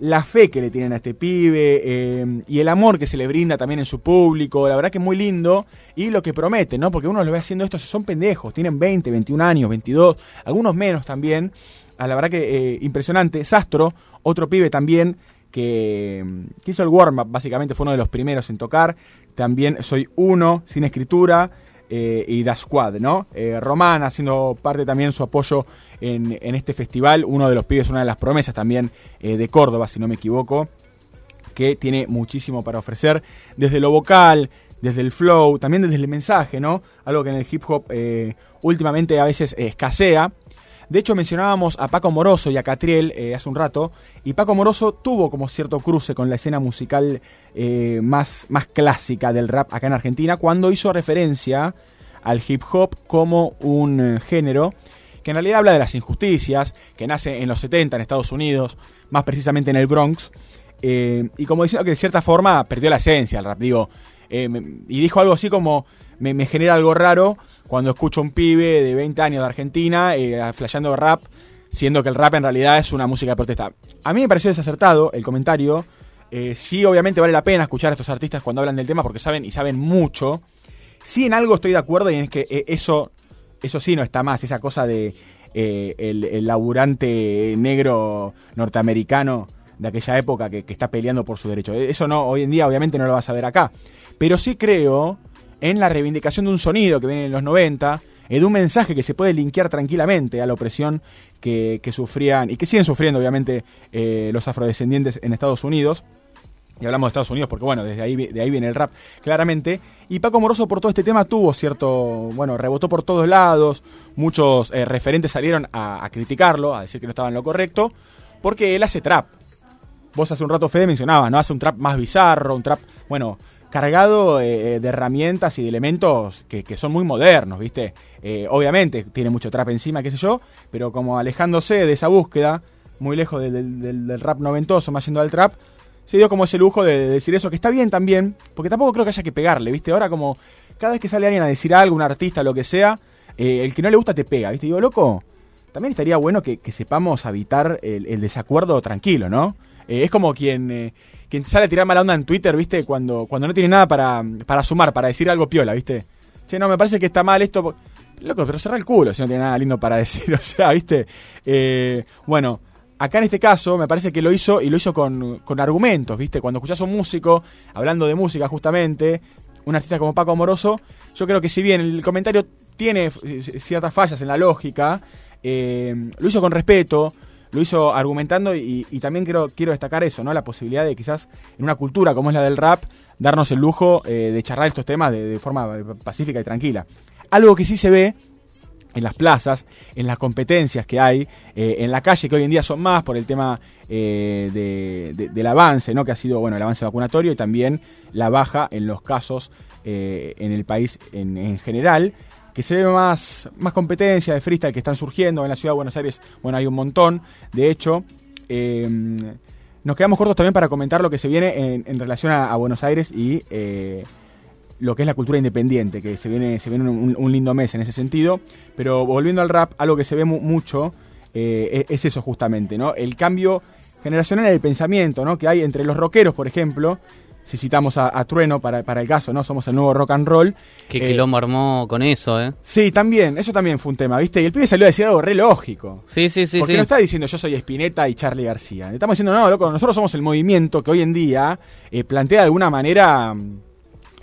la fe que le tienen a este pibe eh, y el amor que se le brinda también en su público, la verdad que es muy lindo y lo que promete, ¿no? Porque uno lo ve haciendo esto, son pendejos, tienen 20, 21 años, 22, algunos menos también. A la verdad que eh, impresionante. Sastro, otro pibe también que, que hizo el warm-up, básicamente fue uno de los primeros en tocar. También soy uno, sin escritura, eh, y Da Squad, ¿no? Eh, Román haciendo parte también su apoyo en, este festival, uno de los pibes, una de las promesas también eh, de Córdoba, si no me equivoco, que tiene muchísimo para ofrecer, desde lo vocal, desde el flow, también desde el mensaje, ¿no? Algo que en el hip hop eh, últimamente a veces escasea. De hecho, mencionábamos a Paco Moroso y a Catriel eh, hace un rato, y Paco Moroso tuvo como cierto cruce con la escena musical eh, más, más clásica del rap acá en Argentina, cuando hizo referencia al hip hop como un eh, género que en realidad habla de las injusticias, que nace en los 70 en Estados Unidos, más precisamente en el Bronx, y como diciendo que de cierta forma perdió la esencia el rap, digo, y dijo algo así como, me genera algo raro cuando escucho a un pibe de 20 años de Argentina eh, flasheando rap, siendo que el rap en realidad es una música de protesta. A mí me pareció desacertado el comentario, eh, sí obviamente vale la pena escuchar a estos artistas cuando hablan del tema porque saben y saben mucho, sí en algo estoy de acuerdo y es que eh, eso, eso sí no está más, esa cosa de eh, el, laburante negro norteamericano de aquella época que, que está peleando por su derecho. Eso no, hoy en día obviamente no lo vas a ver acá. Pero sí creo en la reivindicación de un sonido que viene en los 90, eh, de un mensaje que se puede linkear tranquilamente a la opresión que, que sufrían y que siguen sufriendo obviamente eh, los afrodescendientes en Estados Unidos. Y hablamos de Estados Unidos porque, bueno, desde ahí, de ahí viene el rap, claramente. Y Paco Moroso por todo este tema tuvo cierto, bueno, rebotó por todos lados. Muchos eh, referentes salieron a, a criticarlo, a decir que no estaba en lo correcto, porque él hace trap. Vos hace un rato, Fede, mencionabas, ¿no? Hace un trap más bizarro, un trap, bueno, cargado eh, de herramientas y de elementos que, son muy modernos, ¿viste? Eh, obviamente tiene mucho trap encima, qué sé yo, pero como alejándose de esa búsqueda, muy lejos de- del- rap noventoso, más yendo al trap, se dio como ese lujo de, de decir eso, que está bien también, porque tampoco creo que haya que pegarle, ¿viste? Ahora como cada vez que sale alguien a decir algo, un artista, lo que sea, eh, el que no le gusta te pega, ¿viste? Digo, loco, también estaría bueno que, sepamos habitar el, desacuerdo tranquilo, ¿no? Eh, es como quien, eh, quien sale a tirar mala onda en Twitter, ¿viste? Cuando, cuando no tiene nada para, para sumar, para decir algo piola, ¿viste? Che, no, me parece que está mal esto. Loco, pero cerra el culo si no tiene nada lindo para decir, o sea, ¿viste? Eh, bueno, acá en este caso me parece que lo hizo y lo hizo con, con argumentos, ¿viste? Cuando escuchás a un músico, hablando de música justamente, un artista como Paco Amoroso, yo creo que si bien el comentario tiene ciertas fallas en la lógica, eh, lo hizo con respeto, lo hizo argumentando y, también quiero, quiero destacar eso, ¿no? La posibilidad de quizás en una cultura como es la del rap, darnos el lujo eh, de charlar estos temas de, forma pacífica y tranquila. Algo que sí se ve en las plazas, en las competencias que hay, eh, en la calle, que hoy en día son más por el tema eh, de- de- del avance, ¿no? que ha sido bueno el avance vacunatorio y también la baja en los casos en el país en general, que se ve más, más competencia de freestyle que están surgiendo en la ciudad de Buenos Aires, bueno, hay un montón, de hecho, eh, nos quedamos cortos también para comentar lo que se viene en, en relación a, Buenos Aires y eh, lo que es la cultura independiente, que se viene, se viene un, lindo mes en ese sentido. Pero volviendo al rap, algo que se ve mu- mucho eh, es, es eso justamente, ¿no? El cambio generacional del pensamiento, ¿no? Que hay entre los rockeros, por ejemplo, si citamos a, a Trueno para, para el caso, ¿no? Somos el nuevo rock and roll. Que Eh, quilombo armó con eso, ¿eh? Sí, también, eso también fue un tema, ¿viste? Y el pibe salió a decir algo re lógico. Sí, sí, sí. Porque sí. no está diciendo yo soy Spinetta y Charlie García. Le Estamos diciendo, no, loco, nosotros somos el movimiento que hoy en día eh, plantea de alguna manera mm,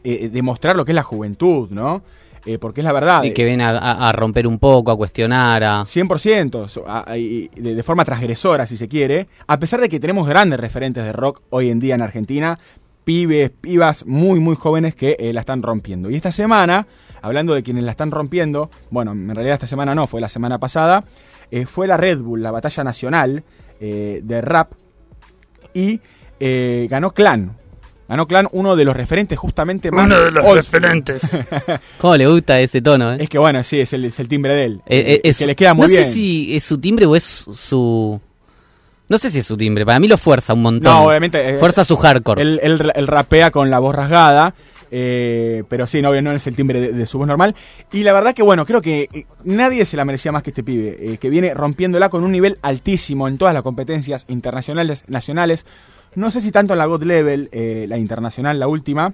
eh, demostrar lo que es la juventud, ¿no? Eh, porque es la verdad. Y que viene a, a- a romper un poco, a cuestionar, a... 100%, so- a- de forma transgresora, si se quiere, a pesar de que tenemos grandes referentes de rock hoy en día en Argentina, pibes, pibas muy, muy jóvenes que eh, la están rompiendo. Y esta semana, hablando de quienes la están rompiendo, bueno, en realidad esta semana no, fue la semana pasada, eh, fue la Red Bull, la batalla nacional eh, de rap, y eh, ganó Clan. Ganó Clan, uno de los referentes justamente más... Uno de los old- referentes. ¿Cómo le gusta ese tono, eh? Es que bueno, sí, es el, es el timbre de él. Es- que le queda muy no bien. sé si es su timbre o es su... No sé si es su timbre, para mí lo fuerza un montón. No, obviamente. eh, Fuerza su hardcore. Él, él- él rapea con la voz rasgada. eh, pero sí, no, no es el timbre de, de su voz normal. Y la verdad que, bueno, creo que eh, nadie se la merecía más que este pibe. eh, que viene rompiéndola con un nivel altísimo en todas las competencias internacionales, nacionales. No sé si tanto en la God Level, eh, la internacional, la última.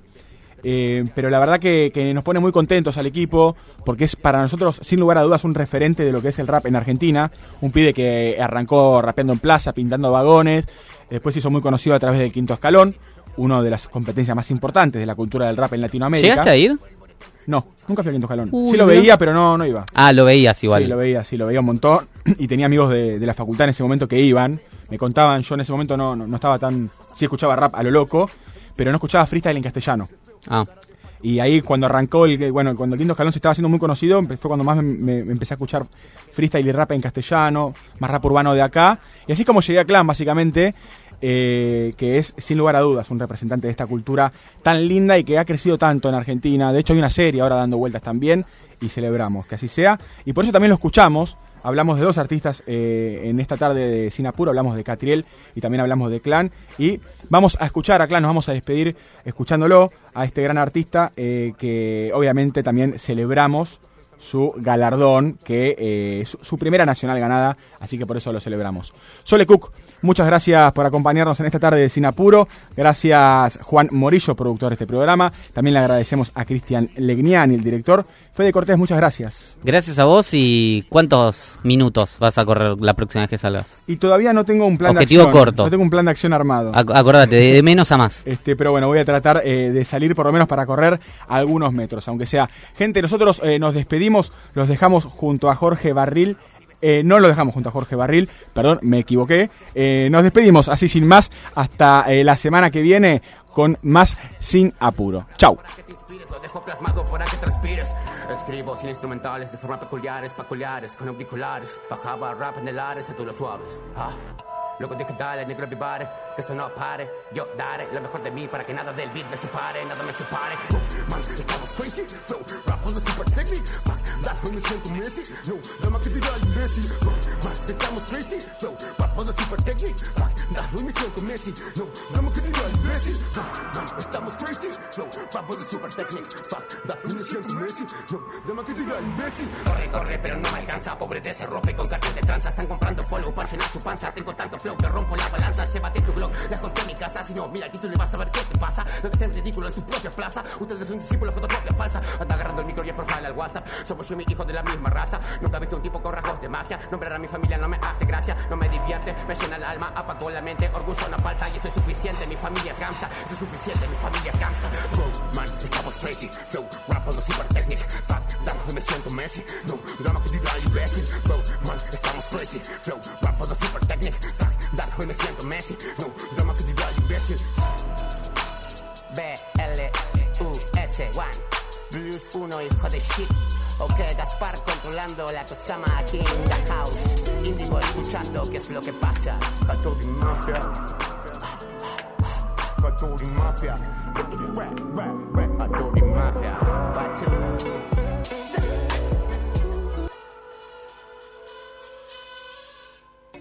Eh, pero la verdad que, que nos pone muy contentos al equipo, porque es para nosotros, sin lugar a dudas, un referente de lo que es el rap en Argentina. Un pibe que arrancó rapeando en plaza, pintando vagones, después se hizo muy conocido a través del Quinto Escalón, una de las competencias más importantes de la cultura del rap en Latinoamérica. ¿Llegaste a ir? No, nunca fui al Quinto Escalón. Uy, sí lo veía, pero no, no iba. Ah, lo veías igual. Sí, lo veía, sí, lo veía un montón. Y tenía amigos de, de la facultad en ese momento que iban. Me contaban, yo en ese momento no, no, no estaba tan... Sí escuchaba rap a lo loco, pero no escuchaba freestyle en castellano. Ah. Y ahí cuando arrancó, el bueno, cuando el Quinto Escalón se estaba haciendo muy conocido, fue cuando más me empecé a escuchar freestyle y rap en castellano, más rap urbano de acá. Y así es como llegué a Clan, básicamente, eh, que es sin lugar a dudas un representante de esta cultura tan linda y que ha crecido tanto en Argentina. De hecho hay una serie ahora dando vueltas también y celebramos que así sea. Y por eso también lo escuchamos. Hablamos de dos artistas eh, en esta tarde de Sinapuro, hablamos de Catriel y también hablamos de Clan. Y vamos a escuchar a Clan, nos vamos a despedir escuchándolo a este gran artista eh, que obviamente también celebramos su galardón, que eh, su, su primera nacional ganada, así que por eso lo celebramos. Sole Cook, muchas gracias por acompañarnos en esta tarde de Sinapuro. Gracias Juan Morillo, productor de este programa. También le agradecemos a Cristian Legniani, el director. Fede Cortés, muchas gracias. Gracias a vos y ¿cuántos minutos vas a correr la próxima vez que salgas? Y todavía no tengo un plan Objetivo de acción. corto. No tengo un plan de acción armado. Ac- acordate, de, de menos a más. Este, pero bueno, voy a tratar eh, de salir por lo menos para correr algunos metros, aunque sea. Gente, nosotros eh, nos despedimos, los dejamos junto a Jorge Barril. Eh, no lo dejamos junto a Jorge Barril, perdón, me equivoqué. Eh, nos despedimos así sin más hasta eh, la semana que viene con más sin apuro. Chau. Luego dije, dale, negro, everybody, que esto no pare. Yo daré lo mejor de mí para que nada del beat me separe, nada me separe. Oh, man, estamos crazy, flow, rap on the super technique. Fuck, that me siento Messi. No, dama que tira al Messi. Oh, man, estamos crazy, flow, rap on the super technique. Fuck, that me siento. No, dama que tira al Messi. Oh, man, estamos crazy, flow, rap on super technique. Fuck, me siento Messi. No, dama que tira al Messi. Corre, corre, pero no me alcanza. Pobre de ese rope con cartel de tranza. Están comprando follow para llenar su panza. Tengo tanto flow que rompo la balanza. Llévate tu blog lejos de mi casa. Si no, mira el título y vas a ver qué te pasa. No que estén ridículo en su propia plaza. Ustedes son discípulos fotocopia falsa. Anda agarrando el micro y forjala al WhatsApp. Somos yo y mi hijo de la misma raza. Nunca he visto un tipo con rasgos de magia. Nombrar a mi familia no me hace gracia. No me divierte, me llena el alma. Apagó la mente. Orgullo no falta y eso es suficiente. Mi familia es gangsta. Eso es suficiente. Mi familia es gangsta. Flow, man, estamos crazy. Flow, rap on the super technique. Fuck, dame, me siento Messi. No, drama que tira al imbécil. Flow, man, estamos crazy. Flow, rap on the super Fuck, dame, me siento Messi. No, drama que tira al imbécil. B-L-U-S, one. Blues 1, hijo de shit. Ok, Gaspar controlando la cosa más aquí in the house. Indigo escuchando qué es lo que pasa. Hattori Mafia. Hattori Mafia. Hattori Mafia. Batu.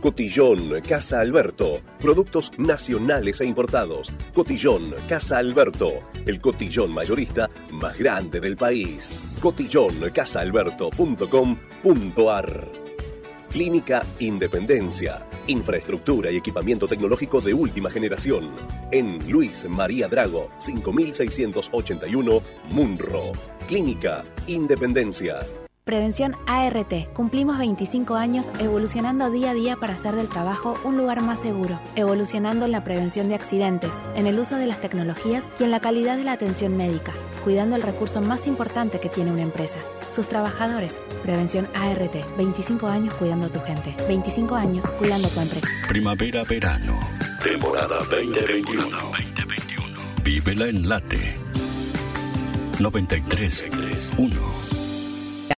Cotillón Casa Alberto. Productos nacionales e importados. Cotillón Casa Alberto. El cotillón mayorista más grande del país. Cotillóncasaalberto.com.ar Clínica Independencia. Infraestructura y equipamiento tecnológico de última generación. En Luis María Drago, 5681, Munro. Clínica Independencia. Prevención ART. Cumplimos 25 años evolucionando día a día para hacer del trabajo un lugar más seguro, evolucionando en la prevención de accidentes, en el uso de las tecnologías y en la calidad de la atención médica, cuidando el recurso más importante que tiene una empresa, sus trabajadores. Prevención ART. 25 años cuidando a tu gente. 25 años cuidando tu empresa. Primavera-verano. Temporada 2021. Vívela en Late. 93.1.